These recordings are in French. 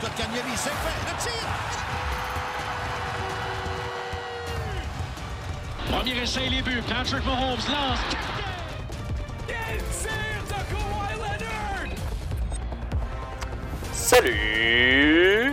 C'est fait. Le tir. Premier essai, les buts. Patrick Mahomes lance. Salut!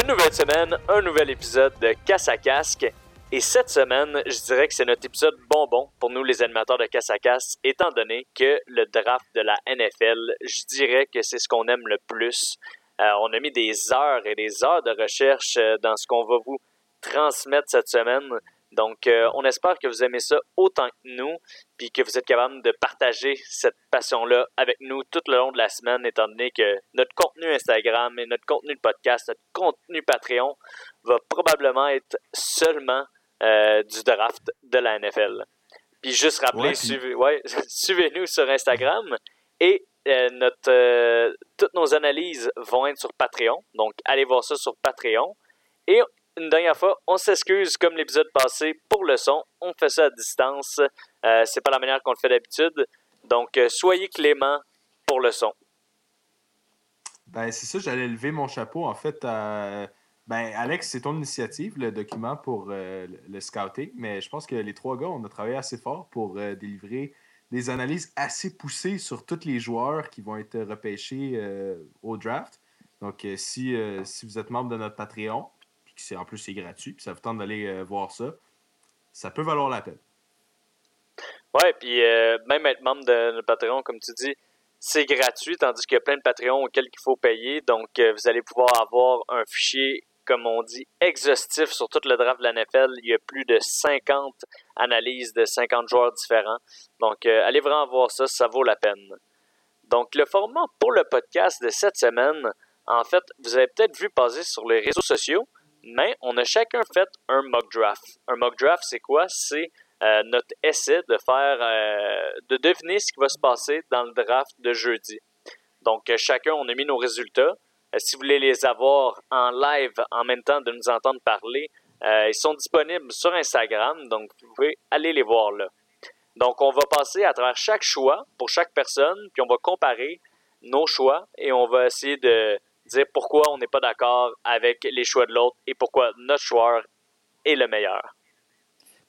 Une nouvelle semaine, un nouvel épisode de Casse à Casque. Et cette semaine, je dirais que c'est notre épisode bonbon pour nous les animateurs de Casse à Casque, étant donné que le draft de la NFL, je dirais que c'est ce qu'on aime le plus. Euh, on a mis des heures et des heures de recherche euh, dans ce qu'on va vous transmettre cette semaine. Donc, euh, on espère que vous aimez ça autant que nous, puis que vous êtes capable de partager cette passion-là avec nous tout le long de la semaine, étant donné que notre contenu Instagram et notre contenu de podcast, notre contenu Patreon va probablement être seulement euh, du draft de la NFL. Puis juste rappeler, Ouais, puis- suivez- ouais, suivez-nous sur Instagram et euh, euh, toutes nos analyses vont être sur Patreon. Donc, allez voir ça sur Patreon. Et une dernière fois, on s'excuse comme l'épisode passé pour le son. On fait ça à distance. Euh, c'est pas la manière qu'on le fait d'habitude. Donc, euh, soyez clément pour le son. Ben, c'est ça, j'allais lever mon chapeau. En fait, ben, Alex, c'est ton initiative, le document pour euh, le- scouting, mais je pense que les trois gars, on a travaillé assez fort pour délivrer des analyses assez poussées sur tous les joueurs qui vont être repêchés euh, au draft. Donc, euh, si, euh, si vous êtes membre de notre Patreon, puis c'est en plus c'est gratuit, puis ça vous tente d'aller voir ça, ça peut valoir la peine. Ouais, puis même être membre de notre Patreon, comme tu dis, c'est gratuit, tandis qu'il y a plein de Patreons auxquels il faut payer. Donc, vous allez pouvoir avoir un fichier, comme on dit, exhaustif sur tout le draft de la NFL. Il y a plus de 50 analyses de 50 joueurs différents. Donc, euh, allez vraiment voir ça, ça vaut la peine. Donc, le format pour le podcast de cette semaine, en fait, vous avez peut-être vu passer sur les réseaux sociaux, mais on a chacun fait un mock draft. Un mock draft, c'est quoi? C'est euh, notre essai de faire, euh, de deviner ce qui va se passer dans le draft de jeudi. Donc, chacun, on a mis nos résultats. Euh, si vous voulez les avoir en live en même temps de nous entendre parler, euh, ils sont disponibles sur Instagram, donc vous pouvez aller les voir là. Donc, on va passer à travers chaque choix pour chaque personne, puis on va comparer nos choix et on va essayer de dire pourquoi on n'est pas d'accord avec les choix de l'autre et pourquoi notre joueur est le meilleur.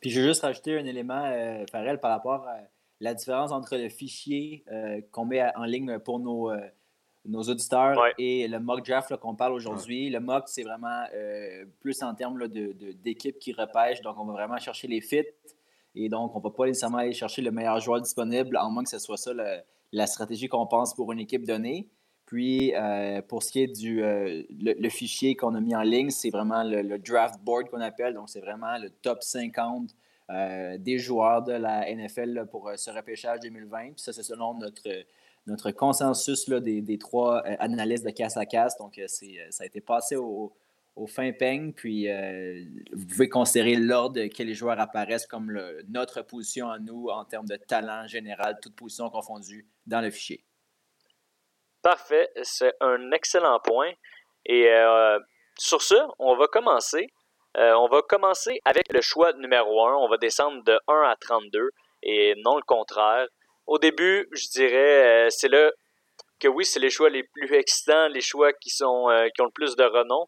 Puis je veux juste rajouter un élément, euh, Farrell, par rapport à la différence entre le fichier euh, qu'on met en ligne pour nos, nos auditeurs Ouais. et le mock draft qu'on parle aujourd'hui. Le mock, c'est vraiment euh, plus en termes là, de, de- d'équipe qui repêche. Donc, on va vraiment chercher les fits. Et donc, on ne va pas nécessairement aller chercher le meilleur joueur disponible, à moins que ce soit ça le- la stratégie qu'on pense pour une équipe donnée. Puis, euh, pour ce qui est du euh, le, le fichier qu'on a mis en ligne, c'est vraiment le, le draft board qu'on appelle. Donc, c'est vraiment le top 50 euh, des joueurs de la NFL là, pour euh, ce repêchage 2020. Puis ça, c'est selon notre, notre consensus là, des, des trois euh, analystes de casse à casse. Donc, euh, euh, ça a été passé au, au fin peigne. Puis, vous pouvez considérer l'ordre que les joueurs apparaissent comme notre position à nous en termes de talent général, toutes positions confondues dans le fichier. Parfait, c'est un excellent point. Et sur ce, on va commencer. On va commencer avec le choix numéro 1. On va descendre de 1 à 32 et non le contraire. Au début, je dirais, euh, c'est là que oui, c'est les choix les plus excitants, les choix qui, sont, euh, qui ont le plus de renom,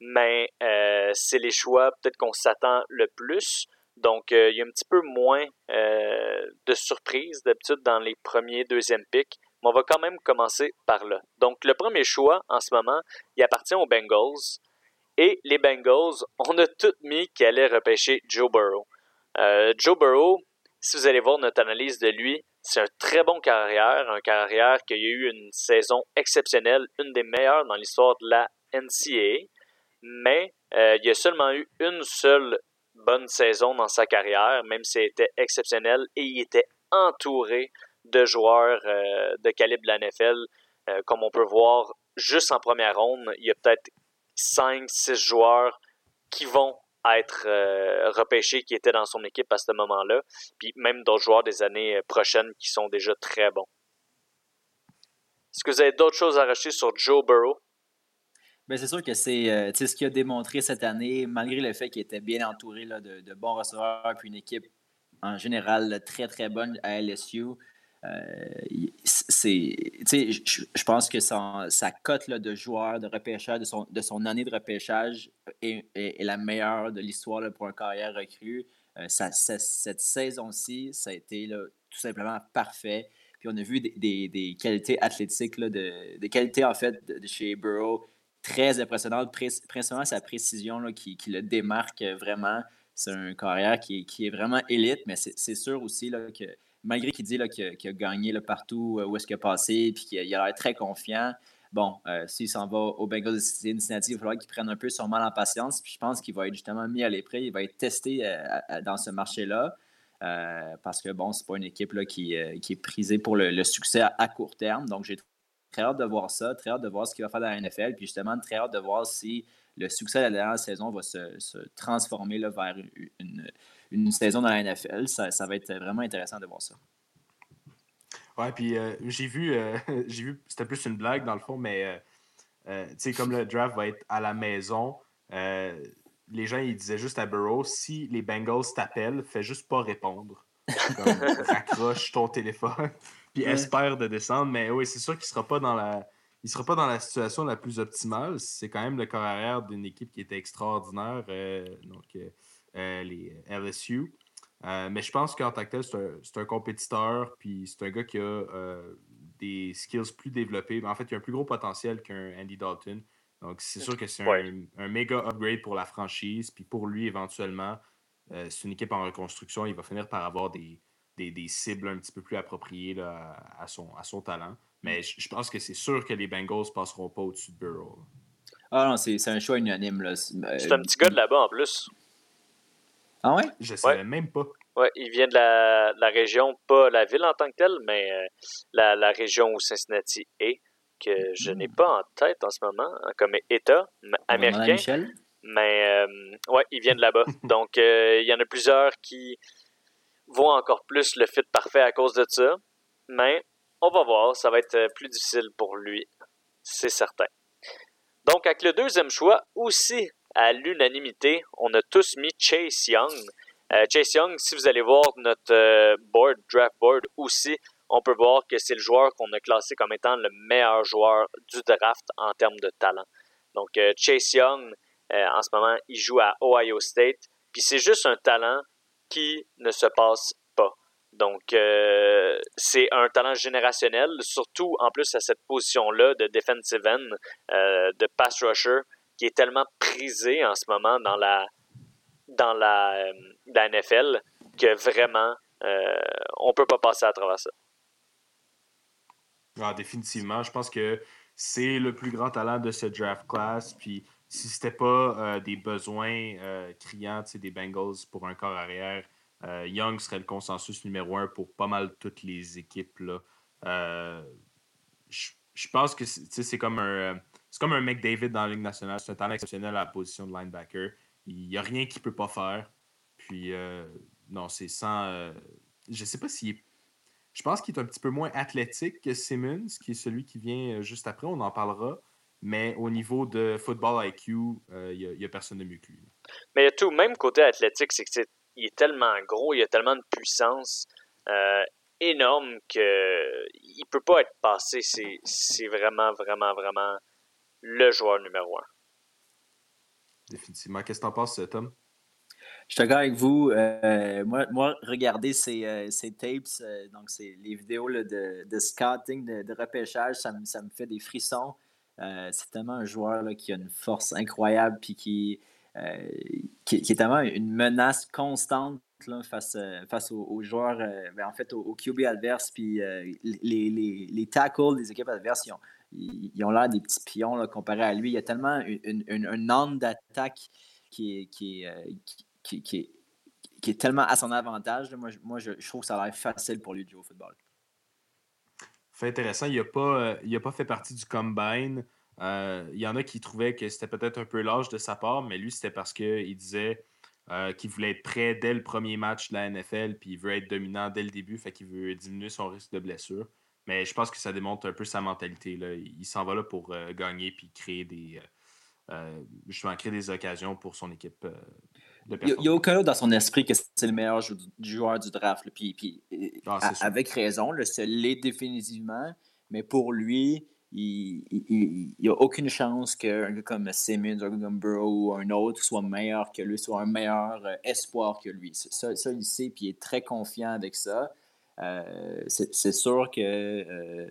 mais euh, c'est les choix peut-être qu'on s'attend le plus. Donc, il y a un petit peu moins de surprises d'habitude dans les premiers, deuxièmes picks. Mais on va quand même commencer par là. Donc, le premier choix en ce moment, il appartient aux Bengals. Et les Bengals, on a tout mis qu'ils allaient repêcher Joe Burrow. Joe Burrow, si vous allez voir notre analyse de lui, c'est un très bon carrière, un carrière qui a eu une saison exceptionnelle, une des meilleures dans l'histoire de la NCAA. Mais euh, il a seulement eu une seule bonne saison dans sa carrière, même si elle était exceptionnelle, et il était entouré de joueurs euh, de calibre de la NFL. Euh, comme on peut voir, juste en première ronde, il y a peut-être 5-6 joueurs qui vont être euh, repêchés, qui étaient dans son équipe à ce moment-là, puis même d'autres joueurs des années euh, prochaines qui sont déjà très bons. Est-ce que vous avez d'autres choses à rajouter sur Joe Burrow? Ben, c'est sûr que c'est euh, ce qu'il a démontré cette année, malgré le fait qu'il était bien entouré de, bons receveurs, puis une équipe en général très très bonne à LSU. C'est, je, pense que sa, sa cote là, de joueur de repêchage, de son, de son année de repêchage est, est, la meilleure de l'histoire pour un carrière recrue. cette saison-ci, ça a été là, tout simplement parfait. Puis on a vu des, des, des qualités athlétiques, là, de, des qualités en fait de, chez Burrow très impressionnantes, principalement sa précision là, qui, qui, le démarque vraiment. C'est un carrière qui, qui, est vraiment élite, mais c'est sûr aussi là, que malgré qu'il dit qu'il a, gagné partout euh, où est-ce qu'il a passé, puis qu'il a l'air très confiant, bon, euh, s'il s'en va au Bengals de Cincinnati, il va falloir qu'il prenne un peu son mal en patience. Puis je pense qu'il va être justement mis à l'épreuve, il va être testé euh, dans ce marché-là. Euh, parce que, bon, c'est pas une équipe là, qui, qui, est prisée pour le, succès à, court terme. Donc, j'ai très hâte de voir ça, très hâte de voir ce qu'il va faire dans la NFL, puis justement, très hâte de voir si le succès de la dernière saison va se, se transformer vers une, saison dans la NFL. Ça, ça, va être vraiment intéressant de voir ça. Ouais, puis euh, j'ai vu, j'ai vu, c'était plus une blague dans le fond, mais tu sais, comme le draft va être à la maison, les gens ils disaient juste à Burrow si les Bengals t'appellent, fais juste pas répondre. Comme, raccroche ton téléphone, puis espère de descendre. Mais oui, c'est sûr qu'il sera pas dans la. Il sera pas dans la situation la plus optimale. C'est quand même le corps arrière d'une équipe qui était extraordinaire, euh, donc euh, euh, les LSU. mais je pense qu'en tant que tel, c'est un, compétiteur, puis c'est un gars qui a des skills plus développés. En fait, il a un plus gros potentiel qu'un Andy Dalton. Donc, c'est sûr que c'est un, méga upgrade pour la franchise. Puis pour lui, éventuellement, euh, c'est une équipe en reconstruction. Il va finir par avoir des, des, cibles un petit peu plus appropriées à, son, à son talent. Mais je, pense que c'est sûr que les Bengals ne passeront pas au-dessus de Burrow. Ah non, c'est un choix unanime. C'est un petit gars de là-bas en plus. Ah ouais? Je ne savais même pas. Ouais, il vient de la, la, région, pas la ville en tant que telle, mais euh, la, la région où Cincinnati est que je n'ai hmm. pas en tête en ce moment hein, comme État américain. Mais euh, ouais, ils viennent là-bas. Donc, euh, il y en a plusieurs qui voient encore plus le fit parfait à cause de ça. Mais on va voir, ça va être plus difficile pour lui, c'est certain. Donc, avec le deuxième choix, aussi à l'unanimité, on a tous mis Chase Young. Chase Young, si vous allez voir notre board, draft board aussi, on peut voir que c'est le joueur qu'on a classé comme étant le meilleur joueur du draft en termes de talent. Donc, euh, Chase Young, euh, en ce moment, il joue à Ohio State. Puis c'est juste un talent qui ne se passe pas. Donc, euh, c'est un talent générationnel, surtout en plus à cette position-là de defensive end, de pass rusher, qui est tellement prisé en ce moment dans la, dans la, la NFL que vraiment, on ne peut pas passer à travers ça. Ah, définitivement. Je pense que c'est le plus grand talent de ce draft class. Puis si c'était pas euh, des besoins euh, criants des Bengals pour un corps arrière, euh, Young serait le consensus numéro un pour pas mal toutes les équipes. Je, pense que c'est comme un c'est comme un McDavid dans la Ligue nationale. C'est un talent exceptionnel à la position de linebacker. Il n'y a rien qu'il ne peut pas faire. Puis non, c'est sans. je sais pas s'il est je pense qu'il est un petit peu moins athlétique que Simmons, qui est celui qui vient euh, juste après. On en parlera. Mais au niveau de football IQ, euh, il n'y a, personne de mieux que lui. Mais il y a tout, même côté athlétique, c'est qu'il est, tellement gros, il a tellement de puissance euh, énorme qu'il ne peut pas être passé. C'est vraiment, vraiment, vraiment le joueur numéro un. Définitivement. Qu'est-ce que tu en penses, Tom? Je suis d'accord avec vous. Euh, moi, moi, regarder ces, euh, ces tapes, euh, donc c'est les vidéos de, de, scouting, de, repêchage, ça me, ça me, fait des frissons. c'est tellement un joueur là, qui a une force incroyable puis qui, qui, est tellement une menace constante là, face, face aux, joueurs, ben, en fait, aux, QB adverses. Puis les, les, les, tackles des équipes adverses, ils ont, ils, ont l'air des petits pions là, comparé à lui. Il y a tellement une, une, une d'attaque qui qui est qui, qui, est, tellement à son avantage. Moi, moi je, trouve que ça a l'air facile pour lui de jouer au football. Fait intéressant. Il n'a pas, euh, pas fait partie du combine. Euh, il y en a qui trouvaient que c'était peut-être un peu l'âge de sa part, mais lui, c'était parce qu'il disait euh, qu'il voulait être prêt dès le premier match de la NFL, puis il veut être dominant dès le début, fait qu'il veut diminuer son risque de blessure. Mais je pense que ça démontre un peu sa mentalité. Là. Il s'en va là pour gagner puis créer des, justement créer des occasions pour son équipe Il n'y a, aucun autre dans son esprit que c'est le meilleur joueur du draft. Puis, puis ah, avec raison, le se l'est définitivement. Mais pour lui, il n'y a aucune chance qu'un gars comme Simmons, un gars comme Burrow ou un autre soit meilleur que lui, soit un meilleur euh, espoir que lui. Ça, ça il sait, puis il est très confiant avec ça. Euh, c'est sûr que euh,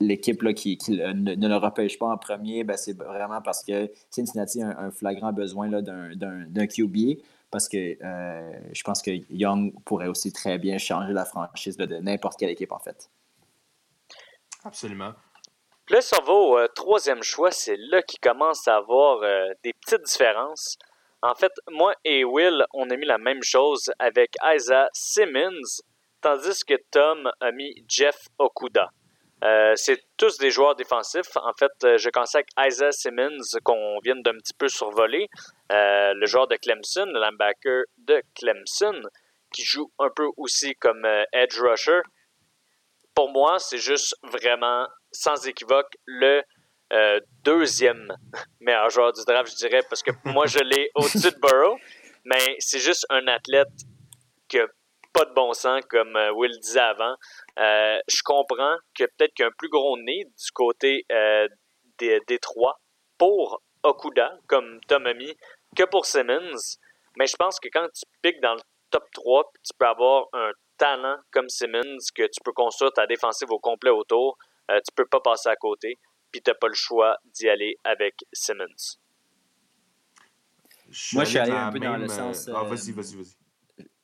l'équipe qui, ne, le repêche pas en premier, ben, c'est vraiment parce que Cincinnati a un, un flagrant besoin d'un QB. Parce que je pense que Young pourrait aussi très bien changer la franchise de n'importe quelle équipe, en fait. Absolument. Là, si on va au troisième choix, c'est là qu'il commence à avoir des petites différences. En fait, moi et Will, on a mis la même chose avec Isa Simmons tandis que Tom a mis Jeff Okuda. Euh, c'est tous des joueurs défensifs. En fait, euh, je avec Isaiah Simmons, qu'on vient d'un petit peu survoler, euh, le joueur de Clemson, le linebacker de Clemson, qui joue un peu aussi comme edge rusher. Pour moi, c'est juste vraiment, sans équivoque, le deuxième meilleur joueur du draft, je dirais, parce que moi, je l'ai au-dessus de Burrow, mais c'est juste un athlète qui a pas de bon sens, comme euh, Will disait avant. Euh, je comprends que peut-être qu'il y a un plus gros nez du côté euh, des, des trois pour Okuda, comme Tom a mis, que pour Simmons. Mais je pense que quand tu piques dans le top 3, tu peux avoir un talent comme Simmons, que tu peux construire ta défensive au complet autour, tu peux pas passer à côté, puis tu n'as pas le choix d'y aller avec Simmons. Moi, je suis allé un peu dans le sens. Ah, vas-y, vas-y, vas-y.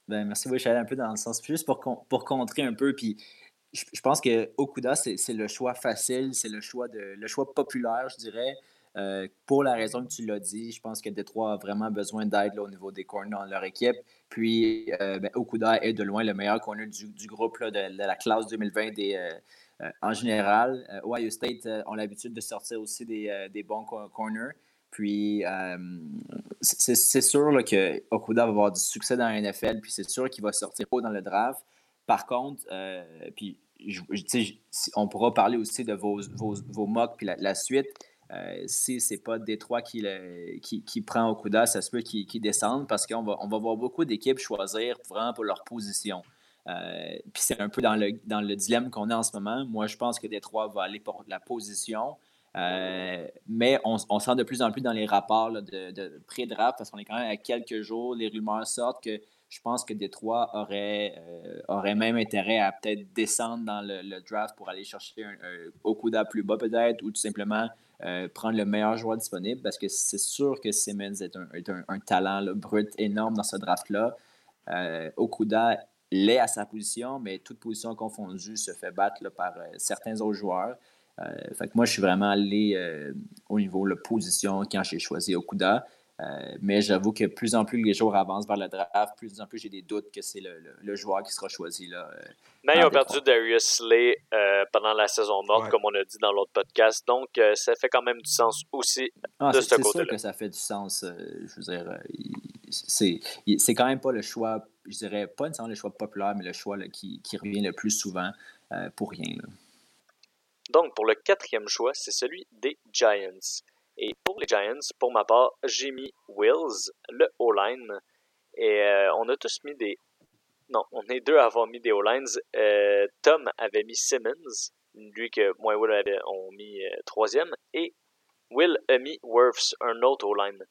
Ben, merci. Oui, je suis allé un peu dans le sens. Juste pour, pour contrer un peu. Puis je, pense que Okuda, c'est le choix facile, c'est le choix de le choix populaire, je dirais. Euh, pour la raison que tu l'as dit, je pense que Détroit a vraiment besoin d'aide au niveau des corners dans leur équipe. Puis euh, ben, Okuda est de loin le meilleur corner du, du groupe de, la classe 2020 des, euh, en général. Ohio State ont l'habitude de sortir aussi des, des bons corners. Puis, euh, c'est sûr là, que Okuda va avoir du succès dans la NFL, puis c'est sûr qu'il va sortir haut dans le draft. Par contre, euh, puis, on pourra parler aussi de vos, vos, vos mocks puis la, suite. Euh, si ce n'est pas Détroit qui, qui, qui, prend Okuda, ça se peut qu'il descende parce qu'on va, on va voir beaucoup d'équipes choisir vraiment pour leur position. puis c'est un peu dans le, dans le dilemme qu'on a en ce moment. Moi, je pense que Détroit va aller pour la position. Euh, mais on, sent de plus en plus dans les rapports de, pré-draft, parce qu'on est quand même à quelques jours, les rumeurs sortent que je pense que Détroit aurait, euh, aurait même intérêt à peut-être descendre dans le, draft pour aller chercher un, un plus bas peut-être, ou tout simplement euh, prendre le meilleur joueur disponible, parce que c'est sûr que Simmons est un, talent brut énorme dans ce draft-là. Okuda l'est à sa position, mais toute position confondue se fait battre par certains autres joueurs. Euh, fait que moi, je suis vraiment allé euh, au niveau de la position quand j'ai choisi Okuda. Euh, mais j'avoue que plus en plus les jours avancent vers le draft, plus en plus j'ai des doutes que c'est le, joueur qui sera choisi. Là, mais ils ont perdu Darius Slay pendant la saison morte, comme on a dit dans l'autre podcast. Donc, ça fait quand même du sens aussi ah, de ce côté-là. C'est sûr que ça fait du sens. je veux dire, c'est quand même pas le choix, je dirais pas nécessairement le choix populaire, mais le choix qui, qui, revient le plus souvent pour rien. Là. Donc, pour le quatrième choix, c'est celui des Giants. Et pour les Giants, pour ma part, j'ai mis Wills, le O-line. Et euh, on a tous mis des. Non, on est deux à avoir mis des O-lines. Euh, Tom avait mis Simmons, lui que moi et Will avait, ont mis euh, troisième. Et Will a mis Worths, un autre O-line.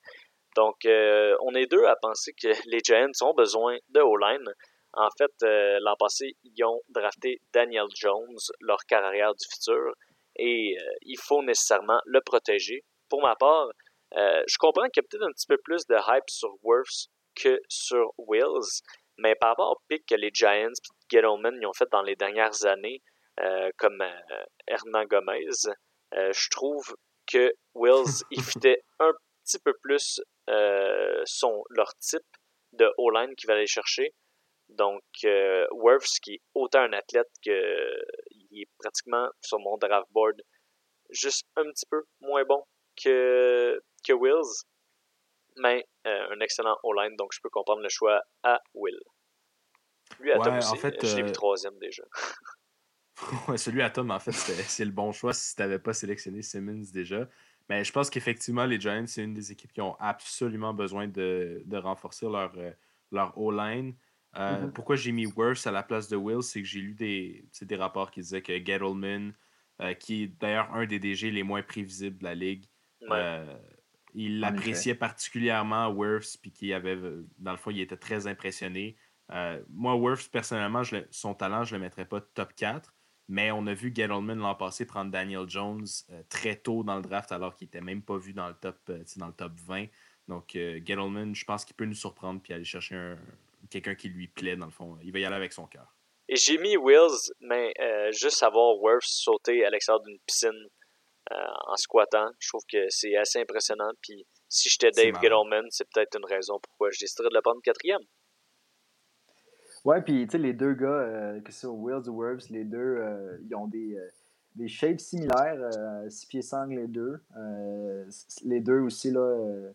Donc, on est deux à penser que les Giants ont besoin de O-line. En fait, euh, l'an passé, ils ont drafté Daniel Jones, leur carrière du futur, et euh, il faut nécessairement le protéger. Pour ma part, euh, je comprends qu'il y a peut-être un petit peu plus de hype sur Worths que sur Wills, mais par rapport au pic que les Giants et Gettleman ont fait dans les dernières années, comme Hernan Gomez, je trouve que Wills, il fitait un petit peu plus son, leur type de O-line qu'il va aller chercher. Donc, euh, qui est autant un athlète qu'il est pratiquement sur mon draft board, juste un petit peu moins bon que, que Wills, mais euh, un excellent O-line, donc je peux comprendre le choix à Will. Lui, à Tom aussi, en fait, je l'ai vu euh, troisième déjà. ouais, celui à Tom, en fait, c'est le bon choix si tu n'avais pas sélectionné Simmons déjà. Mais je pense qu'effectivement, les Giants, c'est une des équipes qui ont absolument besoin de, renforcer leur, euh, leur O-line. Euh, mm-hmm. Pourquoi j'ai mis Worse à la place de Will, c'est que j'ai lu des, des rapports qui disaient que Gettleman, euh, qui est d'ailleurs un des DG les moins prévisibles de la ligue, il appréciait particulièrement Worse, puis qu'il avait, dans le fond, il était très impressionné. moi, Worse, personnellement, son talent, je ne le mettrais pas top 4. Mais on a vu Gettleman l'an passé prendre Daniel Jones euh, très tôt dans le draft alors qu'il n'était même pas vu dans le top, euh, dans le top 20. Donc euh, Gettleman, je pense qu'il peut nous surprendre puis aller chercher quelqu'un qui lui plaît dans le fond. Il va y aller avec son cœur. Et j'ai mis Wills, mais juste savoir Worth sauter à l'extérieur d'une piscine en squattant, je trouve que c'est assez impressionnant. Puis si j'étais Dave Gettleman, c'est peut-être une raison pourquoi je déciderais de le prendre quatrième. Ouais, puis tu sais, les deux gars, euh, que ce soit Wills ou Wolves, les deux, euh, ils ont des, euh, des shapes similaires, 6 pieds 5 les deux. les deux aussi, là,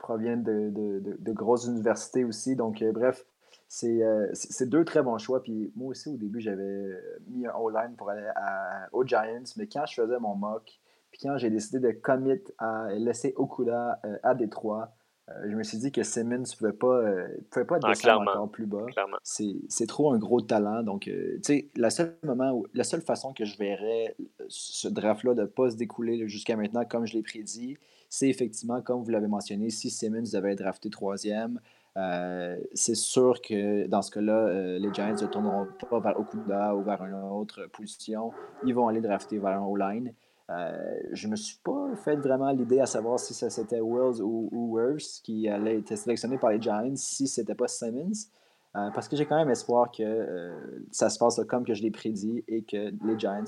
proviennent de, de, de, grosses universités aussi. Donc, bref, c'est deux très bons choix. Puis moi aussi, au début, j'avais mis un O-line pour aller aux Giants. Mais quand je faisais mon mock, puis quand j'ai décidé de commit à laisser Okuda à Détroit, euh, je me suis dit que Simmons ne pouvait pas, euh, pouvait pas ah, descendre encore plus bas. C'est trop un gros talent. Donc, euh, tu sais, la seule moment la seule façon que je verrais ce draft-là de ne pas se découler jusqu'à maintenant, comme je l'ai prédit, c'est effectivement, comme vous l'avez mentionné, si Simmons devait être drafté troisième, c'est sûr que dans ce cas-là, les Giants ne tourneront pas vers Okuda ou vers une autre position. Ils vont aller drafter vers un O-line. Euh, je ne me suis pas fait vraiment l'idée à savoir si c'était Wills ou, ou qui allait être sélectionné par les Giants, si c'était pas Simmons. Euh, parce que j'ai quand même espoir que euh, ça se passe comme que je l'ai prédit et que les Giants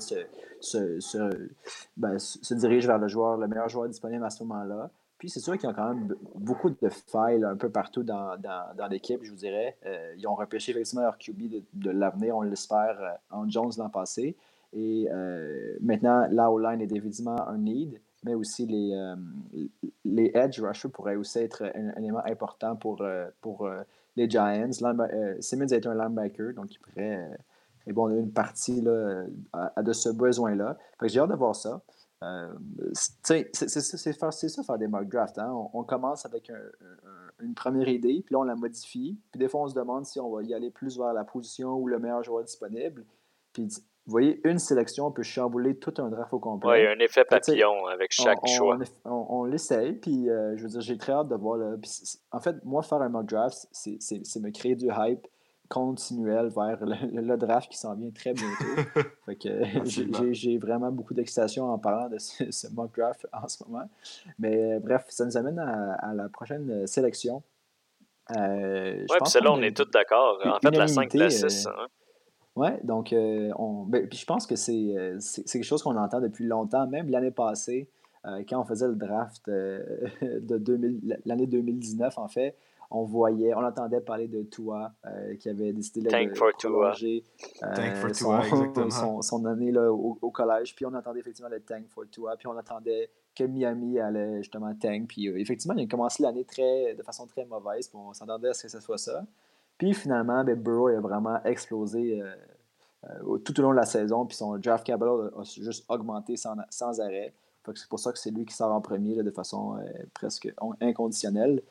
ben, se, dirigent vers le joueur, le meilleur joueur disponible à ce moment-là. Puis c'est sûr qu'ils ont quand même beaucoup de failles un peu partout dans, l'équipe, je vous dirais. ils ont repêché effectivement leur QB de, de l'avenir, on l'espère, en Jones l'an passé. Et euh, maintenant, la O-line est évidemment un need, mais aussi les, euh, les edge rushers pourraient aussi être un, élément important pour, euh, pour les Giants. Simmons est un linebacker, donc il pourrait et bon, une partie là, à, de ce besoin-là. J'ai hâte de voir ça. c'est ça, faire des mock drafts. Hein. On, commence avec une première idée, puis là, on la modifie. Puis des fois, on se demande si on va y aller plus vers la position ou le meilleur joueur disponible. Puis vous voyez, une sélection peut chambouler tout un draft au complet. Oui, il y a un effet papillon avec chaque choix. On, l'essaye, puis euh, je veux dire, j'ai très hâte de voir. en fait, moi, faire un mock draft, c'est me créer du hype continuel vers le, draft qui s'en vient très bientôt. fait que j'ai vraiment beaucoup d'excitation en parlant de ce, mock draft en ce moment. Mais euh, bref, ça nous amène à, la prochaine sélection. Euh, oui, puis celle-là, on est tous d'accord. En fait, la 5 la 6. Oui, donc euh, on, ben, puis je pense que euh, c'est, quelque chose qu'on entend depuis longtemps, même l'année passée, euh, quand on faisait le draft de 2000, l'année 2019, en fait, on voyait, on entendait parler de Tua qui avait décidé de prolonger son, son, année là, au, collège, puis on entendait effectivement le Tank for Tua, puis on attendait que Miami allait justement tank, puis effectivement, il a commencé l'année très, de façon très mauvaise, puis on s'attendait à ce que ce soit ça. Puis finalement, ben, Burrow a vraiment explosé euh, euh, tout au long de la saison. Puis son draft capital a, juste augmenté sans, sans arrêt. C'est pour ça que c'est lui qui sort en premier de façon euh, presque inconditionnelle.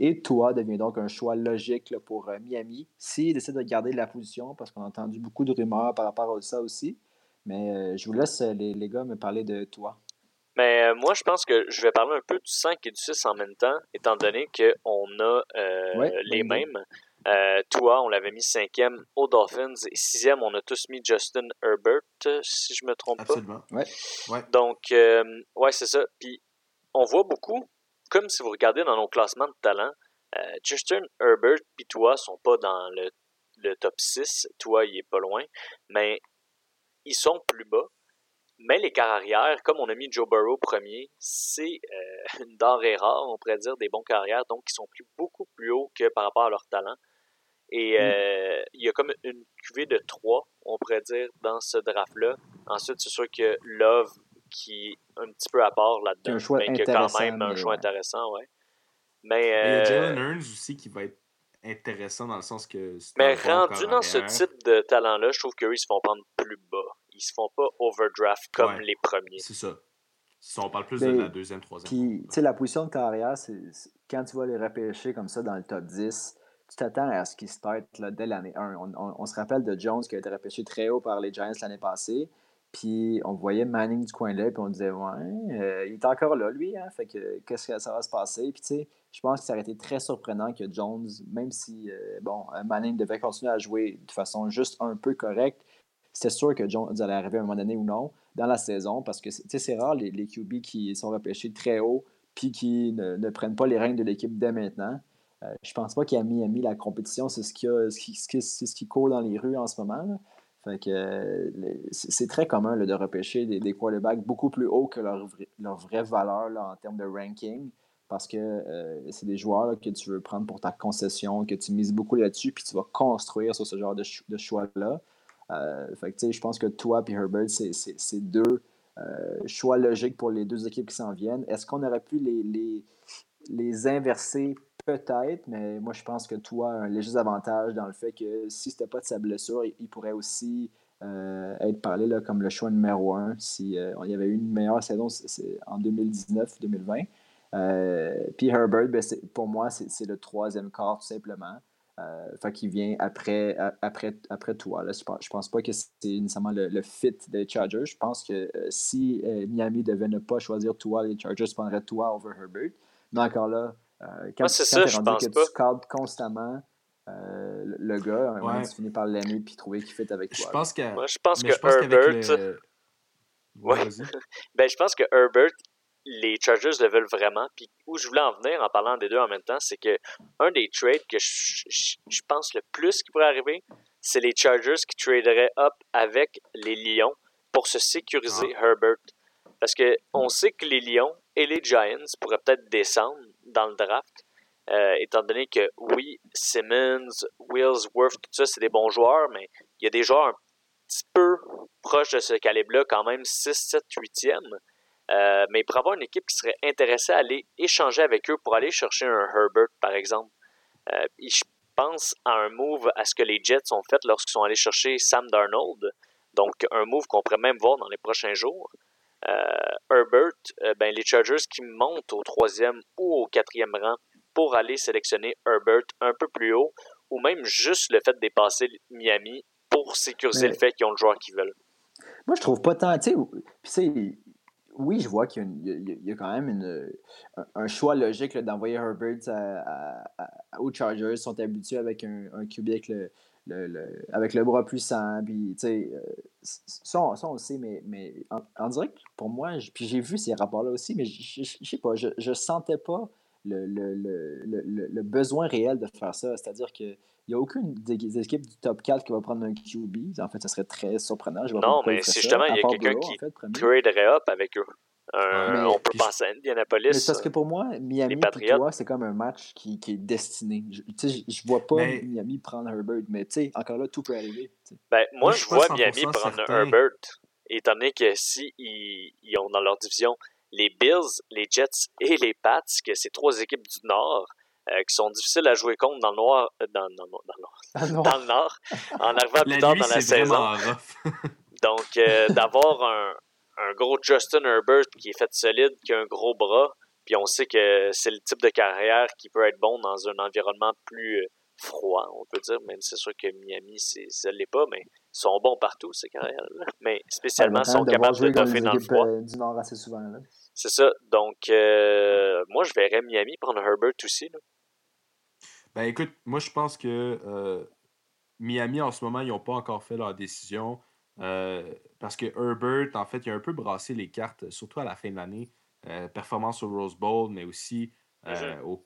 et toi devient donc un choix logique pour Miami s'il décide de garder la position, parce qu'on a entendu beaucoup de rumeurs par rapport à ça aussi. Mais je vous laisse, les, les, gars, me parler de toi. Mais moi, je pense que je vais parler un peu du 5 et du 6 en même temps, étant donné qu'on a les mêmes. Euh, toi, on l'avait mis cinquième aux Dolphins et sixième, on a tous mis Justin Herbert, si je me trompe pas. Absolument. Ouais. ouais. Donc, euh, ouais, c'est ça. Puis, on voit beaucoup, comme si vous regardez dans nos classements de talent, euh, Justin Herbert puis toi sont pas dans le, le top 6. Toi, il est pas loin. Mais ils sont plus bas. Mais les carrières, comme on a mis Joe Burrow premier, c'est une denrée rare, on pourrait dire, des bons carrières, donc ils sont plus, beaucoup plus hauts que par rapport à leur talent. Et mm. euh, il y a comme une cuvée de trois, on pourrait dire, dans ce draft-là. Ensuite, c'est sûr que Love, qui est un petit peu à part là-dedans, mais qui a quand même un choix intéressant, ouais. Mais, il y a euh, Jalen Hurns aussi qui va être intéressant dans le sens que. Mais rendu dans ce type de talent-là, je trouve qu'eux, ils se font prendre plus bas. Ils se font pas overdraft comme les premiers. C'est ça. Si on parle plus de la deuxième, troisième. Puis, tu sais, la position de carrière, c'est c'est- quand tu vas les repêcher comme ça dans le top 10, tu t'attends à ce qu'ils startent là, dès l'année 1. On, on- se rappelle de Jones qui a été repêché très haut par les Giants l'année passée. Puis on voyait Manning du coin là, puis on disait, ouais, euh, il est encore là, lui. Hein? Fait que qu'est-ce que ça va se passer? Puis tu sais, je pense que ça aurait été très surprenant que Jones, même si, euh, bon, euh, Manning devait continuer à jouer de façon juste un peu correcte, c'était sûr que Jones allait arriver à un moment donné ou non dans la saison parce que tu sais, c'est rare les, les QB qui sont repêchés très haut puis qui ne, ne prennent pas les règnes de l'équipe dès maintenant. Euh, je pense pas qu'à Miami, la compétition, c'est ce, qui a- ce qui, court dans les rues en ce moment. c'est très commun là, de repêcher des, des quarterbacks beaucoup plus haut que leur, leur vraie valeur là, en termes de ranking parce que euh, c'est des joueurs que tu veux prendre pour ta concession, que tu mises beaucoup là-dessus, puis tu vas construire sur ce genre de, ch- de choix-là. Euh, je pense que toi et Herbert, c'est- deux euh, choix logiques pour les deux équipes qui s'en viennent. Est-ce qu'on aurait pu les, les inverser? Peut-être, mais moi, je pense que toi un léger avantage dans le fait que si c'était pas de sa blessure, il, pourrait aussi euh, être parlé là, comme le choix numéro un si euh, il y avait eu une meilleure saison en 2019-2020. Euh, puis Herbert, ben, pour moi, c'est le troisième quart tout simplement. Euh, fait qu'il vient après, après, après toi. Là. Je pense, pense pas que c'est nécessairement le, le fit des Chargers. Je pense que euh, si euh, Miami devait ne pas choisir toi, les Chargers prendraient toi over Herbert. Mais encore là, euh, quand, Moi, c'est quand ça, je rendu pense que pas. tu cadres constamment euh, le, gars, à un moment, Ouais. tu finis par l'aimer puis trouver qu'il fit avec Je toi. pense que. Moi, je pense mais que je pense qu'avec Herbert. le- Ouais. Ouais, vas-y. Ben, je pense que Herbert, les Chargers le veulent vraiment. Puis où je voulais en venir en parlant des deux en même temps, c'est que un des trades que je, je- je pense le plus qui pourrait arriver, c'est les Chargers qui traderaient up avec les Lions pour se sécuriser Herbert. Parce que on sait que les Lions et les Giants pourraient peut-être descendre dans le draft, euh, étant donné que oui, Simmons, Willsworth, tout ça, c'est des bons joueurs, mais il y a des joueurs un petit peu proches de ce calibre-là, quand même 6, 7, 8e. Euh, mais pour avoir une équipe qui serait intéressée à aller échanger avec eux pour aller chercher un Herbert, par exemple. Euh, je pense à un move à ce que les Jets ont fait lorsqu'ils sont allés chercher Sam Darnold. Donc, un move qu'on pourrait même voir dans les prochains jours. Euh, Herbert, euh, ben, les Chargers qui montent au troisième ou au quatrième rang pour aller sélectionner Herbert un peu plus haut, ou même juste le fait de dépasser Miami pour sécuriser Mais- le fait qu'ils ont le joueur qu'ils veulent. Moi, je trouve pas tant. Tu sais, oui, je vois qu'il y a, y y quand même une- un, un choix logique d'envoyer Herbert à- à- à- aux Chargers. Ils sont habitués avec un, un QB avec le, le- le- avec le bras puissant. Puis, tu sais, euh, ça, on- ça, on le sait, mais, mais en, en direct, pour moi, puis j'ai vu ces rapports-là aussi, mais je sais pas, je, je sentais pas le, le, le, le- besoin réel de faire ça. C'est-à-dire que. Il n'y a aucune des équipes du top 4 qui va prendre un QB. En fait, ça serait très surprenant. Je Non, mais c'est justement, il y a quelqu'un qui en fait, traderait up avec eux. Mais- on peut penser à Indianapolis. Mais c'est parce que pour moi, Miami et toi, c'est comme un match qui, qui est destiné. Je, tu sais, je, vois pas Mais- Miami prendre Herbert, mais tu sais, encore là, tout peut arriver. Ben, moi, Moi, je vois 100% Miami prendre certain. Herbert, étant donné que si ils, ils ont dans leur division les Bills, les Jets et les Pats, que c'est trois équipes du Nord euh, qui sont difficiles à jouer contre dans le noir, euh, dans, dans- dans le dans le Nord, en arrivant plus tard dans la saison. Donc, euh, d'avoir un, un gros Justin Herbert qui est fait solide, qui a un gros bras, puis on sait que c'est le type de carrière qui peut être bon dans un environnement plus euh, froid, on peut dire, même si c'est sûr que Miami, c'est, ça l'est pas, mais ils sont bons partout, ces carrières-là. Mais spécialement, ils sont capables de toffer dans le froid. euh, du Nord assez souvent. Là. C'est ça. Donc, euh, moi, je verrais Miami prendre Herbert aussi. là. Ben écoute, moi je pense que euh, Miami en ce moment, ils n'ont pas encore fait leur décision. euh, parce que Herbert, en fait, il a un peu brassé les cartes, surtout à la fin de l'année. Euh, performance au Rose Bowl, mais aussi euh, au.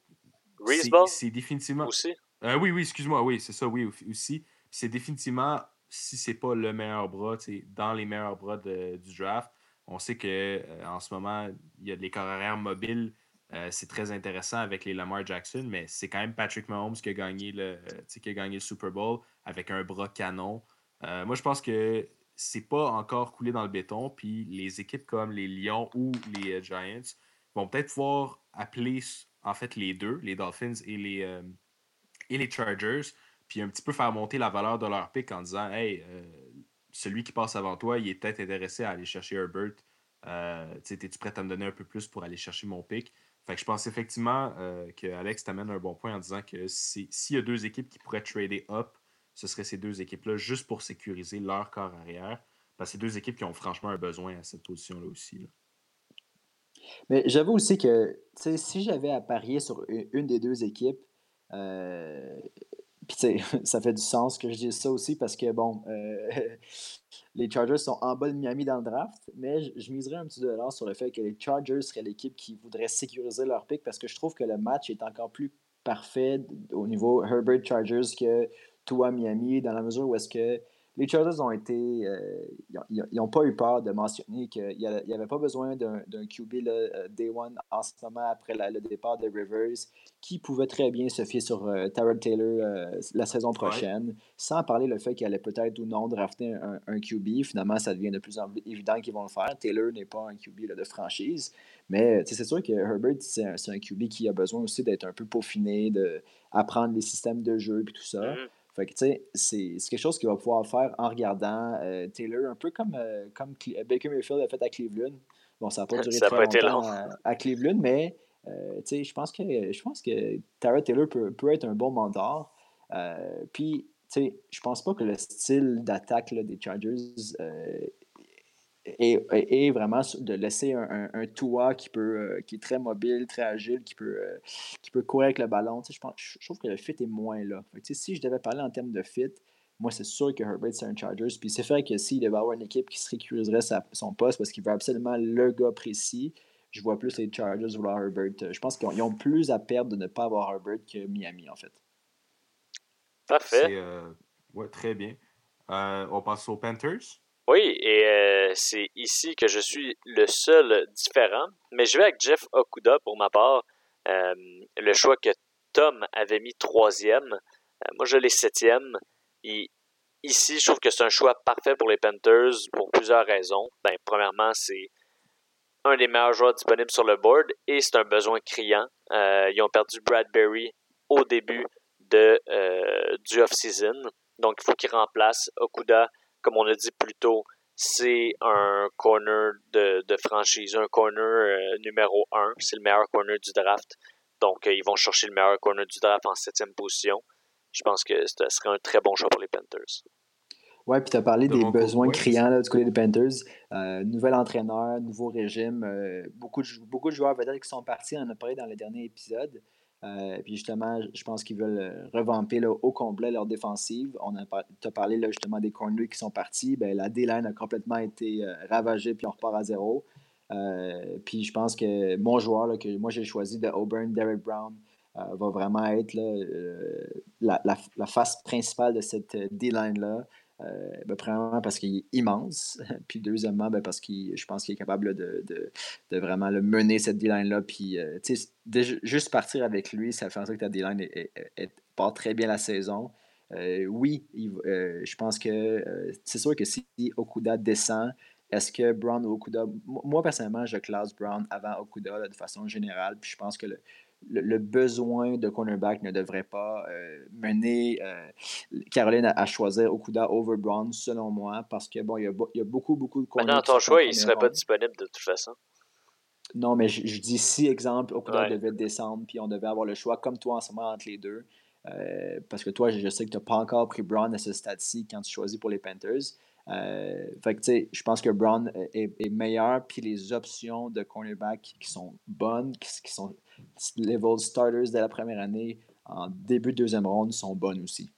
Reese Ball C'est définitivement. aussi. Euh, oui, oui, excuse-moi, oui, c'est ça, oui, au- aussi. C'est définitivement, si c'est pas le meilleur bras, dans les meilleurs bras de- du draft. On sait que en ce moment, il y a des carrières mobiles. euh, c'est très intéressant avec les Lamar Jackson, mais c'est quand même Patrick Mahomes qui a gagné le, qui a gagné le Super Bowl avec un bras canon. Moi, je pense que c'est pas encore coulé dans le béton. Puis les équipes comme les Lions ou les euh, Giants vont peut-être pouvoir appeler en fait les deux, les Dolphins et les, euh, et les Chargers, puis un petit peu faire monter la valeur de leur pick en disant Hey, euh, celui qui passe avant toi, il est peut-être intéressé à aller chercher Herbert Euh, Es-tu prêt à me donner un peu plus pour aller chercher mon pic? Fait que je pense effectivement que Alex t'amène un bon point en disant que s'il y a deux équipes qui pourraient trader up, ce seraient ces deux équipes-là juste pour sécuriser leur corps arrière. Parce que deux équipes qui ont franchement un besoin à cette position-là aussi. Mais j'avoue aussi que si j'avais à parier sur une, des deux équipes, euh, ça fait du sens que je dise ça aussi parce que bon, euh, les Chargers sont en bas de Miami dans le draft, mais je, miserais un petit dollar sur le fait que les Chargers seraient l'équipe qui voudrait sécuriser leur pick parce que je trouve que le match est encore plus parfait au niveau Herbert Chargers que toi Miami dans la mesure où est-ce que les Chargers ont été. Euh, ils n'ont pas eu peur de mentionner qu'il n'y avait pas besoin d'un QB euh, Day One en ce moment après le départ de Rivers, qui pouvait très bien se fier sur euh, Taylor la saison prochaine, sans parler le fait qu'il allait peut-être ou non drafter un, QB. Finalement, ça devient de plus en plus évident qu'ils vont le faire. Taylor n'est pas un QB de franchise. Mais c'est sûr que Herbert, c'est un, QB qui a besoin aussi d'être un peu peaufiné, d'apprendre les systèmes de jeu et tout ça. Mm-hmm. Fait que, tu sais, c'est quelque chose qu'il va pouvoir faire en regardant euh, Taylor, un peu comme, euh, comme Baker Mayfield a fait à Cleveland. Bon, ça n'a pas duré très longtemps à, Cleveland, mais euh, tu sais, je pense que je pense que Tara Taylor peut, peut, être un bon mentor. Puis, tu sais, je pense pas que le style d'attaque des Chargers et, vraiment de laisser un, un, Tua qui, peut, euh, qui est très mobile, très agile, qui peut, euh, qui peut courir avec le ballon. Je, pense, je trouve que le fit est moins là. si je devais parler en termes de fit, moi, c'est sûr que Herbert, c'est un Chargers. Puis c'est vrai que s'il devait avoir une équipe qui sécuriserait son poste parce qu'il veut absolument le gars précis, je vois plus les Chargers vouloir Herbert. Je pense qu'ils ont, plus à perdre de ne pas avoir Herbert que Miami, en fait. Parfait. Euh, ouais, très bien. on passe aux Panthers. Oui, et euh, c'est ici que je suis le seul différent. Mais je vais avec Jeff Okuda pour ma part. Euh, le choix que Tom avait mis troisième. Euh, moi, je l'ai septième. Et ici, je trouve que c'est un choix parfait pour les Panthers pour plusieurs raisons. Ben, premièrement, c'est un des meilleurs joueurs disponibles sur le board et c'est un besoin criant. ils ont perdu Bradbury au début de, du off-season. Donc, il faut qu'ils remplacent Okuda comme on a dit plus tôt, c'est un corner de, franchise, un corner euh, numéro 1. C'est le meilleur corner du draft. Donc, euh, ils vont chercher le meilleur corner du draft en septième position. Je pense que ce serait un très bon choix pour les Panthers. Oui, puis tu as parlé des besoins criants du côté des Panthers. Euh, nouvel entraîneur, nouveau régime. beaucoup, de, beaucoup de joueurs peut-être qui sont partis, on en a parlé dans le dernier épisode. Euh, puis justement, je pense qu'ils veulent euh, revamper au complet leur défensive. On a parlé là, justement des corners qui sont partis. Ben, la D-line a complètement été euh, ravagée, puis on repart à zéro. puis je pense que mon joueur là, que moi j'ai choisi de Auburn, Derek Brown, va vraiment être la, face principale de cette D-line-là. Euh, ben, premièrement parce qu'il est immense, puis deuxièmement ben, parce que je pense qu'il est capable de, de, vraiment le mener cette D-line-là. Puis euh, juste partir avec lui, ça fait en sorte que ta D-line part très bien la saison. Euh, oui, je pense que c'est sûr que si Okuda descend, est-ce que Brown ou Okuda. Moi, personnellement, je classe Brown avant Okuda de façon générale. Puis je pense que le, le, besoin de cornerback ne devrait pas euh, mener euh, Caroline à, choisir Okuda over Brown, selon moi, parce que bon, il y a, beaucoup, beaucoup de cornerbacks. Dans ton choix, il ne serait pas disponible de toute façon. Non, mais je, dis si, exemple, Okuda devait descendre, puis on devait avoir le choix, comme toi en ce moment, entre les deux. Euh, parce que toi, je, sais que tu n'as pas encore pris Brown à ce stade-ci quand tu choisis pour les Panthers. Fait que, tu sais, je pense que Brown est, meilleur, puis les options de cornerback qui sont bonnes, qui sont level starters de la première année en début de deuxième ronde sont bonnes aussi.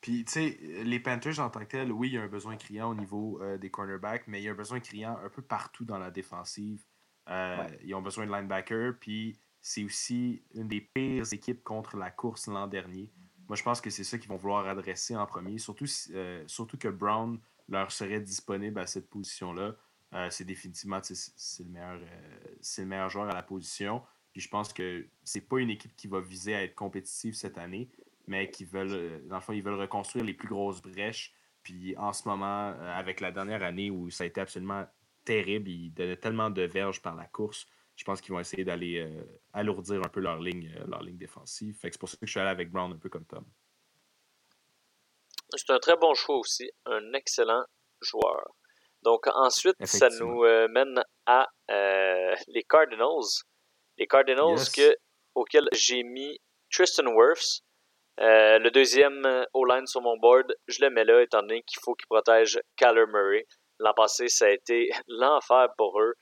Puis, tu sais, les Panthers en tant que tels, oui, il y a un besoin criant au niveau euh, des cornerbacks, mais il y a un besoin criant un peu partout dans la défensive. Euh, ils ont besoin de linebacker, puis c'est aussi une des pires équipes contre la course l'an dernier. Moi, je pense que c'est ça qu'ils vont vouloir adresser en premier, surtout, euh, surtout que Brown leur serait disponible à cette position-là. c'est définitivement c'est le, meilleur, le meilleur joueur à la position. Puis je pense que c'est pas une équipe qui va viser à être compétitive cette année, mais qui veulent, euh, dans le fond, ils veulent reconstruire les plus grosses brèches. Puis en ce moment, euh, avec la dernière année où ça a été absolument terrible, ils donnaient tellement de verges par la course, je pense qu'ils vont essayer d'aller euh, alourdir un peu leur ligne, leur ligne défensive. Fait que c'est pour ça que je suis allé avec Brown un peu comme Tom. C'est un très bon choix aussi, un excellent joueur. Donc ensuite, ça nous euh, mène à euh, les Cardinals. Les Cardinals que, auxquels j'ai mis Tristan Wirfs. Euh, le deuxième O-line sur mon board, je le mets là étant donné qu'il faut qu'il protège Kyler Murray. L'an passé, ça a été l'enfer pour eux.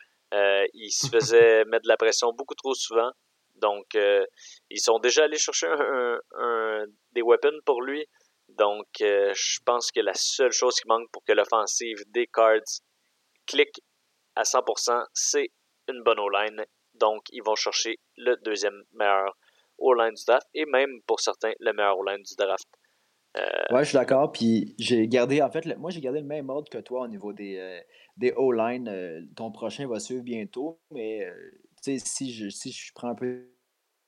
Ils se faisaient mettre de la pression beaucoup trop souvent. Donc, ils sont déjà allés chercher un, des weapons pour lui. Donc, euh, je pense que la seule chose qui manque pour que l'offensive des Cards clique à 100%, c'est une bonne O-line. Donc, ils vont chercher le deuxième meilleur O-line du draft et même pour certains, le meilleur O-line du draft. Euh, ouais, je suis d'accord. Puis j'ai gardé, en fait, moi j'ai gardé le même ordre que toi au niveau des, euh, des O-line. ton prochain va suivre bientôt, mais sais, si je, si je prends un peu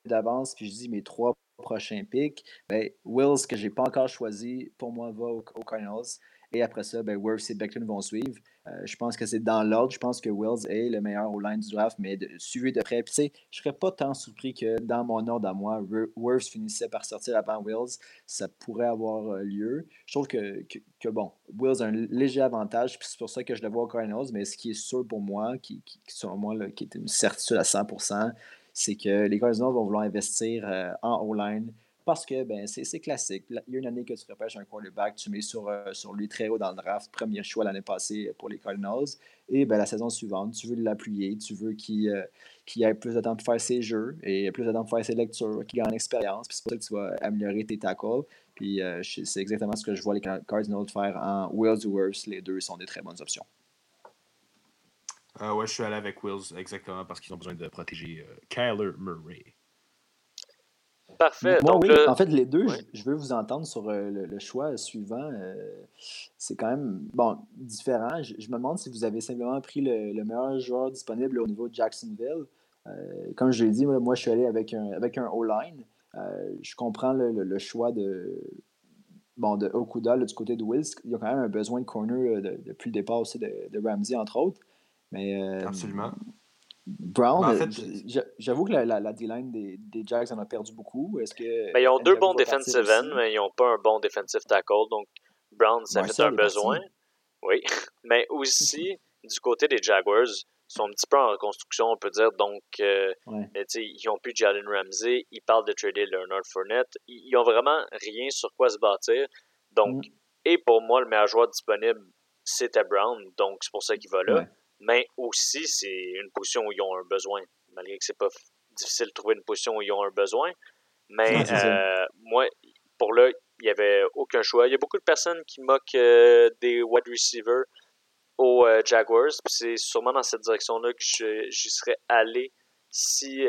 d'avance puis je dis mes trois prochain pick, ben, Wills, que je n'ai pas encore choisi, pour moi, va aux, Cardinals. Et après ça, ben, Wirfs et Beckton vont suivre. Euh, je pense que c'est dans l'ordre. Je pense que Wills est le meilleur au line du draft, mais suivi de près. Puis, je ne serais pas tant surpris que dans mon ordre à moi, Wirfs finissait par sortir avant Wills. Ça pourrait avoir euh, lieu. Je trouve que, que, bon, a un léger avantage, puis c'est pour ça que je le vois aux Cardinals. Mais ce qui est sûr pour moi, qui, selon moi, qui est une certitude à 100% c'est que les Cardinals vont vouloir investir euh, en O-line parce que ben, c'est classique. Il y a une année que tu repêches un quarterback, tu mets sur, euh, sur lui très haut dans le draft, premier choix l'année passée pour les Cardinals. Et ben, la saison suivante, tu veux l'appuyer, tu veux qu'il euh, ait plus de temps pour faire ses jeux et plus de temps pour faire ses lectures, qu'il gagne en expérience. c'est pour ça que tu vas améliorer tes tackles. Puis c'est exactement ce que je vois les Cardinals faire en Wills ou Les deux sont des très bonnes options. Euh, ouais, je suis allé avec Wills exactement parce qu'ils ont besoin de protéger euh, Kyler Murray. Parfait. Moi, oui. En fait, les deux, je, veux vous entendre sur euh, le, choix suivant. c'est quand même bon, différent. Je, me demande si vous avez simplement pris le, meilleur joueur disponible au niveau de Jacksonville. comme je l'ai dit, moi, je suis allé avec un, avec un O-line. je comprends le, choix de, bon, de Okuda du côté de Wills. Il y a quand même un besoin de corner depuis le départ aussi de, de Ramsey, entre autres. Mais, euh, Absolument. Brown, ben, j'avoue que la, la, D-line des, des, Jags en a perdu beaucoup. Est-ce que. Ben, ils ont deux bons defensive ends, mais ils n'ont pas un bon defensive tackle. Donc, Brown, ça fait un besoin. Oui. Mais aussi, du côté des Jaguars, ils sont un petit peu en reconstruction, on peut dire. Donc, euh, ils n'ont plus Jalen Ramsey. Ils parlent de trader Leonard Fournette. Ils n'ont vraiment rien sur quoi se bâtir. Donc, mm. et pour moi, le meilleur joueur disponible, c'était Brown. Donc, c'est pour ça qu'il va là mais aussi c'est une position où ils ont un besoin, malgré que c'est pas difficile de trouver une position où ils ont un besoin. Mais euh, moi, pour là, il n'y avait aucun choix. Il y a beaucoup de personnes qui moquent euh, des wide receivers aux euh, Jaguars. C'est sûrement dans cette direction-là que j'y serais allé si,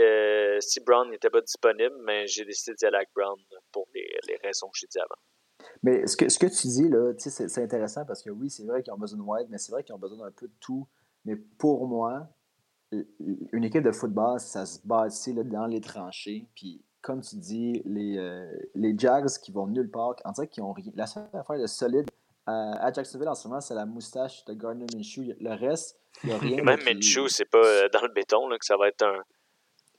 si Brown n'était pas disponible, mais j'ai décidé d'y aller avec Brown pour les, les raisons que j'ai dit avant. Mais ce que, ce que tu dis, là, c'est intéressant parce que oui, c'est vrai qu'ils ont besoin de wide, mais c'est vrai qu'ils ont besoin d'un peu de tout mais pour moi, une équipe de football, ça se bâtit là, dans les tranchées. Puis, comme tu dis, les, euh, les Jags qui vont nulle part, en dirait qu'ils ont rien. La seule affaire de solide à Jacksonville en ce moment, c'est la moustache de Gardner Minshew. Le reste, il n'y a rien. Même Minshew, c'est pas euh, dans le béton là, que ça va être un,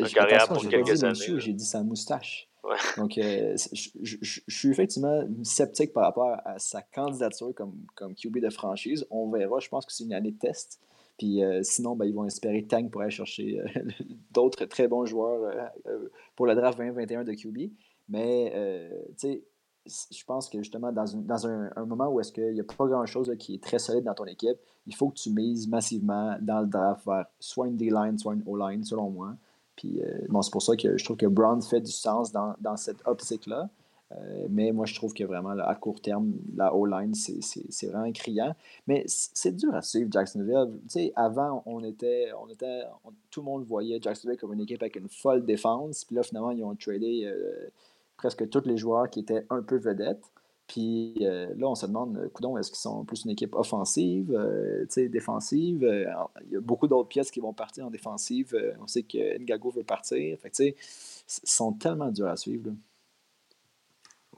un carrière pour quelques années. J'ai dit sa moustache. Donc, euh, je, suis effectivement sceptique par rapport à sa candidature comme, comme QB de franchise. On verra. Je pense que c'est une année de test. Puis euh, sinon, ben, ils vont espérer Tank pour aller chercher euh, d'autres très bons joueurs euh, pour le draft 2021 de QB. Mais, tu sais, je pense que justement, dans, dans un, moment où est-ce qu'il n'y a pas grand-chose qui est très solide dans ton équipe, il faut que tu mises massivement dans le draft vers soit une D-line, soit une O-line, selon moi. Puis, bon, c'est pour ça que je trouve que Brown fait du sens dans, dans cette optique-là. Euh, mais moi, je trouve que vraiment, à court terme, la O-line, c'est vraiment criant. Mais c'est dur à suivre, Jacksonville. Avant, on était, on était tout le monde voyait Jacksonville comme une équipe avec une folle défense. Puis là, finalement, ils ont tradé euh, presque tous les joueurs qui étaient un peu vedettes. Puis euh, là, on se demande, est-ce qu'ils sont plus une équipe offensive, défensive? il y a beaucoup d'autres pièces qui vont partir en défensive. on sait que Ngago veut partir. Fait sais, ils sont tellement durs à suivre.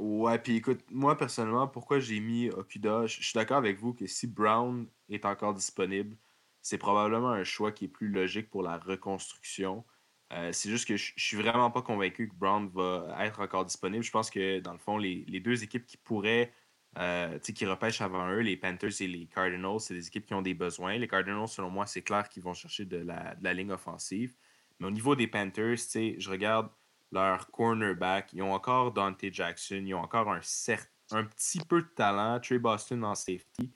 Ouais, puis écoute, moi personnellement, pourquoi j'ai mis Okuda, je suis d'accord avec vous que si Brown est encore disponible, c'est probablement un choix qui est plus logique pour la reconstruction. Euh, c'est juste que je, suis vraiment pas convaincu que Brown va être encore disponible. Je pense que dans le fond, les, deux équipes qui pourraient euh, qui repêchent avant eux. Les Panthers et les Cardinals, c'est des équipes qui ont des besoins. Les Cardinals, selon moi, c'est clair qu'ils vont chercher de la, de la, ligne offensive. Mais au niveau des Panthers, je regarde leur cornerback. Ils ont encore Dante Jackson. Ils ont encore un, un petit peu de talent. Trey Boston en safety.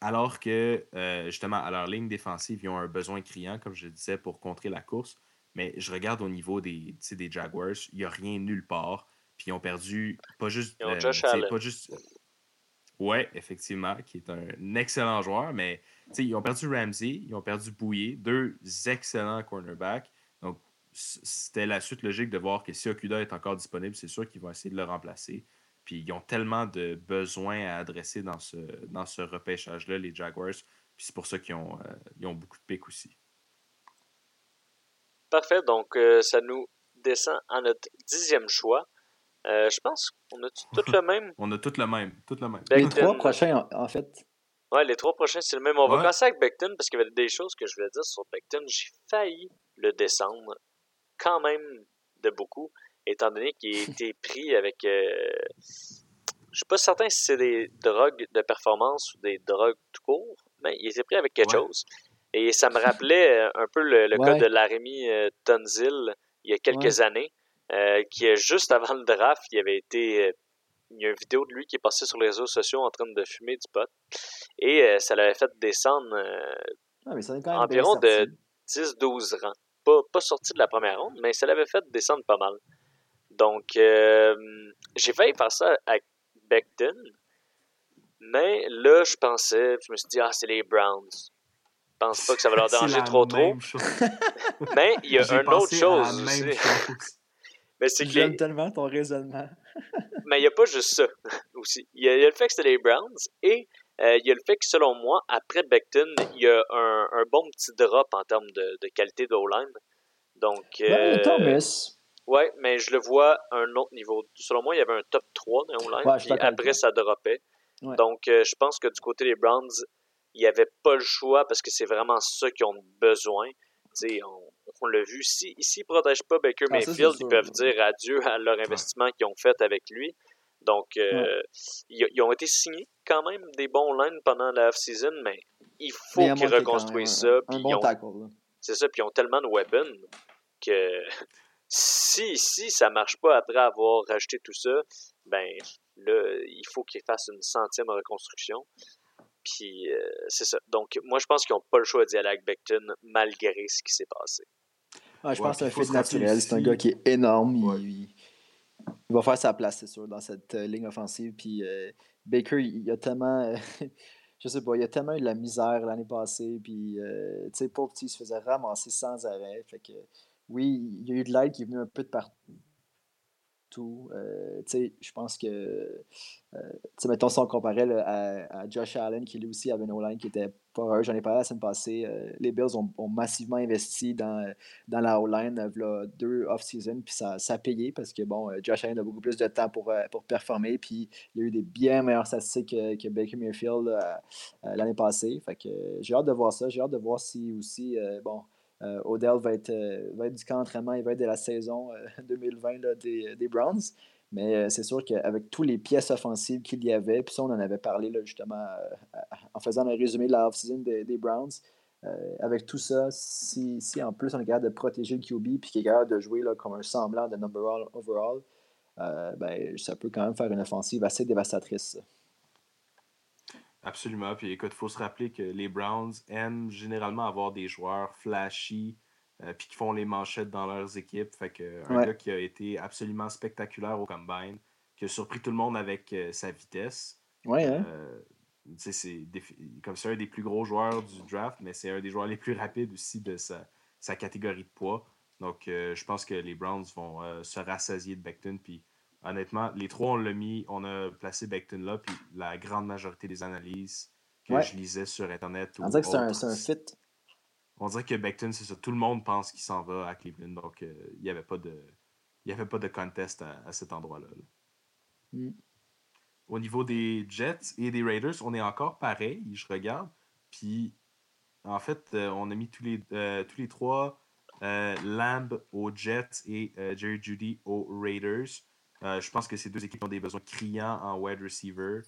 Alors que, euh, justement, à leur ligne défensive, ils ont un besoin criant, comme je le disais, pour contrer la course. Mais je regarde au niveau des, des Jaguars, il n'y a rien nulle part. Puis ils ont perdu pas juste. Ils ont Josh Allen. Pas juste, ouais, effectivement, qui est un excellent joueur, mais ils ont perdu Ramsey, ils ont perdu Bouillet, deux excellents cornerbacks. C'était la suite logique de voir que si Okuda est encore disponible, c'est sûr qu'ils vont essayer de le remplacer. Puis ils ont tellement de besoins à adresser dans ce, dans ce repêchage-là, les Jaguars. Puis c'est pour ça qu'ils ont, euh, ont beaucoup de pics aussi. Parfait. Donc, euh, ça nous descend à notre dixième choix. Euh, je pense qu'on a tout le même? on a tout le même. Tout le même. Les trois prochains, en, fait. Ouais, les trois prochains, c'est le même. On va commencer avec Beckton parce qu'il y avait des choses que je voulais dire sur Beckton. J'ai failli le descendre quand même de beaucoup, étant donné qu'il a été pris avec. Euh, je suis pas certain si c'est des drogues de performance ou des drogues tout court, mais il était pris avec quelque chose. Et ça me rappelait euh, un peu le, cas de Larémi Tonzil il y a quelques années. Euh, qui est juste avant le draft, il avait été. Euh, il y a une vidéo de lui qui est passée sur les réseaux sociaux en train de fumer du pot. Et euh, ça l'avait fait descendre ah, environ de 10-12 rangs. Pas, pas sorti de la première ronde, mais ça l'avait fait descendre pas mal. Donc, j'ai failli faire ça avec Beckton. Mais là, je pensais, je me suis dit, ah, c'est les Browns. Je pense pas que ça va leur déranger trop trop. mais il y a une autre chose aussi. Mais c'est J'aime tellement ton raisonnement. mais il n'y a pas juste ça aussi. Il y, a, le fait que c'était les Browns et euh, il y a le fait que, selon moi, après Beckton, il y a un, un bon petit drop en termes de, de qualité de line Donc. Euh, Thomas. Ouais, mais je le vois à un autre niveau. Selon moi, il y avait un top 3 dans O-line, puis après, ça dropait. Donc, euh, je pense que du côté des Browns, il n'y avait pas le choix parce que c'est vraiment ça qu'ils ont besoin. On, on l'a vu. Si, ici, ils ne protègent pas Baker ah, Mayfield, ils peuvent dire adieu à leur investissement qu'ils ont fait avec lui. Donc, euh, ils, ont été signés quand même des bons lines pendant la off-season, mais il faut qu'ils reconstruisent ça. C'est ça, puis ils ont tellement de weapons que si, si ça marche pas après avoir rajouté tout ça, ben là, il faut qu'ils fassent une centième reconstruction. Puis euh, c'est ça. Donc, moi, je pense qu'ils n'ont pas le choix d'y aller avec Beckton malgré ce qui s'est passé. je pense que c'est un fait naturel. C'est un gars qui est énorme. Il, va faire sa place, c'est sûr, dans cette euh, ligne offensive. Puis euh, Baker, il, a tellement. je sais pas, il a tellement eu de la misère l'année passée. Puis, tu sais, pauvre il se faisait ramasser sans arrêt. Fait que, oui, il y a eu de l'aide qui est venue un peu de partout euh, je pense que, euh, mettons, si on comparait à, Josh Allen, qui lui aussi avait une O-line qui était pas j'en ai parlé la semaine passée, euh, les Bills ont, massivement investi dans, dans la O-line deux off-season, puis ça, ça, a payé parce que, bon, Josh Allen a beaucoup plus de temps pour, pour performer, puis il a eu des bien meilleures statistiques que, Baker Mayfield l'année passée. Fait que j'ai hâte de voir ça, j'ai hâte de voir si aussi, bon, Odell va être, euh, va être du camp d'entraînement, il va être de la saison 2020 euh, des, des, Browns. Mais c'est sûr qu'avec toutes les pièces offensives qu'il y avait, puis ça, on en avait parlé là, justement en faisant un résumé de la off-season des, des, Browns. avec tout ça, si, si, en plus on est capable de protéger le QB puis qu'il est capable de jouer là, comme un semblant de number one overall, ben, ça peut quand même faire une offensive assez dévastatrice. Absolument. Puis écoute, il faut se rappeler que les Browns aiment généralement avoir des joueurs flashy euh, puis qui font les manchettes dans leurs équipes. Fait que un gars qui a été absolument spectaculaire au combine, qui a surpris tout le monde avec euh, sa vitesse. Ouais, hein? euh, c'est comme c'est un des plus gros joueurs du draft, mais c'est un des joueurs les plus rapides aussi de sa, sa catégorie de poids. Donc, je pense que les Browns vont se rassasier de Beckton puis honnêtement, les trois, on l'a mis, on a placé Beckton là, puis la grande majorité des analyses que je lisais sur Internet. On dirait que c'est un, fit. On dirait que Beckton, c'est ça. Tout le monde pense qu'il s'en va à Cleveland, donc euh, il n'y avait pas de. Il avait pas de contest à, cet endroit-là. Mm. Au niveau des Jets et des Raiders, on est encore pareil, je regarde. Puis, en fait, euh, on a mis tous les, euh, tous les trois Lamb aux Jets et Jerry Judy aux Raiders. Euh, je pense que ces deux équipes ont des besoins criants en wide receiver.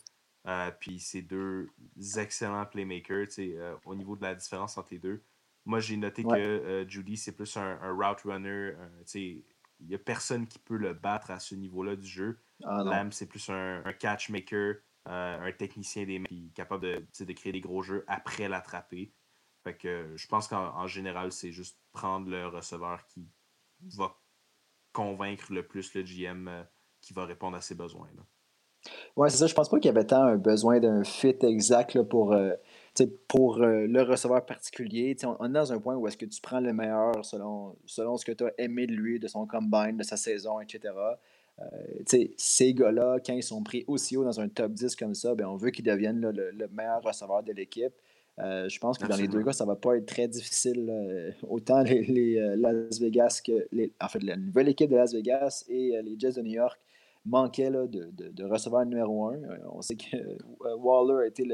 Euh, puis c'est deux excellents playmakers euh, au niveau de la différence entre les deux. Moi, j'ai noté que Judy, c'est plus un, route runner. il n'y a personne qui peut le battre à ce niveau-là du jeu. Ah, Lamb, c'est plus un, catchmaker, un technicien des mains, capable de, de créer des gros jeux après l'attraper. Fait que je pense qu'en général, c'est juste prendre le receveur qui va convaincre le plus le GM qui va répondre à ses besoins. Oui, c'est ça. Je pense pas qu'il y avait tant un besoin d'un fit exact pour, euh, pour euh, le receveur particulier. On, on, est dans un point où est-ce que tu prends le meilleur selon, selon ce que tu as aimé de lui, de son combine, de sa saison, etc. ces gars-là, quand ils sont pris aussi haut dans un top 10 comme ça, ben, on veut qu'ils deviennent le, meilleur receveur de l'équipe. Euh, je pense que dans les deux cas, ça ne va pas être très difficile. autant les, euh, Las Vegas que. Les, en fait, la nouvelle équipe de Las Vegas et euh, les Jets de New York manquaient de, de, de, numéro un. on sait que Waller a été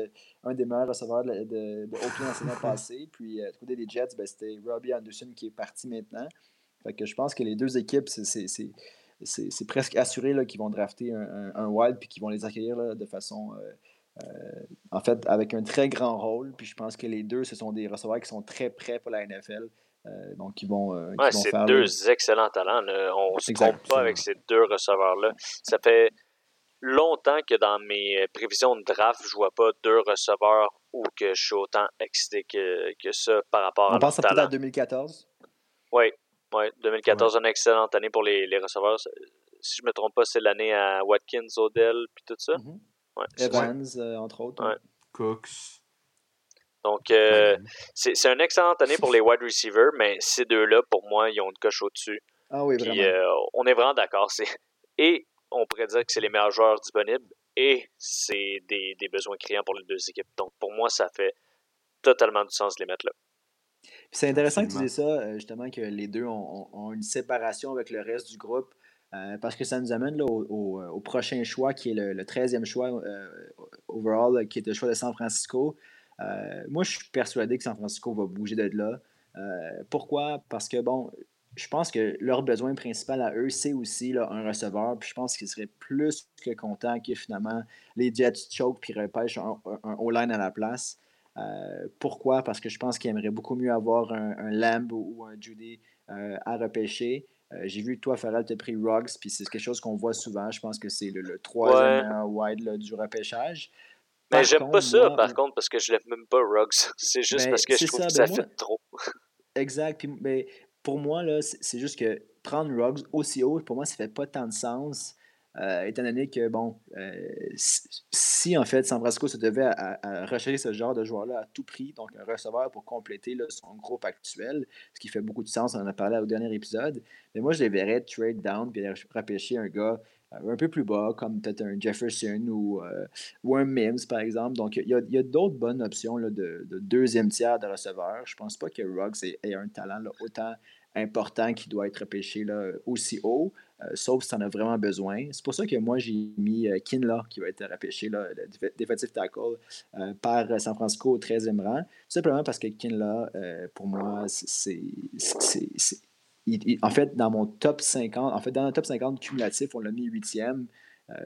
un des meilleurs receveurs de, de, de Oakland saison passée. Puis, du côté des Jets, ben, c'était Robbie Anderson qui est parti maintenant. Fait que je pense que les deux équipes, c'est presque assuré qu'ils vont drafter un, un, wild puis qu'ils vont les accueillir de façon euh, en fait, avec un très grand rôle. Puis je pense que les deux, ce sont des receveurs qui sont très prêts pour la NFL. Euh, donc, ils vont, euh, c'est deux excellents talents. On ne se trompe pas avec ces deux receveurs-là. Ça fait longtemps que dans mes prévisions de draft, je ne vois pas deux receveurs ou que je suis autant excité que, que ça par rapport à On pense peut-être à 2014. Oui, ouais, 2014, une excellente année pour les, les receveurs. Si je ne me trompe pas, c'est l'année à Watkins, Odell, puis tout ça. Mm-hmm. Evans, euh, entre autres. Cooks. Donc, euh, c'est une excellente année pour les wide receivers, mais ces deux-là, pour moi, ils ont une coche au-dessus. Ah oui, vraiment. Euh, on est vraiment d'accord. Et on pourrait dire que c'est les meilleurs joueurs disponibles et c'est des, des, besoins criants pour les deux équipes. Donc, pour moi, ça fait totalement du sens de les mettre là. C'est intéressant que tu dises ça, justement, que les deux ont, ont, une séparation avec le reste du groupe. Euh, parce que ça nous amène là, au, au, prochain choix, qui est le, 13e choix euh, overall, qui est le choix de San Francisco. Euh, moi, je suis persuadé que San Francisco va bouger de là. pourquoi? Parce que, bon, je pense que leur besoin principal à eux, c'est aussi là, un receveur. Puis je pense qu'ils seraient plus que contents que finalement les Jets choke puis repêchent un, un, O-line à la place. pourquoi? Parce que je pense qu'ils aimeraient beaucoup mieux avoir un, un Lamb ou un Judy à repêcher. Euh, j'ai vu toi, Farrell, tu as pris Ruggs, puis c'est quelque chose qu'on voit souvent. Je pense que c'est le, troisième wide du repêchage. Mais j'aime pas ça, par contre, parce que je lève même pas Ruggs. C'est juste ben, parce que je trouve que ça ben, fait trop. exact. Puis, mais pour moi, c'est juste que prendre Ruggs aussi haut, pour moi, ça fait pas tant de sens. Euh, étant donné que, bon, euh, si, en fait San Francisco se devait à, rechercher ce genre de joueur-là à tout prix, donc un receveur pour compléter son groupe actuel, ce qui fait beaucoup de sens, on en a parlé au dernier épisode, mais moi je les verrais trade down puis repêcher un gars euh, un peu plus bas, comme peut-être un Jefferson ou, ou, un Mims, par exemple. Donc, il y a, d'autres bonnes options là, de, deuxième tiers de receveur. Je pense pas que Ruggs ait, un talent autant important qui doit être repêché là, aussi haut. Euh, sauf si tu en as vraiment besoin. C'est pour ça que moi, j'ai mis euh, Kinla, qui va être repêché, là, le defensive tackle, euh, par San Francisco au 13e rang. Simplement parce que Kinla, pour moi, c'est. En fait, dans mon top 50, en fait, dans le top 50 cumulatif, on l'a mis 8e.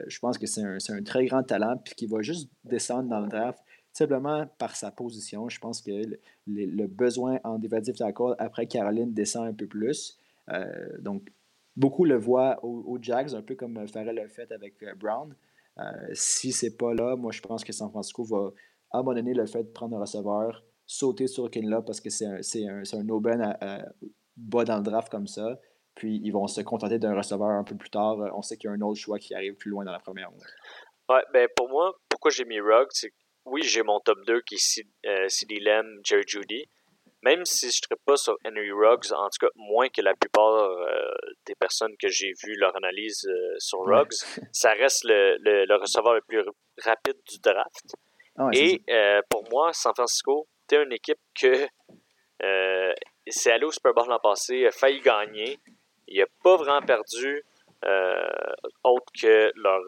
je pense que c'est un, un, très grand talent, puis qui va juste descendre dans le draft simplement par sa position. Je pense que le, besoin en defensive tackle après Caroline descend un peu plus. donc, Beaucoup le voient aux, Jags, un peu comme Farrell l'a fait avec euh, Brown. Euh, si c'est pas là, moi je pense que San Francisco va abandonner le fait de prendre un receveur, sauter sur Kinla parce que c'est un, un, un no-ben bas dans le draft comme ça. Puis ils vont se contenter d'un receveur un peu plus tard. On sait qu'il y a un autre choix qui arrive plus loin dans la première ronde. Ouais, ben pour moi, pourquoi j'ai mis Ruggs, c'est oui, j'ai mon top 2 qui est CD euh, Lamb, Jerry Judy même si je ne pas sur Henry Ruggs, en tout cas moins que la plupart euh, des personnes que j'ai vu leur analyse euh, sur Ruggs, ça reste le, le, receveur le plus rapide du draft. Ah Et euh, pour moi, San Francisco, c'est une équipe que c'est allé au Super Bowl l'an passé, a failli gagner. Il n'a pas vraiment perdu autre que leur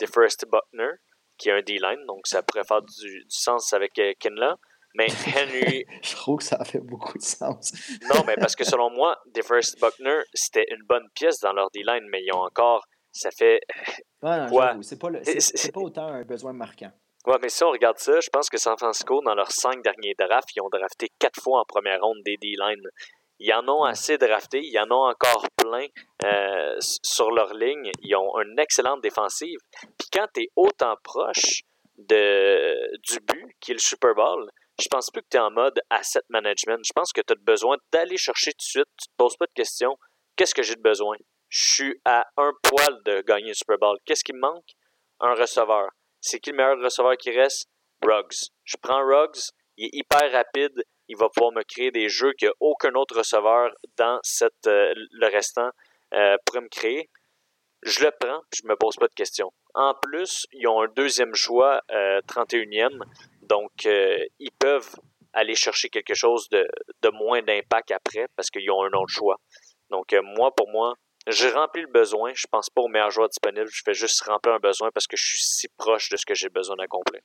DeForest Buckner, qui est un D-line, donc ça pourrait faire du, du sens avec Kenla. Mais Henry. je trouve que ça a fait beaucoup de sens. non, mais parce que selon moi, DeForest Buckner, c'était une bonne pièce dans leur D-line, mais ils ont encore ça fait. Ouais, quoi? C'est pas, le- c'est- c'est pas autant un besoin marquant. Mais si on regarde ça, je pense que San Francisco, dans leurs cinq derniers drafts, ils ont drafté quatre fois en première ronde des D-line. Ils en ont assez drafté, ils en ont encore plein euh, sur leur ligne. Ils ont une excellente défensive. Puis quand tu es autant proche de, du but, qui est le Super Bowl, je pense plus que tu es en mode asset management. Je pense que tu as besoin d'aller chercher tout de suite. Tu te poses pas de questions. Qu'est-ce que j'ai de besoin? Je suis à un poil de gagner le Super Bowl. Qu'est-ce qui me manque? Un receveur. C'est qui le meilleur receveur qui reste? Ruggs. Je prends Ruggs, il est hyper rapide, il va pouvoir me créer des jeux qu'aucun autre receveur dans euh, le restant euh, pourrait me créer. Je le prends, puis je me pose pas de questions. En plus, ils ont un deuxième choix, euh, 31e, donc euh, ils peuvent aller chercher quelque chose de, de moins d'impact après parce qu'ils ont un autre choix. Donc moi, pour moi, j'ai rempli le besoin. Je pense pas au meilleur joueur disponible. Je fais juste remplir un besoin parce que je suis si proche de ce que j'ai besoin d'accomplir.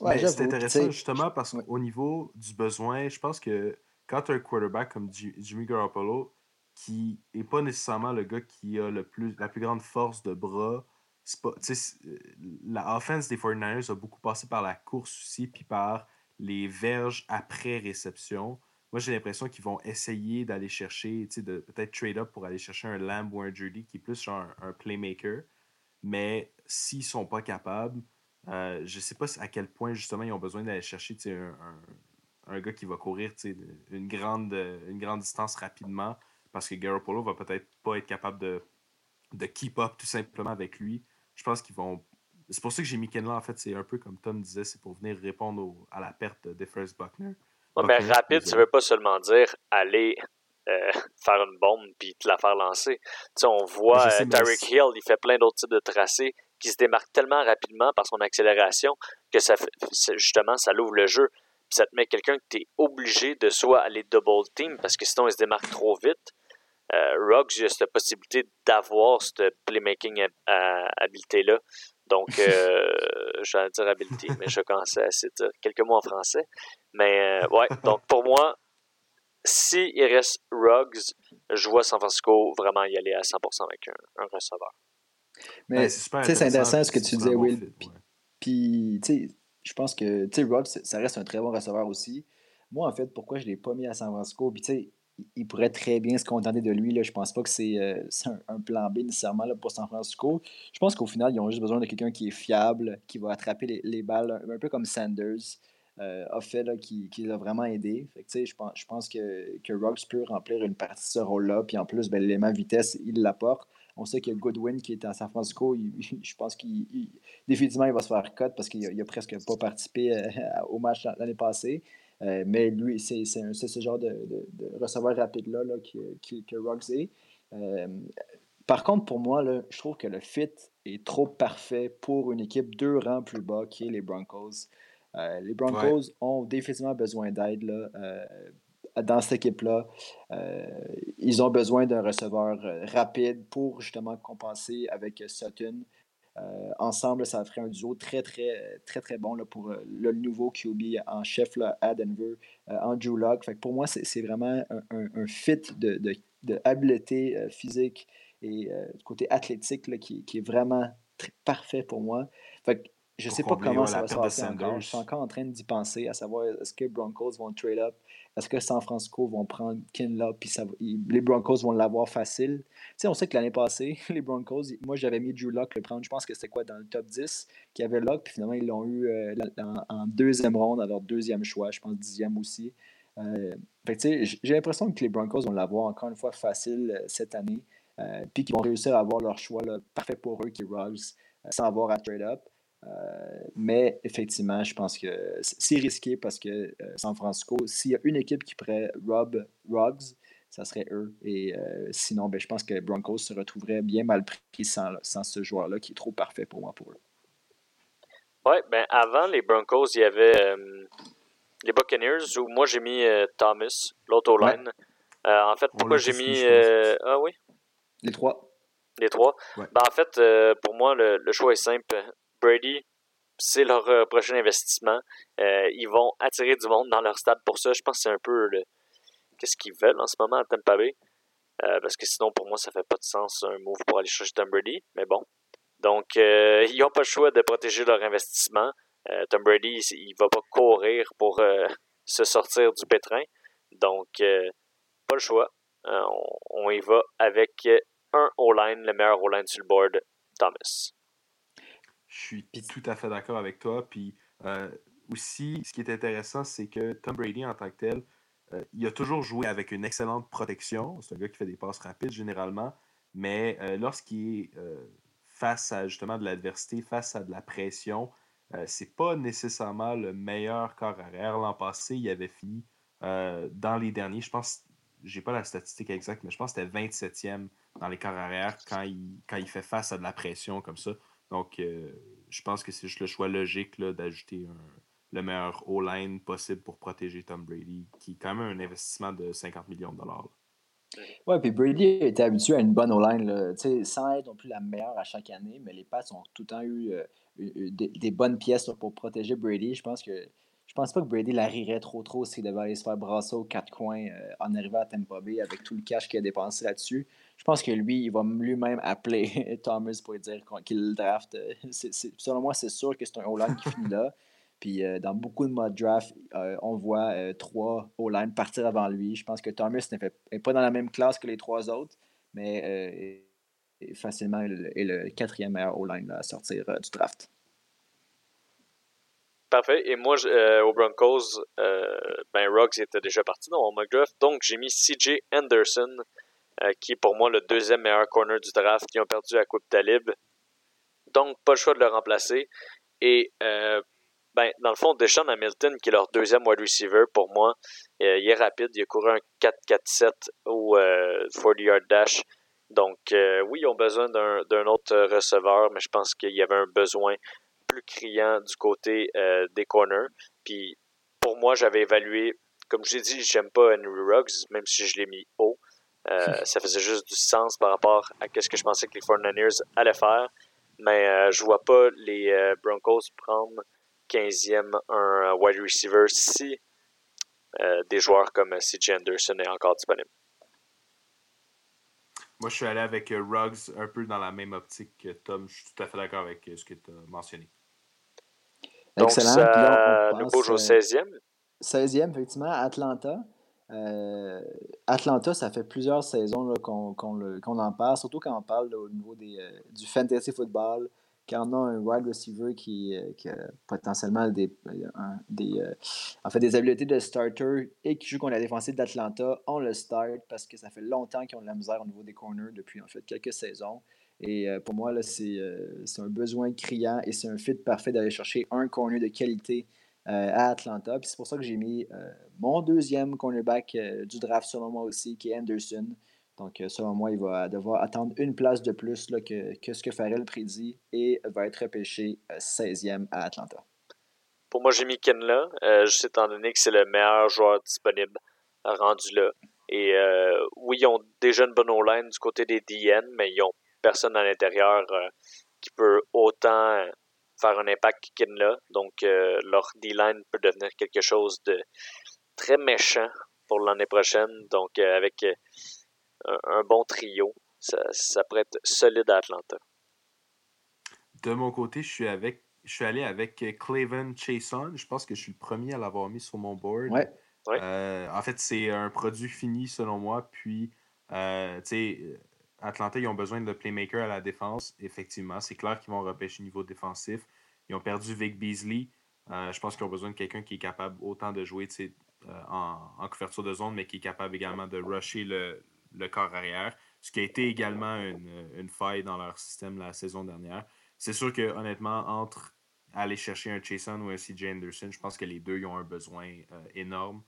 Ouais, c'est intéressant justement parce qu'au niveau du besoin, je pense que quand tu as un quarterback comme Ji- Jimmy Garoppolo, qui n'est pas nécessairement le gars qui a le plus, la plus grande force de bras, c'est pas, la offense des 49ers a beaucoup passé par la course aussi, puis par les verges après réception. Moi, j'ai l'impression qu'ils vont essayer d'aller chercher, de peut-être trade up pour aller chercher un Lamb ou un Jurdy qui est plus genre un, playmaker. Mais s'ils sont pas capables, euh, je sais pas à quel point justement ils ont besoin d'aller chercher un, un- un gars qui va courir une, grande, une grande distance rapidement parce que Garoppolo va peut-être pas être capable de, de keep up tout simplement avec lui. Je pense qu'ils vont. C'est pour ça que j'ai mis Kenla en fait, c'est un peu comme Tom disait, c'est pour venir répondre à la perte de DeForest Buckner. Ouais, mais rapide, ça veut pas seulement dire aller euh, faire une bombe puis te la faire lancer. Tu sais, on voit euh, Hill, il fait plein d'autres types de tracés qui se démarquent tellement rapidement par son accélération que ça justement, ça l'ouvre le jeu. Puis ça te met quelqu'un que tu es obligé de soit aller double team parce que sinon il se démarque trop vite. Euh, Ruggs, a cette possibilité d'avoir cette playmaking hab- à- habilité-là. Donc, euh, j'allais dire habilité, mais je commençais à dire quelques mots en français. Mais euh, ouais, donc pour moi, si il reste Ruggs, je vois San Francisco vraiment y aller à 100% avec un, un receveur. Mais Ouais, c'est intéressant ce que tu disais, Will. Puis- tu sais, je pense que, tu sais, Ruggs, ça reste un très bon receveur aussi. Moi, en fait, pourquoi je ne l'ai pas mis à San Francisco? Puis, tu sais, il- pourrait très bien se contenter de lui. Là. Je pense pas que c'est euh, c'est un, un plan B nécessairement là, pour San Francisco. Je pense qu'au final, ils ont juste besoin de quelqu'un qui est fiable, qui va attraper les, les balles, un, un peu comme Sanders euh, a fait, là, qui, qui l'a vraiment aidé. Fait que, je pense, je pense que, que Ruggs peut remplir une partie de ce rôle-là. Puis en plus, ben, l'élément vitesse, il l'apporte. On sait que Goodwin, qui est à San Francisco, je pense qu'il il- définitivement il va se faire cut parce qu'il n'a presque pas participé euh, au match l'année passée. Euh, mais lui, c'est ce genre de, de- receveur rapide-là là, que Ruggs est. Euh, par contre, pour moi, là, je trouve que le fit est trop parfait pour une équipe deux rangs plus bas qui est les Broncos. Euh, les Broncos ont définitivement besoin d'aide là, euh, dans cette équipe-là. Euh, ils ont besoin d'un receveur euh, rapide pour justement compenser avec Sutton. Ensemble, ça ferait un duo très, très, très, très bon là, pour le nouveau QB en chef là, à Denver, Andrew Luck. Fait que pour moi, c'est c'est vraiment un, un- un fit de, de, de habileté physique et du côté athlétique là, qui, qui est vraiment très parfait pour moi. Fait que je sais pas comment ça va se passer encore. Je suis encore en train d'y penser, à savoir est-ce que Broncos vont trade up, est-ce que San Francisco vont prendre Kinla, puis ça les Broncos vont l'avoir facile? Tu sais, on sait que l'année passée, les Broncos, moi j'avais mis Drew Lock le prendre, je pense que c'était quoi, dans le top 10, qui avait Lock, puis finalement ils l'ont eu euh, en, en deuxième ronde, à leur deuxième choix, je pense dixième aussi. Euh, j'ai l'impression que les Broncos vont l'avoir encore une fois facile euh, cette année, puis qu'ils vont réussir à avoir leur choix là, parfait pour eux, qui est Ruggs, sans avoir à trade up. Euh, mais effectivement, je pense que c'est risqué parce que euh, San Francisco, s'il y a une équipe qui pourrait rob Ruggs, ça serait eux. Et euh, sinon, ben, je pense que Broncos se retrouverait bien mal pris sans, sans ce joueur-là qui est trop parfait pour moi pour eux. Ouais, ben avant les Broncos, il y avait euh, les Buccaneers où moi j'ai mis euh, Thomas, l'auto line. Euh, en fait, On pourquoi j'ai mis. euh, ah oui, Les trois. les trois. Ouais. Ben, en fait, euh, pour moi, le, le choix est simple. Brady, c'est leur euh, prochain investissement. Euh, ils vont attirer du monde dans leur stade pour ça. Je pense que c'est un peu. Qu'est-ce qu'ils veulent en ce moment à Tampa Bay? parce que sinon, pour moi, ça fait pas de sens un move pour aller chercher Tom Brady. Mais bon. Donc, ils n'ont pas le choix de protéger leur investissement. Tom Brady, il va pas courir pour se sortir du pétrin. Donc, pas le choix. On, on, y va avec un O-line, le meilleur O-line sur le board, Thomas. Je suis tout à fait d'accord avec toi. Puis euh, aussi, ce qui est intéressant, c'est que Tom Brady, en tant que tel, euh, il a toujours joué avec une excellente protection. C'est un gars qui fait des passes rapides généralement. Mais euh, lorsqu'il est face à justement de l'adversité, face à de la pression, c'est pas nécessairement le meilleur corps arrière. L'an passé, il avait fini dans les derniers, je pense, j'ai pas la statistique exacte, mais je pense que c'était 27e dans les corps arrière quand il, quand il fait face à de la pression comme ça. Donc, euh, je pense que c'est juste le choix logique d'ajouter le meilleur O-line possible pour protéger Tom Brady, qui est quand même un investissement de 50 millions de dollars. Oui, puis Brady était habitué à une bonne O-line, sans être non plus la meilleure à chaque année, mais les Pats ont tout le temps eu euh, des, bonnes pièces pour protéger Brady. Je pense que je pense pas que Brady la rirait trop trop s'il devait aller se faire brasser aux quatre coins euh, en arrivant à Tampa Bay avec tout le cash qu'il a dépensé là-dessus je pense que lui, il va lui-même appeler Thomas pour lui dire qu'il le draft. selon moi, c'est sûr que c'est un O-line qui finit là. Puis euh, dans beaucoup de modes draft, euh, on voit euh, trois O-line partir avant lui. Je pense que Thomas n'est pas dans la même classe que les trois autres, mais facilement est le quatrième meilleur O-line à sortir du draft. Parfait. Et moi, au Broncos, ben, Ruggs était déjà parti dans mon mock draft. Donc, j'ai mis CJ Anderson euh, qui est pour moi le deuxième meilleur corner du draft, qui ont perdu à Coupe Talib. Donc, pas le choix de le remplacer. Et euh, ben, dans le fond, Deshaun Hamilton, qui est leur deuxième wide receiver, pour moi, euh, il est rapide. Il a couru un 4-4-7 ou 40-yard dash. Donc, oui, ils ont besoin d'un autre receveur, mais je pense qu'il y avait un besoin plus criant du côté des corners. Puis, pour moi, j'avais évalué, comme je l'ai dit, j'aime pas Henry Ruggs, même si je l'ai mis haut. Euh, ça faisait juste du sens par rapport à ce que je pensais que les 49ers allaient faire. Mais euh, je vois pas les euh, Broncos prendre 15e un wide receiver si des joueurs comme C.J. Anderson est encore disponible. Moi, je suis allé avec Ruggs un peu dans la même optique que Tom. Je suis tout à fait d'accord avec ce que tu as mentionné. Donc, Excellent. Ça nous bouge au 16e. 16e, effectivement, Atlanta. Euh, Atlanta, ça fait plusieurs saisons qu'on en parle, surtout quand on parle au niveau des, euh, du fantasy football, quand on a un wide receiver qui, euh, qui a potentiellement des, des, en fait, des habiletés de starter et qui joue contre la défensive d'Atlanta, on le start parce que ça fait longtemps qu'ils ont de la misère au niveau des corners depuis en fait quelques saisons. Et pour moi, c'est un besoin criant et c'est un fit parfait d'aller chercher un corner de qualité à Atlanta. c'est pour ça que j'ai mis euh, mon deuxième cornerback euh, du draft, selon moi aussi, qui est Anderson. Donc, selon moi, il va devoir attendre une place de plus que, ce que Farrell prédit et va être repêché 16e à Atlanta. Pour moi, j'ai mis Ken là, juste étant donné que c'est le meilleur joueur disponible rendu là. Et oui, ils ont déjà une bonne O-line du côté des DN, mais ils n'ont personne à l'intérieur qui peut autant faire un impact là. Donc, euh, leur D-line peut devenir quelque chose de très méchant pour l'année prochaine. Donc, euh, avec euh, un, bon trio, ça, ça, pourrait être solide à Atlanta. De mon côté, je suis avec je suis allé avec Cleveland Chason. Je pense que je suis le premier à l'avoir mis sur mon board. Ouais. en fait, c'est un produit fini selon moi. Puis, tu sais, Atlanta, ils ont besoin de playmaker à la défense. Effectivement, c'est clair qu'ils vont repêcher au niveau défensif. Ils ont perdu Vic Beasley. Euh, je pense qu'ils ont besoin de quelqu'un qui est capable autant de jouer euh, en, couverture de zone, mais qui est capable également de rusher le, corps arrière, ce qui a été également une, faille dans leur système la saison dernière. C'est sûr que honnêtement, entre aller chercher un Chason ou un CJ Anderson, je pense que les deux ont un besoin euh, énorme.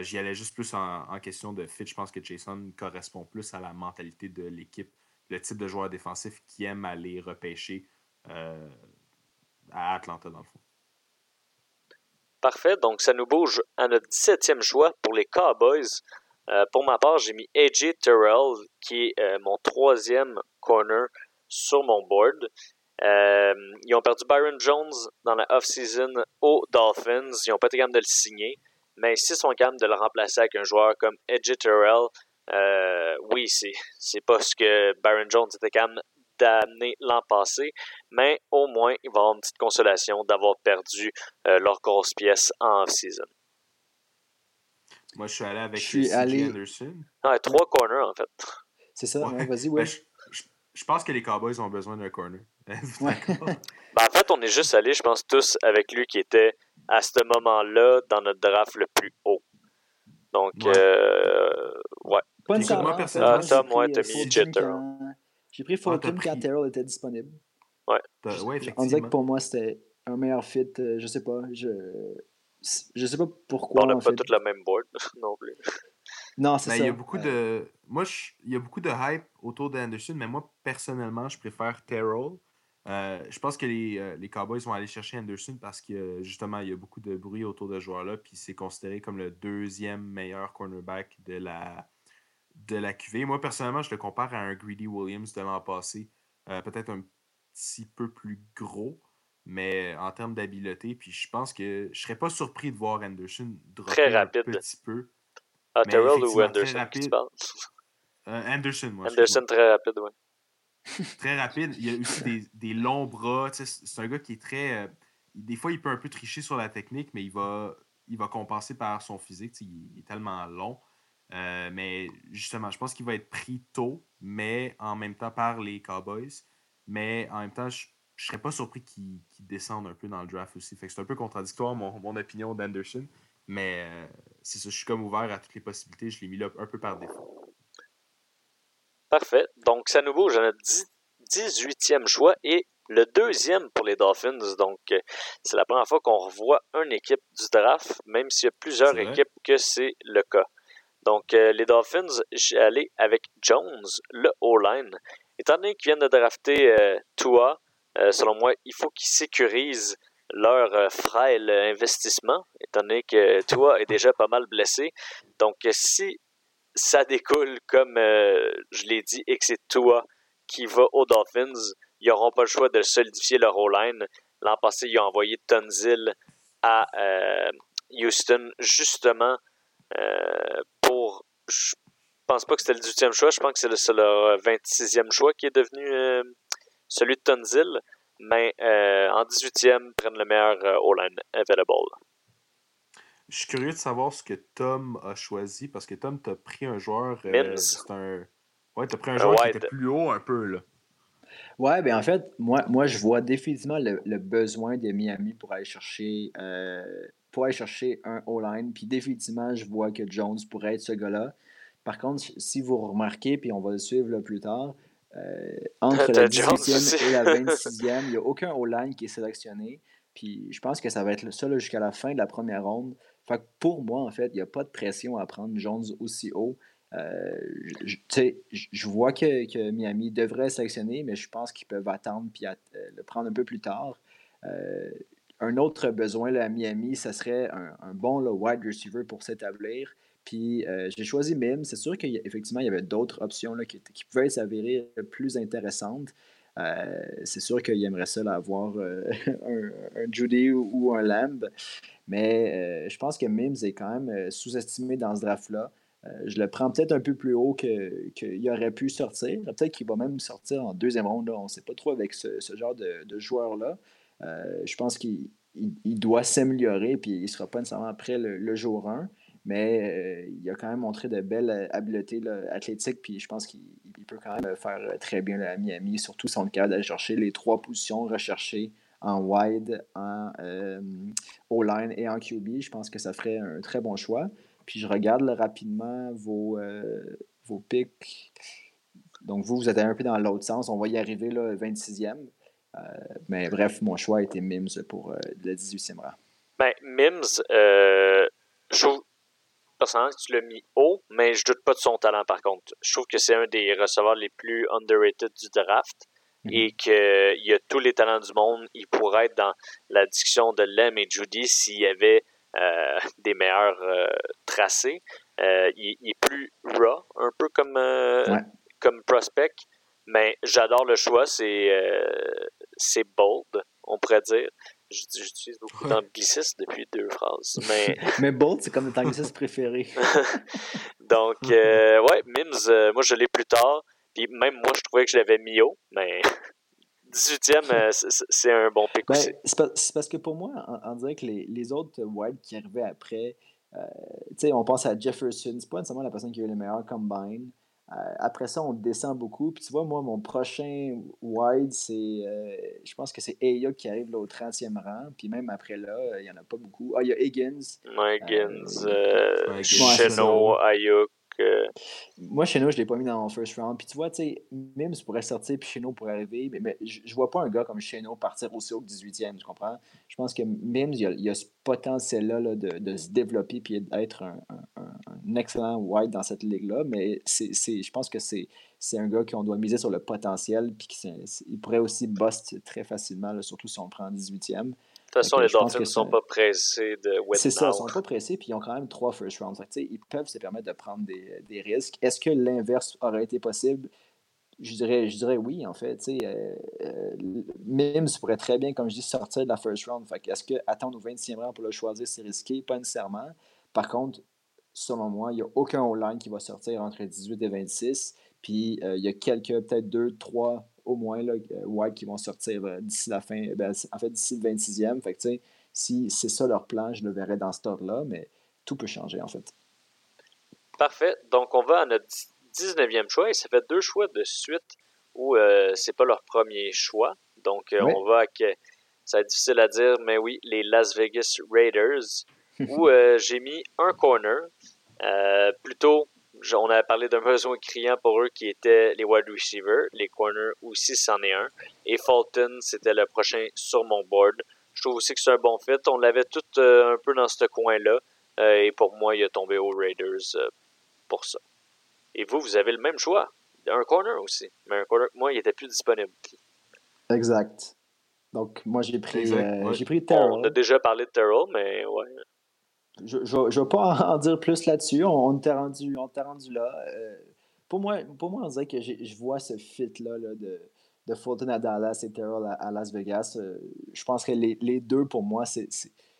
J'y allais juste plus en, question de fit. Je pense que Jason correspond plus à la mentalité de l'équipe, le type de joueur défensif qui aime aller repêcher à Atlanta, dans le fond. Parfait. Donc, ça nous bouge à notre 17e choix pour les Cowboys. Euh, pour ma part, j'ai mis AJ Terrell, qui est euh, mon troisième corner sur mon board. Euh, ils ont perdu Byron Jones dans la off-season aux Dolphins. Ils n'ont pas été capables de le signer mais s'ils sont capables de le remplacer avec un joueur comme Edgy Terrell, Euh, oui, c'est, c'est pas ce que Baron Jones était capable d'amener l'an passé, mais au moins, il va avoir une petite consolation d'avoir perdu euh, leur grosse pièce en off-season. Moi, je suis allé avec Je suis allé- Anderson. Ah, trois corners, en fait. C'est ça, Ouais. vas-y, Ben, ouais. je, je- je pense que les Cowboys ont besoin d'un corner. Ouais. Ben, en fait, on est juste allés, je pense, tous avec lui qui était à ce moment-là dans notre draft le plus haut. Donc, Ouais. euh, ouais. Pas moi, personnellement, Moi, Ah, Tom, ouais, pris, t'as euh, mis J'ai pris Ah, Fulton t'as quand Terrell était disponible. T'as- ouais, On dirait effectivement. que pour moi, c'était un meilleur fit. euh, Je sais pas. Je, je sais pas pourquoi. on n'a pas fait. toute la même board non plus. Non, c'est Ben, ça. il y a beaucoup Euh, de. Moi, je- il y a beaucoup de hype autour d'Anderson, mais moi, personnellement, je préfère Terrell. Euh, je pense que les, euh, les Cowboys vont aller chercher Anderson parce que justement, il y a beaucoup de bruit autour de ce joueur-là, puis c'est considéré comme le deuxième meilleur cornerback de la, de la QV. Moi, personnellement, je le compare à un Greedy Williams de l'an passé. Euh, Peut-être un petit peu plus gros, mais en termes d'habileté, puis je pense que je serais pas surpris de voir Anderson dropper Très rapide. un petit peu. Ah, Terrell ou Anderson, tu parles? Euh, Anderson, moi. Anderson, très rapide, ouais. Très rapide. Il a aussi des, des longs bras. C'est un gars qui est très. euh, des fois, il peut un peu tricher sur la technique, mais il va, il va compenser par son physique. Il, est tellement long. Euh, mais justement, je pense qu'il va être pris tôt, mais en même temps par les Cowboys. Mais en même temps, je ne serais pas surpris qu'il descende un peu dans le draft aussi. C'est un peu contradictoire, mon, mon opinion d'Anderson. Mais euh, c'est ça, je suis comme ouvert à toutes les possibilités. Je l'ai mis là un peu par défaut. Parfait. Donc, ça nous bouge à notre dix- 18e choix et le deuxième pour les Dolphins. Donc, euh, c'est la première fois qu'on revoit une équipe du draft, même s'il y a plusieurs équipes que c'est le cas. Donc, euh, les Dolphins, j'ai allé avec Jones, le O-line. Étant donné qu'ils viennent de drafter euh, Tua, euh, selon moi, il faut qu'ils sécurisent leur frêle investissement, étant donné que Tua est déjà pas mal blessé. Donc, si ça découle comme euh, je l'ai dit et que c'est Tua qui va aux Dolphins, ils n'auront pas le choix de solidifier leur O-line. L'an passé, ils ont envoyé Tunzil à euh, Houston justement euh, pour. Je pense pas que c'était le 18e choix, je pense que c'est le- leur 26e choix qui est devenu celui de Tunzil. Mais en 18e, ils prennent le meilleur O-line available. Je suis curieux de savoir ce que Tom a choisi parce que Tom, t'as pris un joueur. euh, c'est un. Ouais, t'as pris un Un joueur qui était plus haut un peu, là. Ouais, ben en fait, moi, moi je vois définitivement le, le besoin de Miami pour aller chercher euh, pour aller chercher un O-line. Puis définitivement, je vois que Jones pourrait être ce gars-là. Par contre, si vous remarquez, puis on va le suivre là plus tard, euh, entre la Jones 18e aussi. et la 26e, il n'y a aucun O-line qui est sélectionné. Puis je pense que ça va être ça jusqu'à la fin de la première ronde. Fait que pour moi, en fait, il n'y a pas de pression à prendre Jones aussi haut. Euh, je, je- vois que, que Miami devrait sélectionner, mais je pense qu'ils peuvent attendre puis at- euh, le prendre un peu plus tard. Euh, un autre besoin là, à Miami, ça serait un, bon wide receiver pour s'établir. Puis j'ai choisi Mims. C'est sûr qu'effectivement, il y avait d'autres options là, qui pouvaient s'avérer plus intéressantes. Euh, c'est sûr qu'il aimerait ça là, avoir euh, un, Judy ou, un Lamb. Mais euh, je pense que Mims est quand même sous-estimé dans ce draft-là. Je le prends peut-être un peu plus haut qu'il aurait pu sortir. Peut-être qu'il va même sortir en deuxième ronde. On ne sait pas trop avec ce, ce genre de, de joueur-là. Je pense qu'il il- doit s'améliorer, puis il ne sera pas nécessairement prêt le, le jour 1. Mais euh, il a quand même montré de belles habiletés là, athlétiques, puis je pense qu'il il peut quand même faire euh, très bien là, à Miami, surtout si on est capable d'aller chercher les trois positions recherchées en wide, en euh, O-line et en QB. Je pense que ça ferait un très bon choix. Puis je regarde rapidement vos, euh, vos. Donc vous, vous êtes un peu dans l'autre sens. On va y arriver là, 26e. Euh, mais bref, mon choix a été Mims pour euh, le 18e rang. Ben, Mims, euh, je trouve que tu l'as mis haut, mais je doute pas de son talent par contre. Je trouve que c'est un des receveurs les plus underrated du draft Mhm. et qu'il a tous les talents du monde. Il pourrait être dans la discussion de Lem et Judy s'il y avait euh, des meilleurs euh, tracés. Euh, il, il est plus raw, un peu comme, Ouais. comme prospect, mais j'adore le choix. C'est c'est bold, on pourrait dire. J'utilise beaucoup d'anglicisme depuis deux phrases. Mais, mais Bolt, c'est comme le anglicisme préféré. Donc, euh, ouais, Mims, euh, moi, je l'ai plus tard. Puis même moi, je trouvais que je l'avais mis haut, mais 18e, euh, c'est un bon pick ben, aussi. C'est parce que pour moi, on, dirait que les, les autres wide qui arrivaient après, tu sais, on pense à Jefferson, c'est pas nécessairement la personne qui a eu le meilleur combine. Euh, après ça, on descend beaucoup. Puis tu vois, moi, mon prochain wide, c'est. Euh, je pense que c'est Aya qui arrive là, au 30e rang. Puis même après là, il n'y en a pas beaucoup. Ah, il y a Higgins. Higgins, euh, Chenot, Ayuk. Moi, Cheno, je ne l'ai pas mis dans mon first round. Puis tu vois, Mims pourrait sortir, puis Cheno pourrait arriver. Mais, mais je ne vois pas un gars comme Cheno partir aussi haut que 18e, tu comprends? Je pense que Mims, il y a, ce potentiel-là de, de, se développer puis d'être un, excellent wide dans cette ligue-là. Mais je pense que c'est, un gars qu'on doit miser sur le potentiel. Puis il pourrait aussi bust très facilement, surtout si on le prend en 18e. De toute façon, les Dolphins ne sont pas pressés de C'est ça, ils ne sont pas pressés, puis ils ont quand même trois first rounds. ils peuvent se permettre de prendre des, des risques. Est-ce que l'inverse aurait été possible? Je dirais, je dirais oui, en fait. Euh, euh, Mims pourrait très bien, comme je dis, sortir de la first round. Est-ce qu'attendre au 20e rang pour le choisir, c'est risqué? Pas nécessairement. Par contre, selon moi, il n'y a aucun online qui va sortir entre 18 et 26. Puis euh, il y a quelques, peut-être deux, trois au moins là, White qui vont sortir euh, d'ici la fin, ben, en fait d'ici le 26e. Fait que, si c'est ça leur plan, je le verrai dans ce ordre-là, mais tout peut changer en fait. Parfait. Donc on va à notre 19e choix et ça fait deux choix de suite où euh, c'est pas leur premier choix. Donc euh, on va avec, ça va être difficile à dire, mais oui, les Las Vegas Raiders où j'ai mis un corner. plutôt on avait parlé d'un besoin criant pour eux qui était les wide receivers, les corners aussi, c'en est un. Et Fulton, c'était le prochain sur mon board. Je trouve aussi que c'est un bon fit. On l'avait tout euh, un peu dans ce coin-là. Euh, et pour moi, il a tombé aux Raiders euh, pour ça. Et vous, vous avez le même choix. Un corner aussi. Mais un corner, moi, il était plus disponible. Exact. Donc, moi, j'ai pris, j'ai pris Terrell. On a déjà parlé de Terrell, mais ouais je ne vais pas en dire plus là-dessus. On, on t'est rendu, là. Euh, pour, moi, pour moi, on dirait que je vois ce fit-là de, de Fulton à Dallas et Terrell à, Las Vegas. Euh, je pense que les, les deux, pour moi, c'est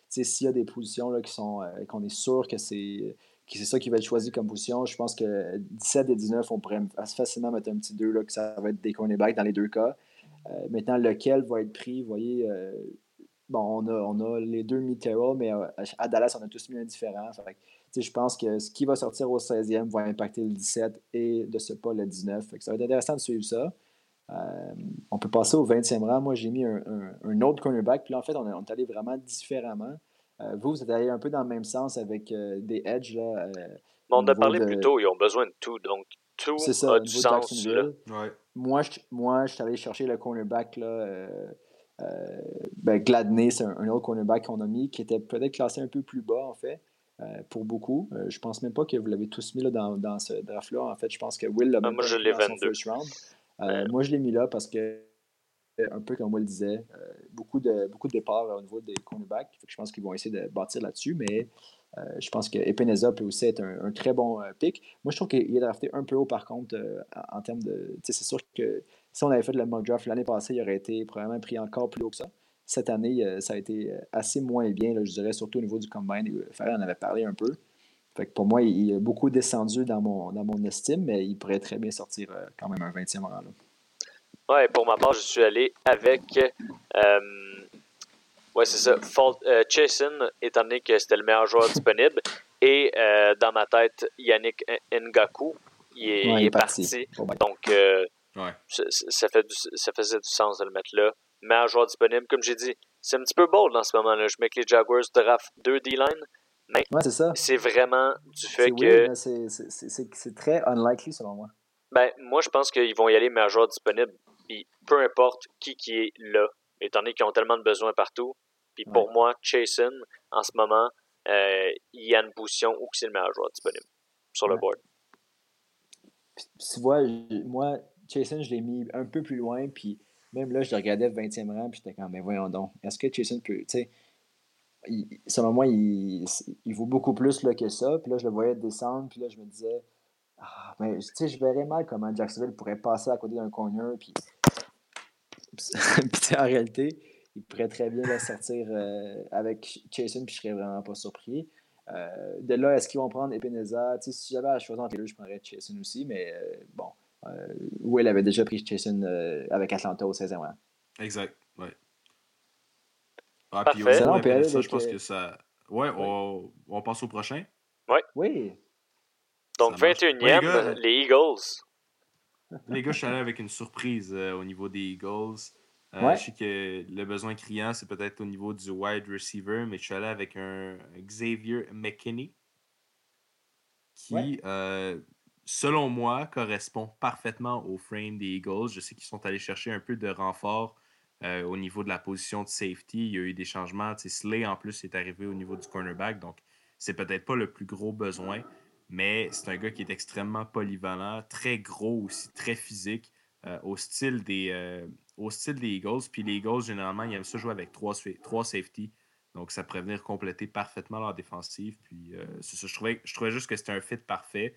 s'il y a des positions qui sont euh, qu'on est sûr que c'est c'est ça qui va être choisi comme position. Je pense que 17 et 19, on pourrait facilement mettre un petit 2 là, que ça va être des cornerbacks dans les deux cas. maintenant, lequel va être pris, vous voyez, bon, on a, on a les deux mis Terrell, mais euh, à Dallas, on a tous mis un différent. je pense que ce qui va sortir au 16e va impacter le 17 et de ce pas le 19. ça va être intéressant de suivre ça. Euh, on peut passer au 20e rang. Moi, j'ai mis un, un, autre cornerback. Puis en fait, on, est allé vraiment différemment. Euh, vous, vous êtes allé un peu dans le même sens avec des edges. Là, on a parlé plus tôt, ils ont besoin de tout. Donc, tout ça, a du sens. Moi, je, moi, je suis allé chercher le cornerback là, euh, ben Gladney, c'est un, autre cornerback qu'on a mis qui était peut-être classé un peu plus bas, en fait, euh, pour beaucoup. Euh, je pense même pas que vous l'avez tous mis là, dans, dans, ce draft-là. En fait, je pense que Will l'a ah, mis moi, je l'ai dans son first round. Moi, je l'ai mis là parce que, un peu comme Will disait, beaucoup, de, beaucoup de départs au niveau des cornerbacks. Je pense qu'ils vont essayer de bâtir là-dessus, mais je pense que Epeneza peut aussi être un, très bon pick. Moi, je trouve qu'il est drafté un peu haut, par contre, en termes de. C'est sûr que si on avait fait le mock draft l'année passée, il aurait été probablement pris encore plus haut que ça. Cette année, euh, ça a été euh, assez moins bien, je dirais, surtout au niveau du combine. Euh, Ferrer en avait parlé un peu. Fait que pour moi, il, a beaucoup descendu dans mon, dans mon estime, mais il pourrait très bien sortir quand même un 20e rang. Là. Ouais, pour ma part, je suis allé avec. Euh, ouais, c'est ça. Chasen, étant donné que c'était le meilleur joueur disponible. Et dans ma tête, Yannick Ngaku, il est, parti. Donc, ça, fait ça faisait du sens de le mettre là. Meilleur joueur disponible, comme j'ai dit, c'est un petit peu bold en ce moment-là. Je mets que les Jaguars draft deux D-line, mais c'est vraiment du fait que. c'est très unlikely selon moi. Ben, moi, je pense qu'ils vont y aller meilleur joueur disponible. Puis peu importe qui qui est là, étant donné qu'ils ont tellement de besoins partout. Puis pour moi, Chasen, en ce moment, euh, il y a une position où c'est le meilleur joueur disponible sur le board. tu vois, moi, Jason, je l'ai mis un peu plus loin, puis même là, je le regardais le 20e rang, puis j'étais comme, mais voyons donc, est-ce que Jason peut, tu sais, selon moi, il, il, vaut beaucoup plus que ça, puis là, je le voyais descendre, puis là, je me disais, ah, mais tu sais, je verrais mal comment Jacksonville pourrait passer à côté d'un corner, puis, puis en réalité, il pourrait très bien sortir avec Jason, puis je serais vraiment pas surpris. de là, est-ce qu'ils vont prendre Epineza? si j'avais à choisir entre les deux, je prendrais Jason aussi, mais bon, Will avait déjà pris Jason avec Atlanta au 16e rang. Exact, oui. Ah, puis ça, je pense que ça. Ouais, On, on, passe au prochain. Ouais. Oui. Donc, 21e, les, Eagles. Les gars, je suis allé avec une surprise euh, au niveau des Eagles. Euh, je sais que le besoin criant, c'est peut-être au niveau du wide receiver, mais je suis allé avec un Xavier McKinney qui, euh, selon moi, correspond parfaitement au frame des Eagles. Je sais qu'ils sont allés chercher un peu de renfort euh, au niveau de la position de safety, il y a eu des changements. Slay, en plus, est arrivé au niveau du cornerback. Donc, c'est peut-être pas le plus gros besoin, mais c'est un gars qui est extrêmement polyvalent, très gros aussi, très physique, euh, au, style des, euh, au style des Eagles. Puis les Eagles, généralement, ils aiment ça jouer avec trois, trois safety. Donc, ça pourrait venir compléter parfaitement leur défensive. Puis, je, trouvais, je trouvais juste que c'était un fit parfait.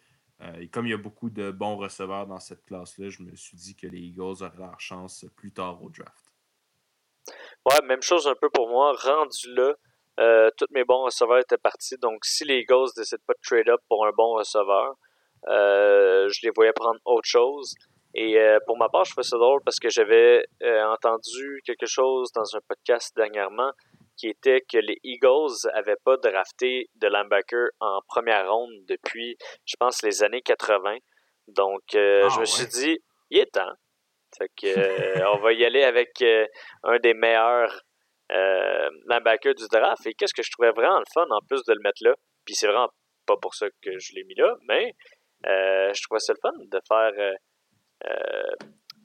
Et comme il y a beaucoup de bons receveurs dans cette classe-là, je me suis dit que les Eagles auraient leur chance plus tard au draft. Ouais, même chose un peu pour moi. Rendu là, euh, tous mes bons receveurs étaient partis. Donc, si les Eagles décident pas de trade up pour un bon receveur, euh, je les voyais prendre autre chose. Et euh, pour ma part, je fais ça drôle parce que j'avais entendu quelque chose dans un podcast dernièrement qui était que les Eagles avaient pas drafté de linebacker en première ronde depuis, je pense, les années 80. Donc, ah je me suis dit, il est temps. Fait que, euh, on va y aller avec euh, un des meilleurs euh, linebackers du draft. Et qu'est-ce que je trouvais vraiment le fun en plus de le mettre là? Puis c'est vraiment pas pour ça que je l'ai mis là, mais je trouvais ça le fun de faire.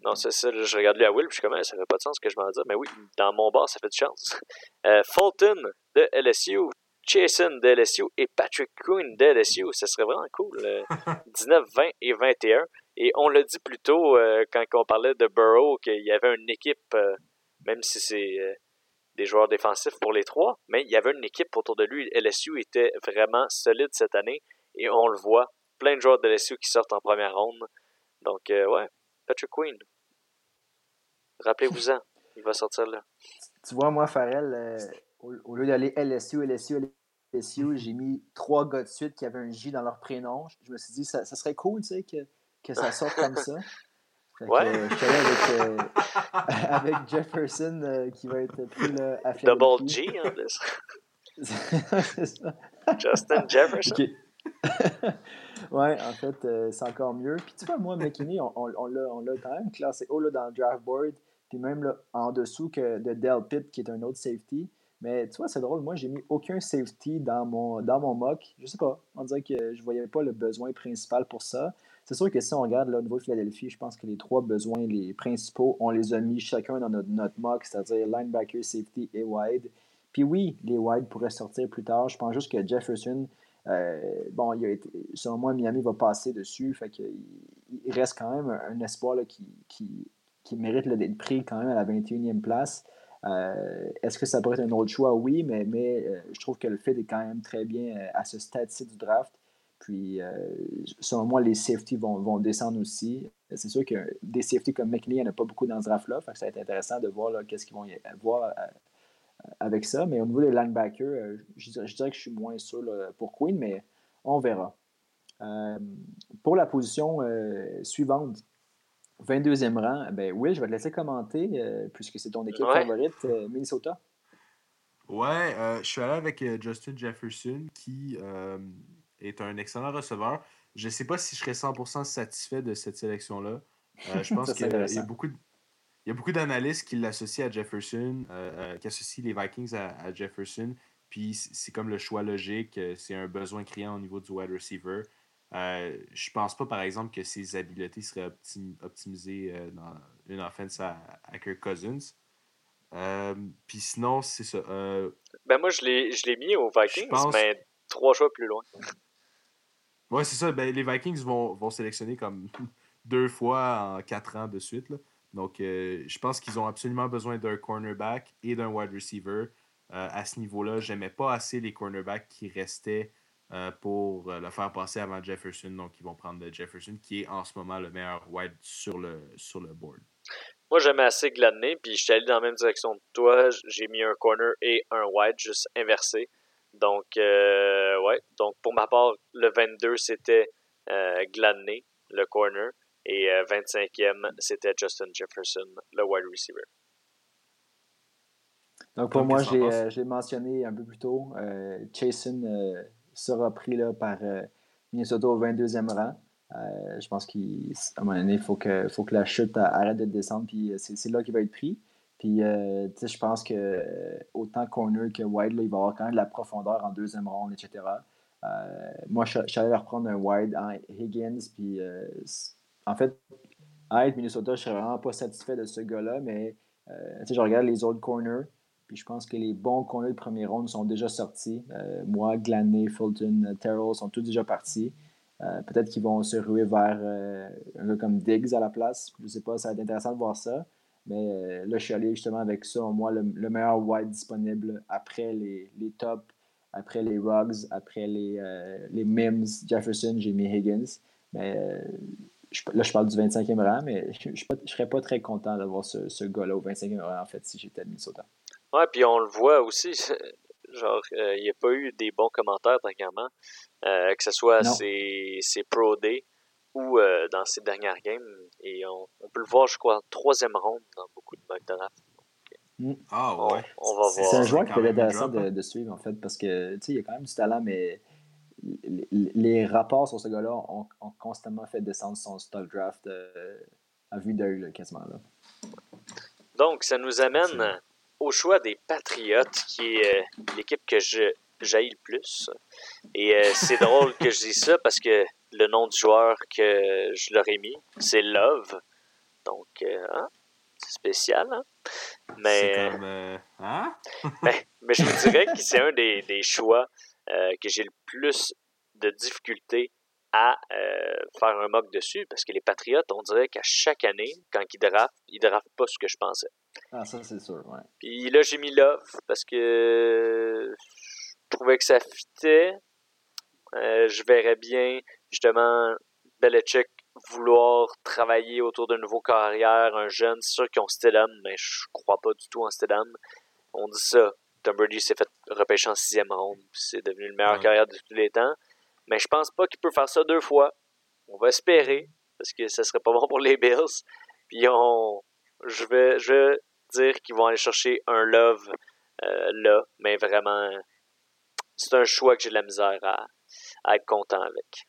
Non, c'est ça, je regarde lui à Will, puis je suis comme, ça fait pas de sens ce que je m'en dire. Mais oui, dans mon bar, ça fait de chance. Fulton de LSU, Jason de LSU et Patrick Quinn de LSU. Ça serait vraiment cool. 19, 20 et 21. Et on l'a dit plus tôt euh, quand on parlait de Burrow qu'il y avait une équipe, euh, même si c'est euh, des joueurs défensifs pour les trois, mais il y avait une équipe autour de lui. LSU était vraiment solide cette année et on le voit. Plein de joueurs de LSU qui sortent en première ronde. Donc, ouais, Patrick Queen. Rappelez-vous-en, il va sortir là. Tu vois, moi, Farrell, au, lieu d'aller LSU, LSU, LSU, j'ai mis trois gars de suite qui avaient un J dans leur prénom. Je me suis dit, ça, ça serait cool, tu sais, que que ça sorte comme ça. ouais. je suis avec, euh, avec Jefferson euh, qui va être plus là, à Double G en plus. Justin Jefferson. ouais, en fait, euh, c'est encore mieux. Puis tu vois, moi, McKinney, on, on, on l'a quand même classé haut là, dans le draft board. Puis même là, en dessous que de Del Pitt, qui est un autre safety. Mais tu vois, c'est drôle. Moi, j'ai mis aucun safety dans mon, dans mon mock. Je sais pas. On dirait que je voyais pas le besoin principal pour ça. C'est sûr que si on regarde là, au niveau de Philadelphie, je pense que les trois besoins les principaux, on les a mis chacun dans notre, notre mock, c'est-à-dire linebacker, safety et wide. Puis oui, les wide pourraient sortir plus tard. Je pense juste que Jefferson, euh, bon, il a été, selon moi, Miami va passer dessus. Fait qu'il il reste quand même un, espoir qui, qui, qui, mérite d'être pris quand même à la 21e place. Euh, est-ce que ça pourrait être un autre choix? Oui, mais, euh, je trouve que le fait est quand même très bien à ce stade-ci du draft. Puis, euh, selon moi, les safety vont, descendre aussi. C'est sûr que des safety comme McNeil, il n'y en a pas beaucoup dans ce draft-là. Ça va être intéressant de voir qu'est-ce qu'ils vont avoir euh, avec ça. Mais au niveau des linebackers, euh, je, dirais, que je suis moins sûr pour Queen, mais on verra. pour la position suivante, 22e rang, ben oui, je vais te laisser commenter puisque c'est ton équipe favorite, Minnesota. Ouais, je suis allé avec Justin Jefferson qui est un excellent receveur. Je ne sais pas si je serais 100% satisfait de cette sélection-là. Euh, je pense qu'il y a beaucoup Il y a beaucoup d'analystes qui l'associent à Jefferson, euh, euh, qui associent les Vikings à, Jefferson. Puis c'est comme le choix logique, c'est un besoin criant au niveau du wide receiver. Euh, je pense pas, par exemple, que ses habiletés seraient optimisées dans une offense à, Kirk Cousins. puis sinon, c'est ça. ben moi, je l'ai mis aux Vikings, mais trois choix plus loin. Ouais, c'est ça. Ben, les Vikings vont, vont sélectionner comme deux fois en quatre ans de suite. Là. Donc, euh, je pense qu'ils ont absolument besoin d'un cornerback et d'un wide receiver. Euh, à ce niveau-là, j'aimais pas assez les cornerbacks qui restaient euh, pour le faire passer avant Jefferson. Donc, ils vont prendre Jefferson, qui est en ce moment le meilleur wide sur le, sur le board. Moi, j'aimais assez Gladney, puis je suis allé dans la même direction que toi. J'ai mis un corner et un wide, juste inversé. Donc, euh, ouais. Donc, pour ma part, le 22, c'était euh, Gladney, le corner. Et 25e, euh, c'était Justin Jefferson, le wide receiver. Donc, pour moi, je l'ai mentionné un peu plus tôt. Chasen sera pris là, par Minnesota au 22e rang. Euh, je pense qu'à un moment donné, il faut que, faut que la chute arrête de descendre, puis euh, c'est là qu'il va être pris. Puis, euh, je pense que autant corner que wide, il va avoir quand même de la profondeur en deuxième ronde, etc. moi, je, suis allé reprendre un wide en Higgins, puis en fait, à Minnesota, je serais vraiment pas satisfait de ce gars-là, mais je regarde les autres corners, puis je pense que les bons corners de première ronde sont déjà sortis. moi, Glaney, Fulton, Terrell sont tous déjà partis. Euh, peut-être qu'ils vont se ruer vers euh, un gars comme Diggs à la place. Je ne sais pas, ça va être intéressant de voir ça. Mais euh, là, je suis allé justement avec ça, moins le, meilleur wide disponible après les, les tops, après les Ruggs, après les, Mims, Jefferson, j'ai mis Higgins. Mais là, je parle du 25e rang, mais je ne serais pas très content d'avoir ce, ce gars-là au 25e rang, en fait, si j'étais à Minnesota. Ouais, puis on le voit aussi, genre, il n'y a pas eu des bons commentaires, dernièrement. Euh, que ce soit ses, Pro Day ou euh, dans ses dernières games. Et on, peut le voir, je crois, en troisième ronde dans beaucoup de mock draft. Mm. Ah ouais. On, va voir. C'est un joueur qui peut être intéressant de, de, suivre, en fait, parce que, tu sais, il y a quand même du talent, mais les, rapports sur ce gars-là ont, constamment fait descendre son stock draft euh, à vue d'œil, quasiment. Là. Donc, ça nous amène au choix des Patriotes, qui est l'équipe que je le plus. Et euh, c'est drôle que je dise ça parce que le nom du joueur que je leur ai mis, c'est Love. Donc, euh, hein, c'est spécial, hein? Mais, comme, euh, hein? mais, mais, je vous dirais que c'est un des, des choix que j'ai le plus de difficultés à faire un mock dessus parce que les Patriotes, on dirait qu'à chaque année, quand ils draftent, ils draftent pas ce que je pensais. Ah, ça, c'est sûr, ouais. Puis là, j'ai mis Love parce que je trouvais que ça fitait. Euh, je verrais bien, justement, Belichick vouloir travailler autour d'un nouveau carrière, un jeune. C'est sûr qu'ils ont Stidham, mais je crois pas du tout en Stidham. On dit ça. Tom Brady s'est fait repêcher en sixième ronde, c'est devenu le meilleur carrière de tous les temps. Mais je pense pas qu'il peut faire ça deux fois. On va espérer, parce que ça serait pas bon pour les Bills. Puis on, je vais, je dire qu'ils vont aller chercher un love euh, là, mais vraiment c'est un choix que j'ai de la misère à, être content avec.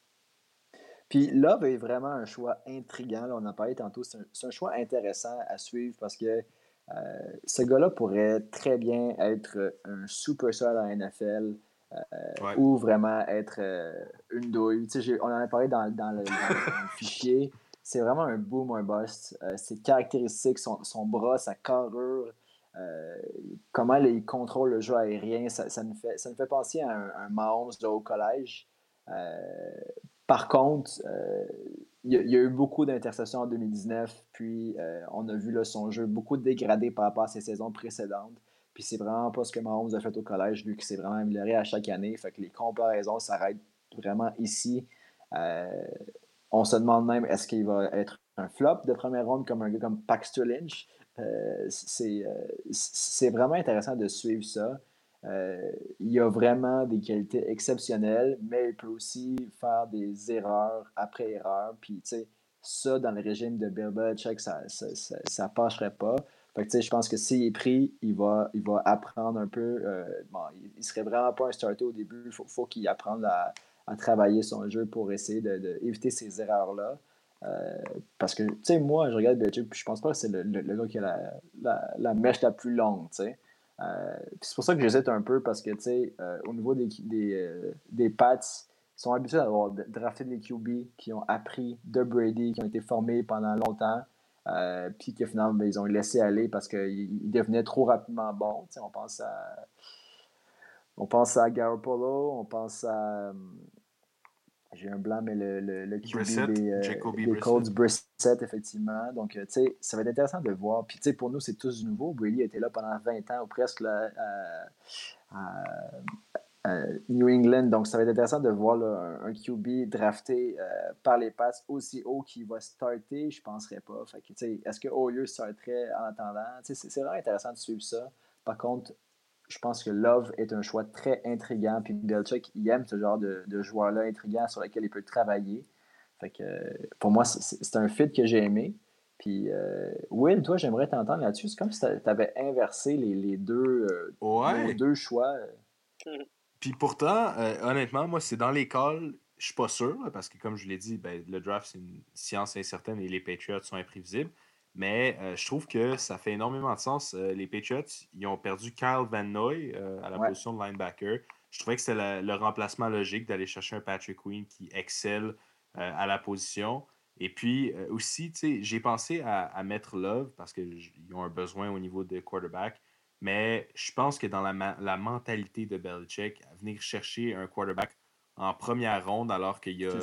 Puis Love est vraiment un choix intriguant. on en parlé tantôt. C'est un, choix intéressant à suivre parce que euh, ce gars-là pourrait très bien être un superstar dans la NFL euh, ou vraiment être euh, une douille. on en a parlé dans, le, fichier. C'est vraiment un boom, un bust. ses caractéristiques, son, son, bras, sa carrure, euh, comment il contrôle le jeu aérien, ça, ça, nous, fait, ça fait penser à un, un Mahomes de au collège. Euh, par contre, euh, il, y a, eu beaucoup d'interceptions en 2019, puis on a vu là, son jeu beaucoup dégradé par rapport à ses saisons précédentes. Puis c'est vraiment pas ce que Mahomes a fait au collège, vu qu'il s'est vraiment amélioré à chaque année. Fait que les comparaisons s'arrêtent vraiment ici. on se demande même est-ce qu'il va être un flop de première ronde comme un gars comme Paxter Lynch? Euh, euh, c'est vraiment intéressant de suivre ça. Euh, il a vraiment des qualités exceptionnelles, mais il peut aussi faire des erreurs après erreurs. Puis, tu sais, ça, dans le régime de Bill Belichick, ça ça, passerait pas. Fait que, je pense que s'il est pris, il va, il va apprendre un peu. bon, il, serait vraiment pas un starter au début. Faut, faut qu'il apprenne à, à, travailler son jeu pour essayer d'éviter de, ces erreurs-là. Euh, parce que, tu sais, moi, je regarde Belichick, puis je pense pas que c'est le, le, gars qui a la, la, mèche la plus longue, tu sais. Euh, c'est pour ça que j'hésite un peu, parce que, tu sais, euh, au niveau des, des, des Pats, ils sont habitués à avoir drafté des QB qui ont appris de Brady, qui ont été formés pendant longtemps, puis que finalement, ben, ils ont laissé aller parce qu'ils devenaient trop rapidement bons. On pense à... On pense à Garoppolo, on pense à... J'ai un blanc, mais le, le, le QB des, euh, Colts, Brissett, effectivement. Donc, euh, tu sais, ça va être intéressant de voir. Puis, tu sais, pour nous, c'est tous nouveau. Brady était là pendant 20 ans ou presque là, euh, New England. Donc, ça va être intéressant de voir un, QB drafté euh, par les passes aussi haut qui va starter. Je ne penserais pas. Est-ce que Oyo starterait en attendant? C'est vraiment intéressant de suivre ça. Par contre, je pense que Love est un choix très intriguant. Puis Belichick, il aime ce genre de, de joueur-là intriguant sur lequel il peut travailler. Fait que, pour moi, c'est un fit que j'ai aimé. Puis, euh, Will, toi, j'aimerais t'entendre là-dessus. C'est comme si tu avais inversé les, les deux, euh, deux choix. Puis pourtant, euh, honnêtement, moi, c'est dans calls, je suis pas sûr, parce que comme je l'ai dit, ben, le draft, c'est une science incertaine et les Patriots sont imprévisibles. Mais je trouve que ça fait énormément de sens. les Patriots, ils ont perdu Kyle Van Noy à la position de linebacker. Je trouvais que c'était le remplacement logique d'aller chercher un Patrick Queen qui excelle à la position. Et puis euh, aussi, j'ai pensé à, mettre Love parce qu'ils ont un besoin au niveau de quarterback. Mais je pense que dans la, la mentalité de Belichick, à venir chercher un quarterback en première ronde alors qu'il y, a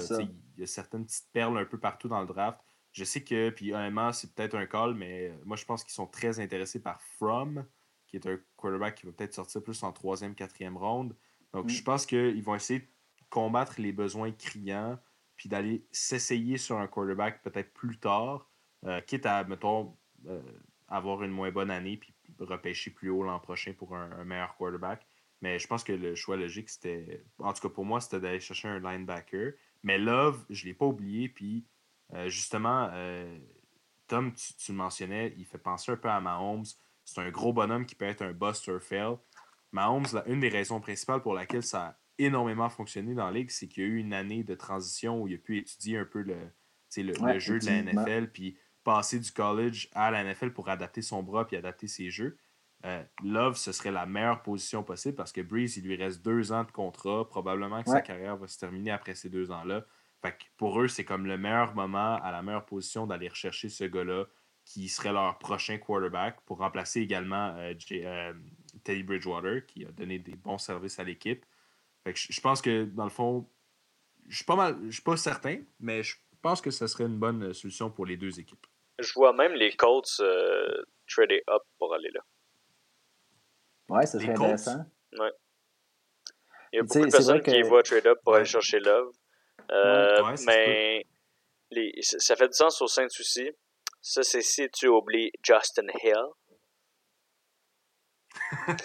certaines petites perles un peu partout dans le draft. Je sais que, puis honnêtement, c'est peut-être un call, mais moi je pense qu'ils sont très intéressés par From, qui est un quarterback qui va peut-être sortir plus en troisième, quatrième ronde. Donc mm. je pense qu'ils vont essayer de combattre les besoins criants puis d'aller s'essayer sur un quarterback peut-être plus tard, euh, quitte à, mettons, euh, avoir une moins bonne année, puis repêcher plus haut l'an prochain pour un, meilleur quarterback. Mais je pense que le choix logique, c'était, en tout cas pour moi, c'était d'aller chercher un linebacker. Mais Love, je ne l'ai pas oublié, puis euh, justement, Tom, tu, le mentionnais, il fait penser un peu à Mahomes. C'est un gros bonhomme qui peut être un buster fail. Mahomes, une des raisons principales pour laquelle ça énormément fonctionné dans la ligue, c'est qu'il y a eu une année de transition où il a pu étudier un peu le, le, jeu de la NFL, puis passer du college à la NFL pour adapter son bras puis adapter ses jeux. Euh, Love, ce serait la meilleure position possible parce que Breeze, il lui reste deux ans de contrat. Probablement que sa carrière va se terminer après ces deux ans-là. Fait pour eux, c'est comme le meilleur moment, à la meilleure position d'aller rechercher ce gars-là qui serait leur prochain quarterback pour remplacer également euh, euh, Teddy Bridgewater qui a donné des bons services à l'équipe je, pense que, dans le fond, je suis pas mal, je suis pas certain, mais je pense que ce serait une bonne solution pour les deux équipes. Je vois même les Colts euh, trader up pour aller là. Ouais, ça serait intéressant. Ouais. Il y a beaucoup de personnes qui voient trade up pour aller chercher Love. Euh, mais les, ça fait du sens au sein de souci. Ça, c'est si tu oublies Justin Hill.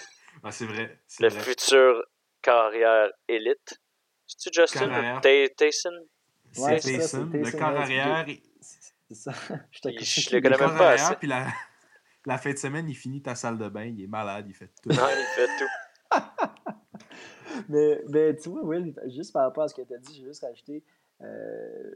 c'est vrai. Le futur carrière élite. C'est-tu Justin Tayson? C'est Tayson. Le corps arrière. C'est ça. Je, je le connais même pas assez. Puis la, la fin de semaine, il finit ta salle de bain. Il est malade. Il fait tout. Non, il fait tout. mais, mais tu vois, Will, juste par rapport à ce que tu as dit, j'ai juste rajouté. Euh,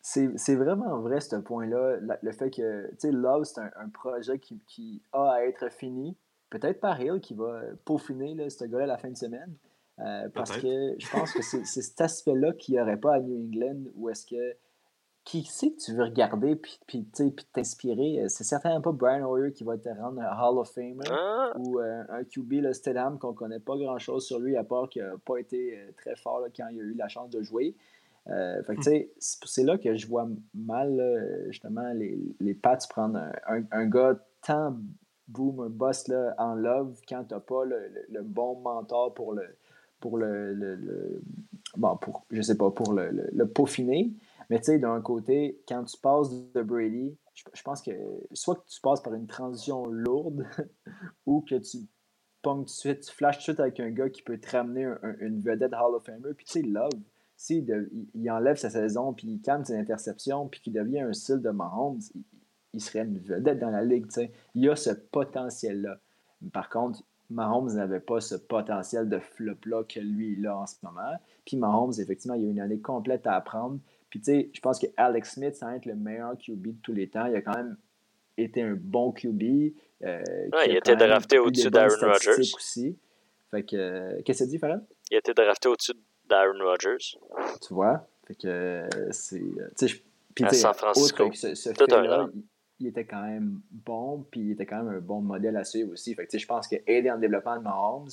c'est vraiment vrai, ce point-là. Le fait que, tu sais, Love, c'est un, un, projet qui, qui, a à être fini. Peut-être par Hill qui va peaufiner là, ce gars-là la fin de semaine. Euh, parce que je pense que c'est cet aspect-là qu'il n'y aurait pas à New England où est-ce que qui sait que tu veux regarder puis, puis, t'inspirer? Euh, c'est certainement pas Brian Hoyer qui va te rendre un Hall of Famer ah! ou euh, un QB, le Stedham, qu'on connaît pas grand-chose sur lui, à part qu'il n'a pas été très fort quand il a eu la chance de jouer. c'est là que je vois mal, justement, les, les Pats prendre un, un, gars tant boom, un boss là, en love quand tu n'as pas le, bon mentor pour le, pour le, le, bon, pour, je sais pas, pour le, le, peaufiner. Mais tu sais, d'un côté, quand tu passes de Brady, je, pense que soit que tu passes par une transition lourde ou que tu ponges tout de suite, tu flashes tout de suite avec un gars qui peut te ramener une vedette Hall of Famer. Puis tu sais, Love, il, enlève sa saison, puis il calme ses interceptions, puis qu'il devient un style de Mahomes, il, serait une vedette dans la ligue. sais. Il y a ce potentiel-là. Par contre, Mahomes n'avait pas ce potentiel de flop-là que lui, il a en ce moment. Puis Mahomes, effectivement, il a une année complète à apprendre. Puis tu sais, je pense que Alex Smith, ça va être le meilleur QB de tous les temps. Il a quand même été un bon QB. Euh, il a été drafté au-dessus d'Aaron Rodgers. Aussi. Fait que, euh, qu'est-ce que ça dit, Farad? Il a été drafté au-dessus d'Aaron Rodgers. Tu vois? Fait que euh, c'est. Puis, San Francisco. Ce, ce il était quand même bon, puis il était quand même un bon modèle à suivre aussi. Fait que, je pense qu'aider en développement de Mahomes,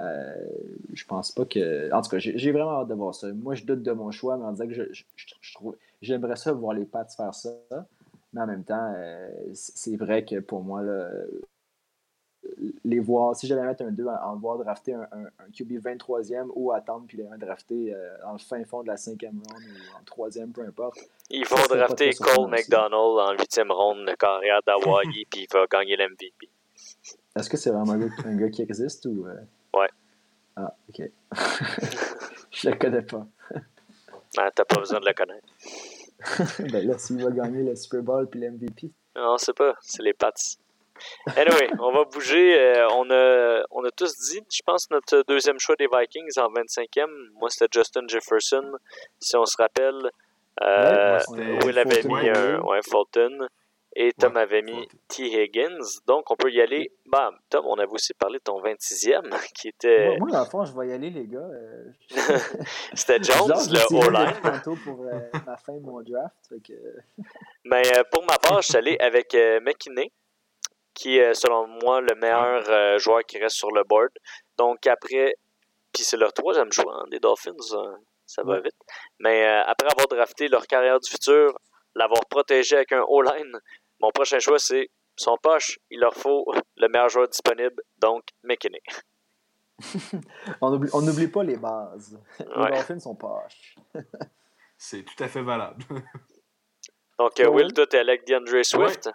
euh, je pense pas que. En tout cas, j'ai vraiment hâte de voir ça. Moi, je doute de mon choix, mais en disant que je, je, trouve, j'aimerais ça voir les Pats faire ça. Mais en même temps, euh, c'est vrai que pour moi, les voir, si j'allais mettre un 2, en, voir drafter un, un, QB 23e ou attendre puis les drafter euh, dans le fin fond de la 5e round ou en 3e, peu importe. Ils vont drafter Cole McDonald en 8e round de carrière d'Hawaii puis il va gagner l'MVP. Est-ce que c'est vraiment un gars, un gars, qui existe ou. Euh? Ouais. Ah, ok. Je le connais pas. ah, t'as pas besoin de le connaître. ben là, s'il va gagner le Super Bowl puis l'MVP. Non, c'est pas. C'est les Pats. Anyway, on va bouger. Euh, on, a, on a tous dit, je pense, notre deuxième choix des Vikings en 25e. Moi, c'était Justin Jefferson. Si on se rappelle, euh, Will avait mis un ouais, Fulton. Et Tom avait mis T. Higgins. Donc, on peut y aller. Bah, Tom, on avait aussi parlé de ton 26e, qui était. Moi, moi je vais y aller, les gars. Euh, C'était Jones, le O-line. tantôt pour euh, ma fin de mon draft. Mais euh, pour ma part, je suis allé avec McKinney, qui est, selon moi, le meilleur joueur qui reste sur le board. Donc, après. Puis c'est leur troisième choix, hein, des Dolphins. ça va vite. Mais après avoir drafté leur carrière du futur, l'avoir protégé avec un O-line, mon prochain choix, c'est son poche. Il leur faut le meilleur joueur disponible, donc McKinney. on n'oublie pas les bases. Les Dolphins sont poches. c'est tout à fait valable. donc, euh, Will, toi, t'es avec DeAndre Swift?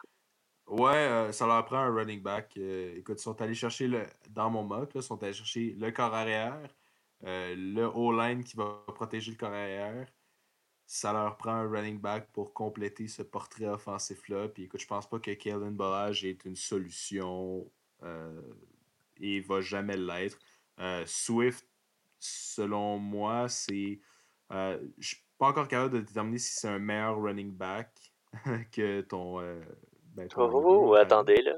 Ouais, euh, ça leur prend un running back. Euh, écoute, ils sont allés chercher, le, dans mon mock, ils sont allés chercher le corps arrière, le O-line qui va protéger le corps arrière, ça leur prend un running back pour compléter ce portrait offensif-là. Puis écoute, je pense pas que Kellen Ballage est une solution euh, et va jamais l'être. Euh, Swift, selon moi, c'est. Euh, je suis pas encore capable de déterminer si c'est un meilleur running back que ton. Ben, oh, oh, oh attendez là.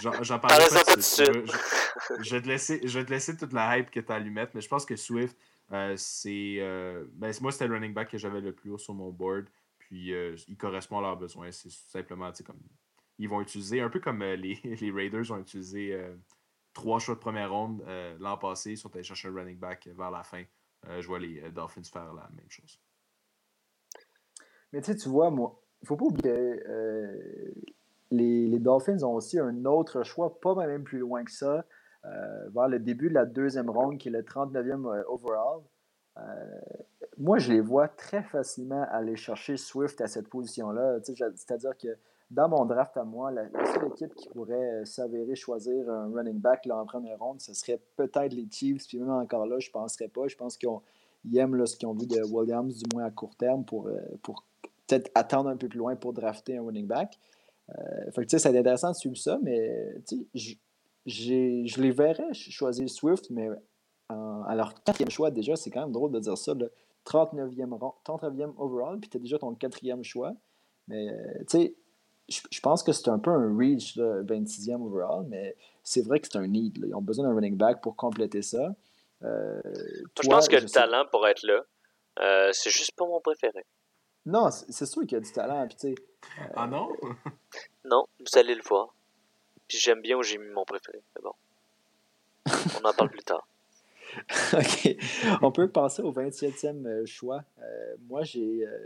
J'en parle pas. de suite. Je, je, vais te laisser, je vais te laisser toute la hype que tu mettre, mais je pense que Swift, euh, c'est euh, ben, moi, c'était le running back que j'avais le plus haut sur mon board. Puis euh, il correspond à leurs besoins. C'est simplement comme. Ils vont utiliser, un peu comme les, les, Raiders ont utilisé trois choix de première ronde l'an passé. Ils sont allés chercher un running back vers la fin. je vois les Dolphins faire la même chose. Mais tu sais, tu vois, moi, il faut pas oublier que les, les, Dolphins ont aussi un autre choix, pas même plus loin que ça. Euh, vers le début de la deuxième ronde, qui est le 39e euh, overall. Euh, moi, je les vois très facilement aller chercher Swift à cette position-là. C'est-à-dire que dans mon draft à moi, la, seule équipe qui pourrait s'avérer choisir un running back là, en première ronde, ce serait peut-être les Chiefs. Puis même encore là, je ne penserais pas. Je pense qu'ils aiment ce qu'ils ont vu de Williams, du moins à court terme, pour, pour peut-être attendre un peu plus loin pour drafter un running back. Euh, fait que, c'est intéressant de suivre ça, mais je les verrais choisir Swift, mais à leur quatrième choix, déjà, c'est quand même drôle de dire ça. Le 39e, 39e overall, puis tu as déjà ton quatrième choix. Mais, tu sais, je pense que c'est un peu un reach, le 26e overall, mais c'est vrai que c'est un need. Ils ont besoin d'un running back pour compléter ça. Euh, je pense que le talent pour être là, euh, c'est juste pas mon préféré. Non, c'est sûr qu'il y a du talent. Puis, ah non? non, vous allez le voir. Puis j'aime bien où j'ai mis mon préféré. Mais bon. On en parle plus tard. OK. On peut passer au 27e euh, choix. Euh, moi, j'ai euh,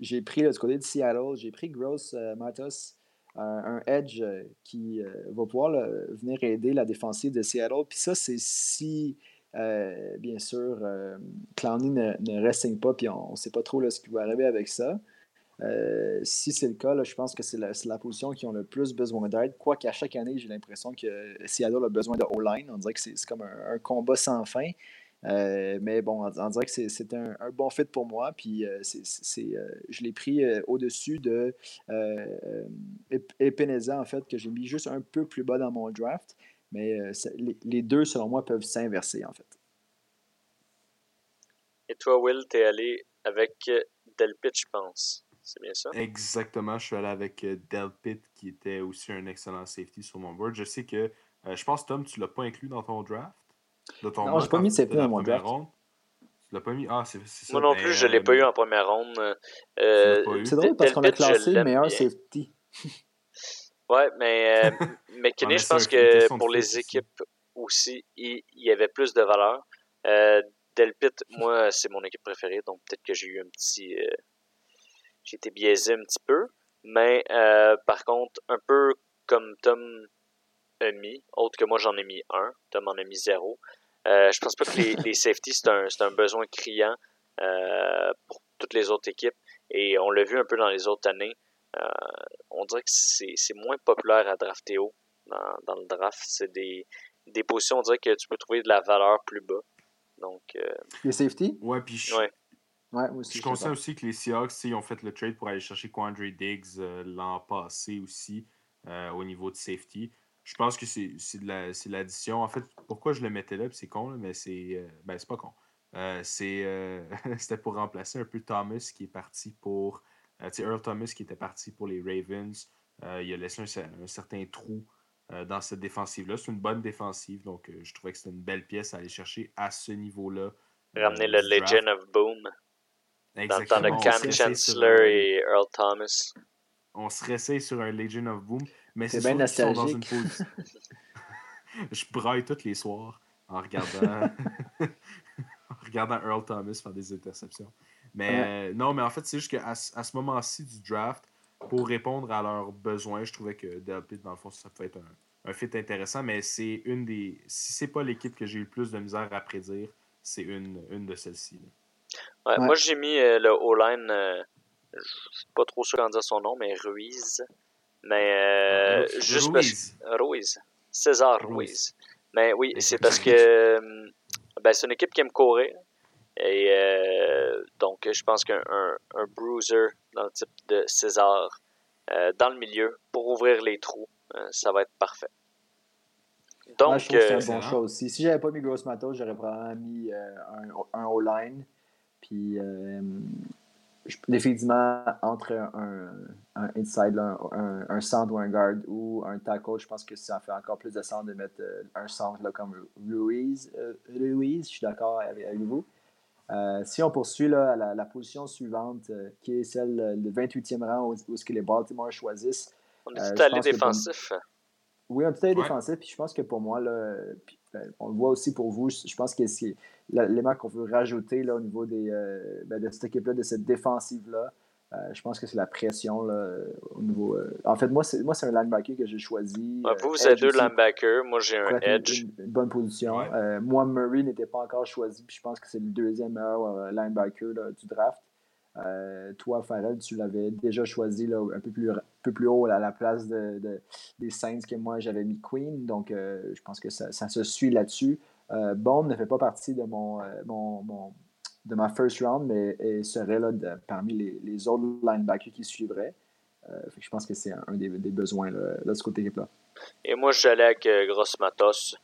j'ai pris du côté de Seattle, j'ai pris Gross Matos, un edge qui va pouvoir venir aider la défensive de Seattle. Puis ça, c'est si, bien sûr, Clowney ne, ne pas, puis on ne sait pas trop ce qui va arriver avec ça. Euh, si c'est le cas, je pense que c'est la, position qui ont le plus besoin d'aide. Quoique à chaque année, j'ai l'impression que Seattle a besoin de O-line. On dirait que c'est comme un, combat sans fin. Euh, mais bon, on, dirait que c'est un, bon fit pour moi. Puis euh, je l'ai pris au-dessus de Epeneza, en fait, que j'ai mis juste un peu plus bas dans mon draft. Mais les, deux, selon moi, peuvent s'inverser, en fait. Et toi, Will, t'es allé avec Delpit, je pense. C'est bien ça? Exactement. Je suis allé avec euh, Delpit, qui était aussi un excellent safety sur mon board. Je sais que, euh, je pense, Tom, tu ne l'as pas inclus dans ton draft? De ton non, je n'ai pas mis safety dans mon draft. Ronde. Tu l'as pas mis? Ah, c'est ça. Moi non plus, je ne l'ai pas eu en première ronde. Euh, c'est drôle parce qu'on a classé le meilleur safety. ouais, mais, mais Kenny, je pense que pour les équipes aussi, il, y avait plus de valeur. Delpit, moi, c'est mon équipe préférée, donc peut-être que j'ai eu un petit j'ai été biaisé un petit peu. Mais euh, par contre, un peu comme Tom a mis, autre que moi j'en ai mis un, Tom en a mis zéro. Euh, je pense pas que les, les safeties, c'est un, un, besoin criant euh, pour toutes les autres équipes. Et on l'a vu un peu dans les autres années. Euh, on dirait que c'est moins populaire à drafter haut dans, dans le draft. C'est des, des positions, on dirait que tu peux trouver de la valeur plus bas. Donc, euh, Les safety? Ouais, puis je, ouais. Ouais, moi aussi, je constate aussi que les Seahawks, ils ont fait le trade pour aller chercher Quandre Diggs euh, l'an passé aussi euh, au niveau de safety. Je pense que c'est de l'addition. en fait, pourquoi je le mettais là, c'est con, là, mais c'est. Euh, ben, c'est pas con. c'est C'était pour remplacer un peu Thomas qui est parti pour. Earl Thomas qui était parti pour les Ravens. il a laissé un, un certain trou dans cette défensive-là. C'est une bonne défensive, donc je trouvais que c'était une belle pièce à aller chercher à ce niveau-là. Ramener le Legend of Boom. Dans le temps de Cam Chancellor et Earl Thomas. On se réessaye sur un Legion of Boom, mais c'est bien nostalgique. Dans une position... Je braille tous les soirs en regardant, en regardant Earl Thomas faire des interceptions. Mais ouais. non, mais en fait, c'est juste qu'à à ce moment-ci du draft, pour répondre à leurs besoins, je trouvais que Delpit, dans le fond, ça peut être un, un fit intéressant, mais c'est une des. Si c'est pas l'équipe que j'ai eu le plus de misère à prédire, c'est une, une de celles-ci. Ouais, ouais. Moi, j'ai mis euh, le O-line, euh, je suis pas trop sûr d'en dire son nom, mais Ruiz. Mais euh, juste Ruiz. parce Ruiz. César Ruiz. Ruiz. Mais oui, c'est parce que euh, ben, c'est une équipe qui aime courir. Et euh, donc, je pense qu'un un, un bruiser dans le type de César euh, dans le milieu pour ouvrir les trous, euh, ça va être parfait. Donc, je trouve que c'est un bon choix aussi. Si j'avais pas mis Gross Matos, j'aurais probablement mis euh, un, un O-line. Puis, euh, je- définitivement, entre un, un inside, là, un, un centre ou un guard ou un tackle, je pense que ça fait encore plus de sens de mettre euh, un centre là, comme Ruiz. Euh, Ruiz, je suis d'accord avec, avec vous. Euh, si on poursuit là, la, la position suivante, euh, qui est celle le 28e rang où, où est-ce que les Baltimore choisissent, on est tout allé défensif. oui, un tout à fait Ouais. défensif. Puis je pense que pour moi, là, puis, on le voit aussi pour vous, je pense que c'est l'élément qu'on veut rajouter là, au niveau des, euh, ben, de cette équipe-là, de cette défensive-là. euh, je pense que c'est la pression là, au niveau. euh, En fait, moi, c'est moi, c'est un linebacker que j'ai choisi. Ouais, vous, vous êtes deux linebackers. Moi, j'ai un edge. Une, une bonne position. Ouais. Euh, moi, Murray n'était pas encore choisi, puis je pense que c'est le deuxième meilleur euh, linebacker là, du draft. Euh, toi, Farrell, tu l'avais déjà choisi là, un peu plus, peu plus haut là, à la place de, de- des Saints que moi j'avais mis Queen. Donc, euh, je pense que ça, ça se suit là-dessus. Euh, Bond ne fait pas partie de mon, euh, de ma first round, mais serait là parmi les, autres linebackers qui suivraient. Euh, je pense que c'est un, des, besoins là, de ce côté-là. Et moi, j'allais avec Gross Matos.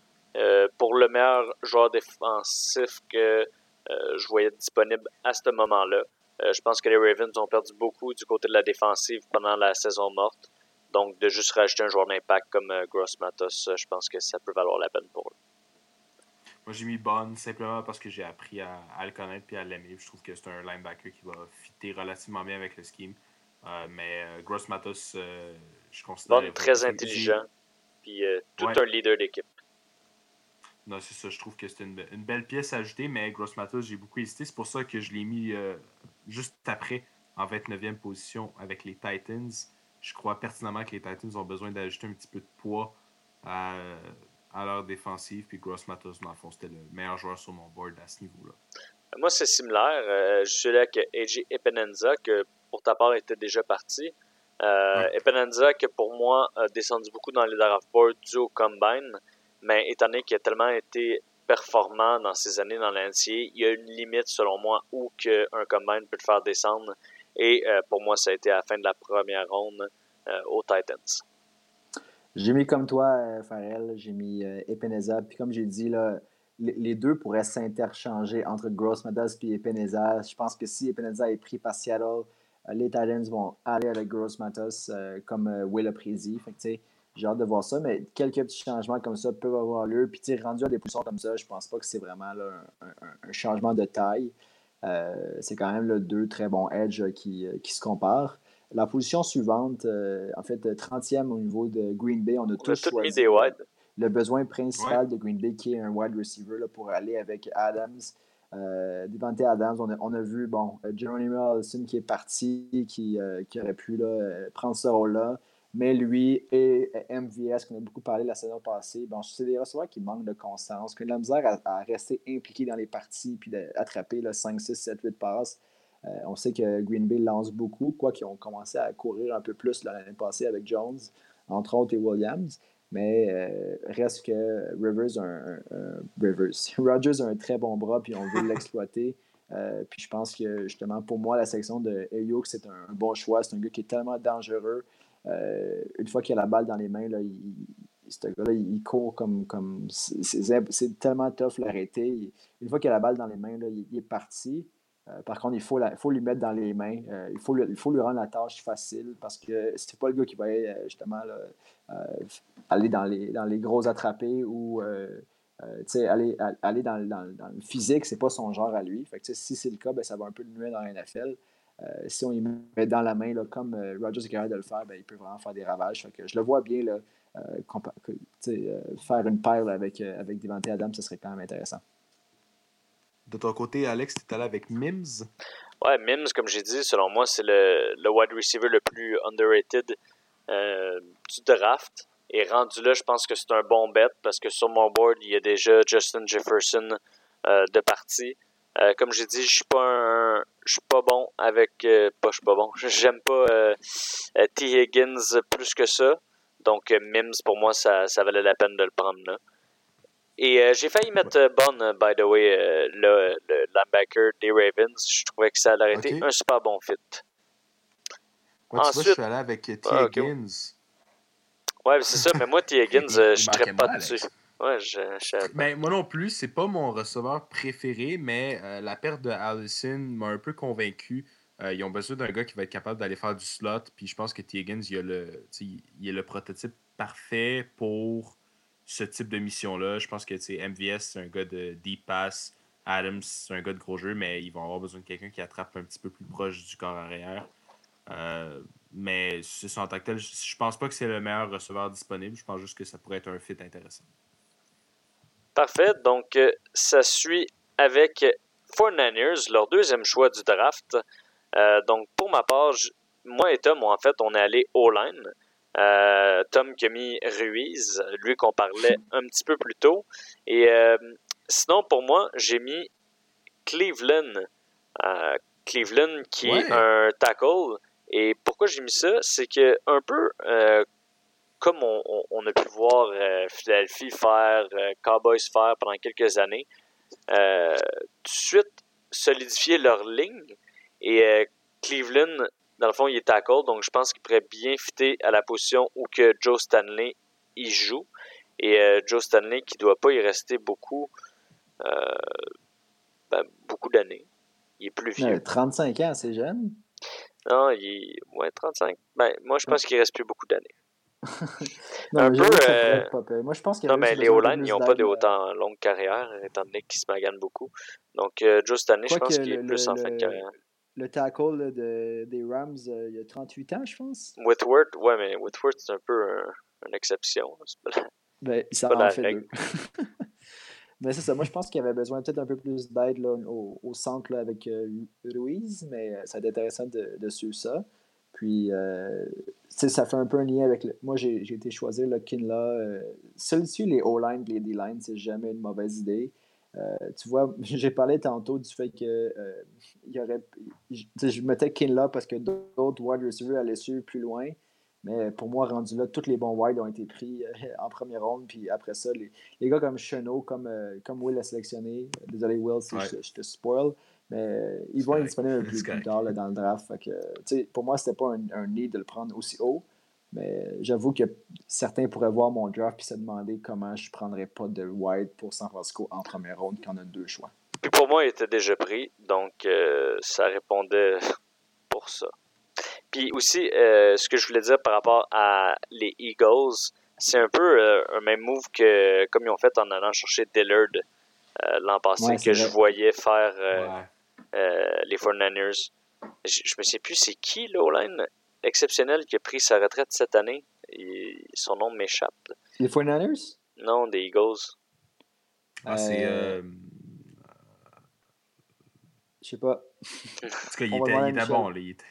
Pour le meilleur joueur défensif que je voyais disponible à ce moment-là. Euh, je pense que les Ravens ont perdu beaucoup du côté de la défensive pendant la saison morte. Donc, de juste rajouter un joueur d'impact comme euh, Gross Matos, euh, je pense que ça peut valoir la peine pour eux. Moi, j'ai mis Bond simplement parce que j'ai appris à, à le connaître et à l'aimer. Je trouve que c'est un linebacker qui va fitter relativement bien avec le scheme. Euh, mais Gross Matos, je considère. Bond très intelligent, puis tout Ouais. un leader d'équipe. Non, c'est ça. Je trouve que c'est une, une belle pièce à ajouter, mais Gross Matos, j'ai beaucoup hésité. C'est pour ça que je l'ai mis juste après, en 29e position, avec les Titans. Je crois pertinemment que les Titans ont besoin d'ajouter un petit peu de poids à, à leur défensive. Puis Gross Matos, dans le fond, c'était le meilleur joueur sur mon board à ce niveau-là. Moi, c'est similaire. Euh, je suis là avec AJ Epinenza, que pour ta part était déjà parti. Euh, Ouais. Epinenza, que pour moi a descendu beaucoup dans les draft boards dû au combine, mais étant donné qu'il a tellement été performant dans ces années dans l'NCA, il y a une limite, selon moi, où que un combine peut le faire descendre. Et euh, pour moi, ça a été à la fin de la première ronde euh, aux Titans. J'ai mis comme toi, euh, Farrell, j'ai mis Epeneza. Puis comme j'ai dit, là, les, deux pourraient s'interchanger entre Gross Matos et Epeneza. Je pense que si Epeneza est pris par Seattle, les Titans vont aller avec Gross Matos comme Will a prédit. Fait que, j'ai hâte de voir ça, mais quelques petits changements comme ça peuvent avoir lieu. Puis, rendu à des positions comme ça, je pense pas que c'est vraiment là, un, un- un changement de taille. Euh, c'est quand même là, deux très bons edge qui, euh, qui se comparent. La position suivante, euh, en fait, euh, 30e au niveau de Green Bay, on a On a tous mis des wide. le besoin principal de Green Bay, qui est un wide receiver là, pour aller avec Adams. Euh, Devante Adams, on a, on a vu, bon, Geronimo Allison qui est parti, qui, euh, qui aurait pu là, prendre ce rôle-là. Mais lui et MVS, qu'on a beaucoup parlé la saison passée, bon, c'est des receveurs qui manquent de constance, qui ont de la misère à, rester impliqués dans les parties puis d'attraper 5, 6, 7, 8 passes. Euh, on sait que Green Bay lance beaucoup, quoi qu'ils ont commencé à courir un peu plus l'année passée avec Jones, entre autres, et Williams. Mais euh, reste que Rivers un, Rivers. Rogers a un très bon bras, puis on veut l'exploiter. Euh, puis je pense que justement, pour moi, la section de Ayuk, c'est un, bon choix. C'est un gars qui est tellement dangereux. Euh, une fois qu'il a la balle dans les mains, là, il, ce gars-là, il court comme. comme c'est tellement tough l'arrêter. Une fois qu'il a la balle dans les mains, là, il, est parti. Euh, par contre, il faut, faut lui mettre dans les mains. il, faut il faut lui rendre la tâche facile parce que c'est pas le gars qui va justement aller dans les, dans les gros attrapés ou euh, aller, aller dans, dans, le physique, c'est pas son genre à lui. Fait si c'est le cas, ben, ça va un peu le nuire dans la NFL. Euh, si on y met dans la main, là, comme euh, Rogers est capable de le faire, ben, il peut vraiment faire des ravages. Fait que je le vois bien là, faire une paire avec, avec Devante Adams, ce serait quand même intéressant. De ton côté, Alex, tu es allé avec Mims? Ouais, Mims, comme j'ai dit, selon moi, c'est le, le, wide receiver le plus underrated du draft. Et rendu là, je pense que c'est un bon bet parce que sur mon board, il y a déjà Justin Jefferson euh, de partie. Euh, comme j'ai dit, je suis pas un, je suis pas bon avec, euh, pas je suis pas bon, j'aime pas T Higgins plus que ça. Donc Mims pour moi ça, ça valait la peine de le prendre là. Et j'ai failli mettre Bon, by the way, le, le, linebacker des Ravens. Je trouvais que ça aurait été un super bon fit. Ensuite, je suis allé avec T. Ah, Higgins. Ouais, c'est ça, mais moi, T. Higgins, euh, je ne pas dessus. Ouais, je, je... Ben, moi non plus, c'est pas mon receveur préféré, mais euh, la perte de Allison m'a un peu convaincu. Euh, ils ont besoin d'un gars qui va être capable d'aller faire du slot, puis je pense que T. Il a le, il a le prototype parfait pour ce type de mission-là. Je pense que MVS, c'est un gars de deep pass. Adams, c'est un gars de gros jeu, mais ils vont avoir besoin de quelqu'un qui attrape un petit peu plus proche du corps arrière. Euh, mais c'est en tant que tel, je pense pas que c'est le meilleur receveur disponible. Je pense juste que ça pourrait être un fit intéressant. Parfait. Donc, euh, ça suit avec 49ers, leur deuxième choix du draft. Euh, donc, pour ma part, moi et Tom, en fait, on est allé all-line. Tom qui a mis Ruiz, lui qu'on parlait un petit peu plus tôt. Et sinon, pour moi, j'ai mis Cleveland. Cleveland qui est un tackle et pourquoi j'ai mis ça, c'est que un peu euh, comme on, a pu voir euh, Philadelphie faire, euh, Cowboys faire pendant quelques années, tout de suite solidifier leur ligne. Et Cleveland, dans le fond, il est tackle, donc je pense qu'il pourrait bien fitter à la position où que Joe Stanley y joue. Et Joe Stanley qui ne doit pas y rester beaucoup, ben, beaucoup d'années. Il est plus vieux. 35 ans, c'est jeune. Non, il est ouais, 35. Ben, moi, je pense qu'il reste plus beaucoup d'années. un peu. Euh... Moi, je pense non, mais les O-line, ils n'ont pas de autant longue carrière, étant donné qu'ils se maganent beaucoup. Donc, euh, Joe Stanley, je pense qu'il est plus en fin de carrière. Le tackle de, des Rams, euh, il a 38 ans, je pense. Whitworth, ouais, mais Whitworth, c'est un peu une exception. Ben, ça en fait deux. Mais c'est ça. Moi, je pense qu'il y avait besoin peut-être un peu plus d'aide au, au, centre avec euh, Ruiz, mais euh, ça va être intéressant de, de suivre ça. Puis, euh, ça fait un peu un lien avec. Le... Moi, j'ai été choisir le Kinla. Euh, Celui-ci, les O-line les D-line, c'est jamais une mauvaise idée. tu vois, j'ai parlé tantôt du fait que il y aurait, je, je mettais Kinla parce que d'autres wide receivers allaient suivre plus loin. Mais pour moi, rendu là, tous les bons wides ont été pris euh, en première ronde. Puis après ça, les, les gars comme Chenot, comme, euh, comme Will a sélectionné, désolé Will si je, te spoil, mais ils vont être disponibles un peu plus tard dans le draft. que, pour moi, c'était pas un, un need de le prendre aussi haut. Mais j'avoue que certains pourraient voir mon draft et se demander comment je ne prendrais pas de wide pour San Francisco en première ronde quand on a deux choix. Puis pour moi, il était déjà pris, donc euh, ça répondait pour ça. Puis aussi, euh, ce que je voulais dire par rapport à les Eagles, c'est un peu euh, un même move que comme ils ont fait en allant chercher Dillard euh, l'an passé, que je voyais faire les 49ers. Je, je me sais plus c'est qui l'O-line exceptionnel qui a pris sa retraite cette année. son nom m'échappe. Les 49ers? Non, des Eagles. Ah, c'est. Je sais pas. Parce qu'il était, il était bon, là. Il était...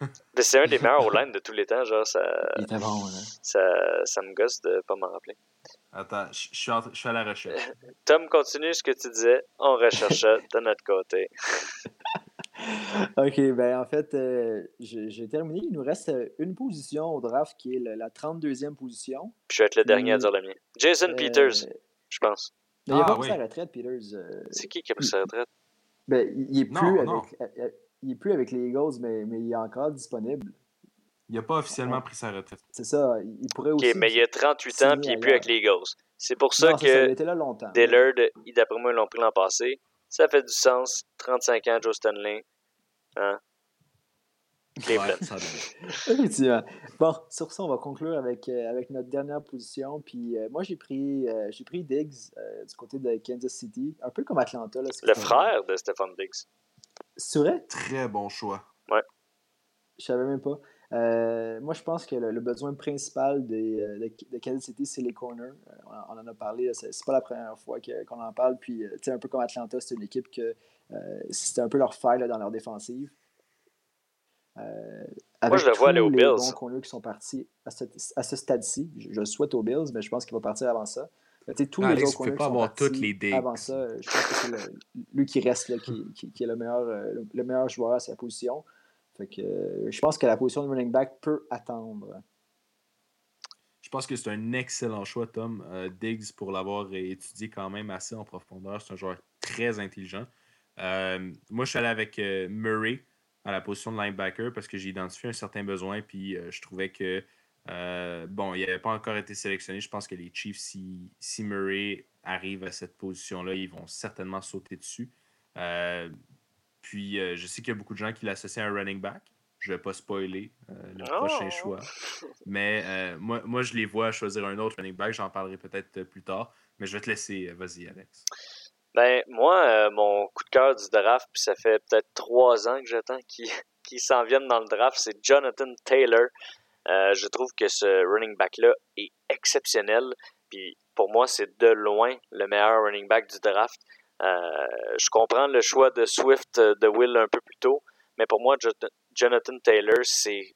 Mais c'est un des meilleurs O-line de tous les temps, genre, ça, Il était bon, là. ça, ça me gosse de pas m'en rappeler. Attends, je suis en- je suis à la recherche. Tom, continue ce que tu disais. On recherchait de notre côté. OK, ben en fait, euh, j'ai terminé. Il nous reste euh, une position au draft qui est le- la 32e position. Puis je vais être le dernier à Mm. dire le mien. Jason Euh, Peters, je pense. mais il n'a Ah, pas pris oui. sa retraite, Peters. euh, C'est qui qui a pris sa retraite? ben, il il est Non, plus non. avec, euh, euh, il est plus avec les Eagles, mais, mais il est encore disponible. Il n'a pas officiellement pris sa retraite. C'est ça. Il pourrait Ok, aussi. mais il a 38 ans puis il est plus avec les Eagles. C'est pour ça Non, ça, il que était là longtemps. Dillard, il- d'après moi, ils l'ont pris l'an passé. Ça fait du sens. 35 ans, Joe Stanley. Hein? Ouais, ça donne. Effectivement. Bon, sur ça, on va conclure avec, euh, avec notre dernière position. Puis euh, moi, j'ai pris, euh, j'ai pris Diggs euh, du côté de Kansas City, un peu comme Atlanta. Là, Le frère de Stephen Diggs. C'est vrai? Très bon choix. Je savais même pas. Euh, moi, je pense que le, le besoin principal des, euh, de, de Kansas City, c'est les corners. Euh, on, en- on en a parlé, c'est pas la première fois qu'on en parle. Puis, tu sais, un peu comme Atlanta, c'est une équipe que euh, c'était un peu leur faille là, dans leur défensive. Euh, avec je le vois aller tous aux les Bills. bons corners qui sont partis à ce, stade-ci. Je, je le souhaite aux Bills, mais je pense qu'il va partir avant ça. Mais, tu sais, tous les Alex, autres tu peux corners pas qui sont avoir partis toutes les Diggs. avant ça, je pense que c'est lui qui reste, là, qui, qui- qui est le meilleur, le, le meilleur joueur à sa position. Fait que, euh, je pense que la position de running back peut attendre. Je pense que c'est un excellent choix, Tom. Euh, Diggs, pour l'avoir étudié quand même assez en profondeur, c'est un joueur très intelligent. Euh, moi, je suis allé avec euh, Murray à la position de linebacker parce que j'ai identifié un certain besoin. Puis euh, je trouvais que, euh, bon, il n'avait pas encore été sélectionné. Je pense que les Chiefs, si, si Murray arrive à cette position-là, ils vont certainement sauter dessus. Euh, puis euh, je sais qu'il y a beaucoup de gens qui l'associent à un running back. Je ne vais pas spoiler euh, le Oh. prochain choix. Mais euh, moi, moi, je les vois choisir un autre running back. J'en parlerai peut-être euh, plus tard. Mais je vais te laisser. Vas-y, Alex. Ben, moi, mon coup de cœur du draft, puis ça fait peut-être trois ans que j'attends qu'il s'en vienne dans le draft, c'est Jonathan Taylor. Je trouve que ce running back-là est exceptionnel. Puis pour moi, c'est de loin le meilleur running back du draft. Euh, je comprends le choix de Swift euh, de Will un peu plus tôt, mais pour moi, Jo- Jonathan Taylor, c'est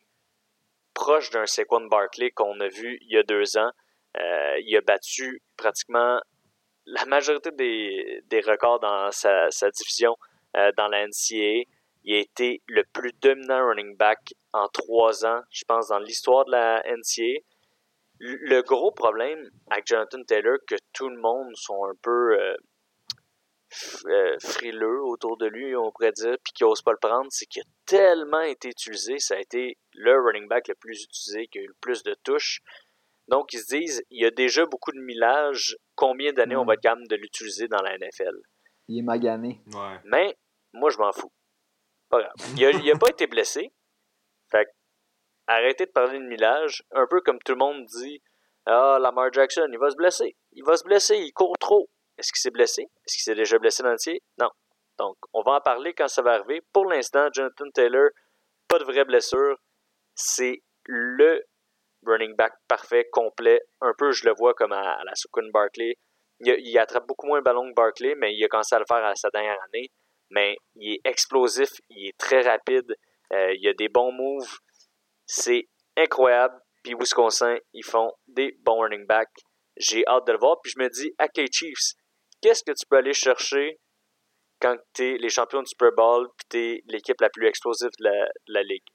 proche d'un Saquon Barkley qu'on a vu il y a deux ans. Euh, il a battu pratiquement la majorité des, records dans sa, division dans la NCAA. Il a été le plus dominant running back en trois ans, je pense, dans l'histoire de la NCAA. Le gros problème avec Jonathan Taylor, que tout le monde sont un peu euh, frileux autour de lui, on pourrait dire, puis qui n'osent pas le prendre, c'est qu'il a tellement été utilisé. Ça a été le running back le plus utilisé, qui a eu le plus de touches. Donc, ils se disent, il y a déjà beaucoup de millage. Combien d'années on va être capable de l'utiliser dans la NFL? Il est magané. Ouais. Mais moi, je m'en fous. Pas grave. Il a, il a pas été blessé. Fait que, arrêtez de parler de millage. Un peu comme tout le monde dit Ah, Lamar Jackson, il va se blesser. Il va se blesser, il court trop. Est-ce qu'il s'est blessé? Est-ce qu'il s'est déjà blessé dans le Non. Donc, on va en parler quand ça va arriver. Pour l'instant, Jonathan Taylor, pas de vraie blessure. C'est le running back parfait, complet. Un peu, je le vois comme à, la Saquon Barkley. Il attrape beaucoup moins le ballon que Barkley, mais il a commencé à le faire à sa dernière année. Mais il est explosif, il est très rapide, euh, il a des bons moves. C'est incroyable. Puis Wisconsin, ils font des bons running backs. J'ai hâte de le voir. Puis je me dis, avec les Chiefs, qu'est-ce que tu peux aller chercher quand tu es les champions du Super Bowl puis tu es l'équipe la plus explosive de la, de la ligue?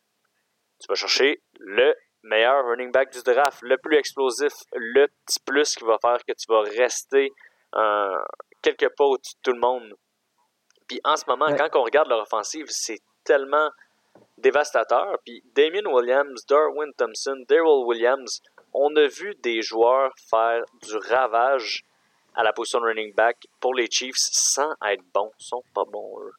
Tu vas chercher le meilleur running back du draft, le plus explosif, le petit plus qui va faire que tu vas rester euh, quelques pas au-dessus de tout le monde. Puis en ce moment, Ouais. quand on regarde leur offensive, c'est tellement dévastateur. Puis Damien Williams, Darwin Thompson, Daryl Williams, on a vu des joueurs faire du ravage à la position de running back pour les Chiefs sans être bons. Ils sont pas bons, eux.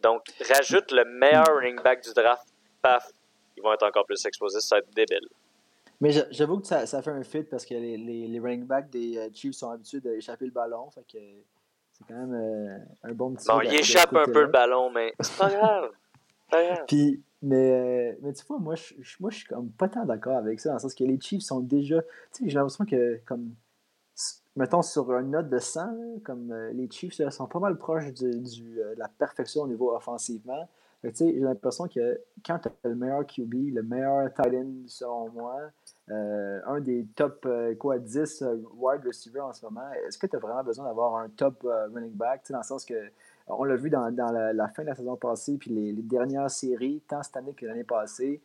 Donc, rajoute le meilleur running back du draft, paf, ils vont être encore plus explosifs, ça va être débile. Mais j'a- j'avoue que ça, ça fait un fit parce que les, les, les running backs des euh, Chiefs sont habitués d'échapper le ballon. Fait que c'est quand même euh, un bon petit. Bon, de- il de ce échappe un peu le ballon, mais c'est pas grave. Pas grave. Puis, mais, euh, mais tu vois, moi, je, je- moi, je suis comme pas tant d'accord avec ça, dans le sens que les Chiefs sont déjà. Tu sais, j'ai l'impression que, comme. Mettons sur une note de 100, là, comme euh, les Chiefs sont pas mal proches euh, de la perfection au niveau offensivement. j'ai l'impression que quand tu as le meilleur QB, le meilleur tight end, selon moi, euh, un des top quoi, 10 wide receivers en ce moment, est-ce que tu as vraiment besoin d'avoir un top running back? Dans le sens que on l'a vu dans, la, fin de la saison passée, puis les, dernières séries, tant cette année que l'année passée.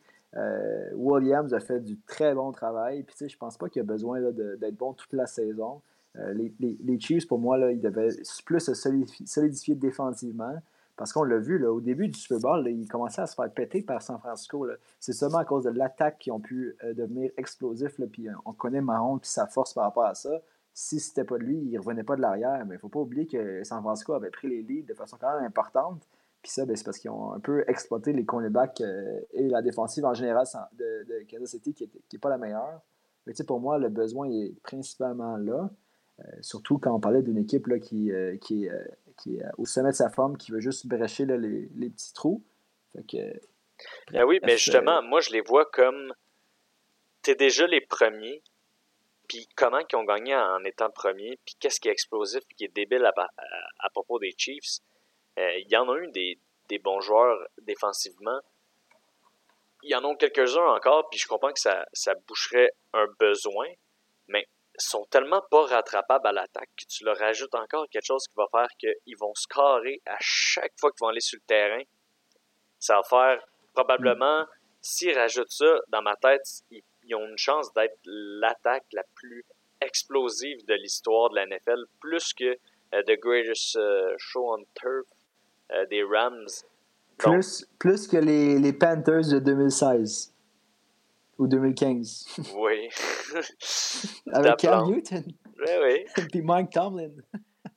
Williams a fait du très bon travail. Puis, je pense pas qu'il a besoin d'être bon toute la saison. Euh, les, Chiefs, pour moi, là, ils devaient plus se solidifier, défensivement. Parce qu'on l'a vu, là, au début du Super Bowl, ils commençaient à se faire péter par San Francisco. C'est seulement à cause de l'attaque qu'ils ont pu euh, devenir explosifs. puis euh, on connaît Mahon et sa force par rapport à ça. Si c'était pas de lui, il revenait pas de l'arrière. Mais il faut pas oublier que San Francisco avait pris les leads de façon quand même importante. Puis ça, ben, c'est parce qu'ils ont un peu exploité les cornerbacks et la défensive en général de, Kansas City qui n'est pas la meilleure. Mais pour moi, le besoin est principalement là. Euh, surtout quand on parlait d'une équipe là, qui, euh, qui, est, euh, qui, est, au sommet de sa forme, qui veut juste brécher les, les, petits trous. Fait que, ben oui, mais justement, moi, je les vois comme. T'es déjà les premiers, puis comment ils ont gagné en étant premiers, puis qu'est-ce qui est explosif, puis qui est débile à, à, propos des Chiefs. Il y en a eu des, des bons joueurs défensivement. Il y en a quelques-uns encore, puis je comprends que ça, ça boucherait un besoin, mais sont tellement pas rattrapables à l'attaque que tu leur rajoutes encore quelque chose qui va faire qu'ils vont se carrer à chaque fois qu'ils vont aller sur le terrain. Ça va faire probablement, s'ils rajoutent ça, dans ma tête, ils, ont une chance d'être l'attaque la plus explosive de l'histoire de la NFL, plus que euh, The Greatest euh, Show on Turf euh, des Rams. plus, plus que les Panthers de 2016. Ou 2015. Oui. Avec Cam Newton. Oui, oui. Puis Mike Tomlin.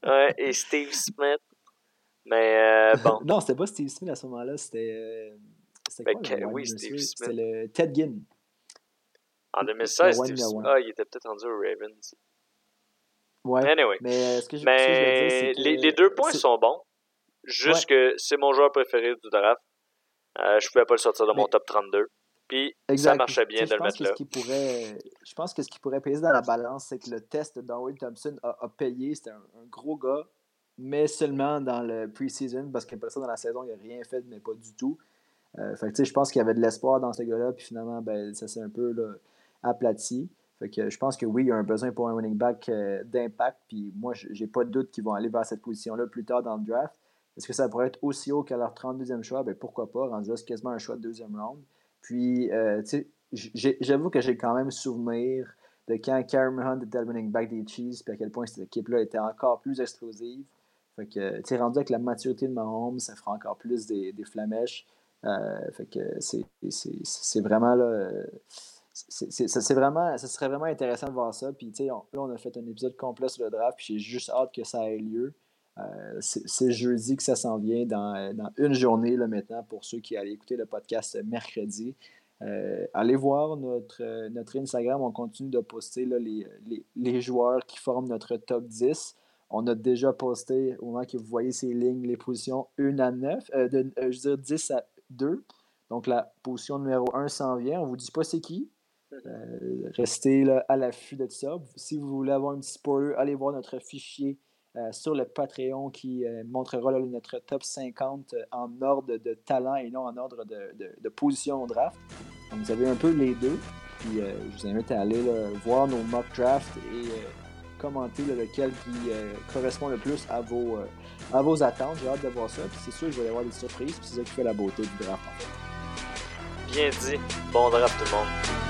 ouais, et Steve Smith. Mais euh, bon. non, c'était pas Steve Smith à ce moment-là, c'était. Euh, c'était quoi, le oui, Steve Smith. C'était le Ted Ginn. En 2016, Steve Smith. Ah, il était peut-être rendu aux Ravens. Ouais. Anyway. Mais, ce que je, mais que les, les, deux points sont bons. Juste que c'est mon joueur préféré du draft. Euh, je pouvais pas le sortir de mon top 32. Puis ça marchait bien de le mettre là. je pense que ce qui pourrait peser dans la balance, c'est que le test de Darwin Thompson a, payé. C'était un, gros gars, mais seulement dans le pre-season, parce qu'après ça, dans la saison, il n'a rien fait, mais pas du tout. Euh, fait je pense qu'il y avait de l'espoir dans ce gars-là, puis finalement, ben, ça s'est un peu aplati. Fait que je pense que oui, il y a un besoin pour un running back euh, d'impact, puis moi, j'ai pas de doute qu'ils vont aller vers cette position-là plus tard dans le draft. Est-ce que ça pourrait être aussi haut qu'à leur 32e choix? Ben, pourquoi pas, rendu là, c'est quasiment un choix de deuxième round. Puis, euh, j'avoue que j'ai quand même souvenir de quand Karen Hunt était le running back des Chiefs, puis à quel point cette équipe-là était encore plus explosive. Fait que, tu sais, rendu avec la maturité de Mahomes, ça fera encore plus des, des flamèches. Euh, fait que c'est vraiment là. C'est vraiment, ça serait vraiment intéressant de voir ça. Puis, tu sais, là, on a fait un épisode complet sur le draft, puis j'ai juste hâte que ça ait lieu. Euh, c'est jeudi que ça s'en vient dans, une journée là, maintenant pour ceux qui allaient écouter le podcast mercredi. Euh, allez voir notre, notre Instagram, on continue de poster les, joueurs qui forment notre top 10. On a déjà posté, au moment que vous voyez ces lignes, les positions 1 à 9, euh, de, je veux dire 10 à 2. Donc la position numéro 1 s'en vient. On ne vous dit pas c'est qui. restez là, à l'affût de ça. Si vous voulez avoir un petit spoiler, allez voir notre fichier euh, sur le Patreon qui euh, montrera notre top 50 euh, en ordre de talent et non en ordre de, position au draft. Donc, vous avez un peu les deux. Puis je vous invite à aller voir nos mock drafts et commenter lequel qui correspond le plus à vos, à vos attentes. J'ai hâte de voir ça. Puis c'est sûr je vais avoir des surprises. Puis c'est ça qui fait la beauté du draft Bien dit. Bon draft tout le monde.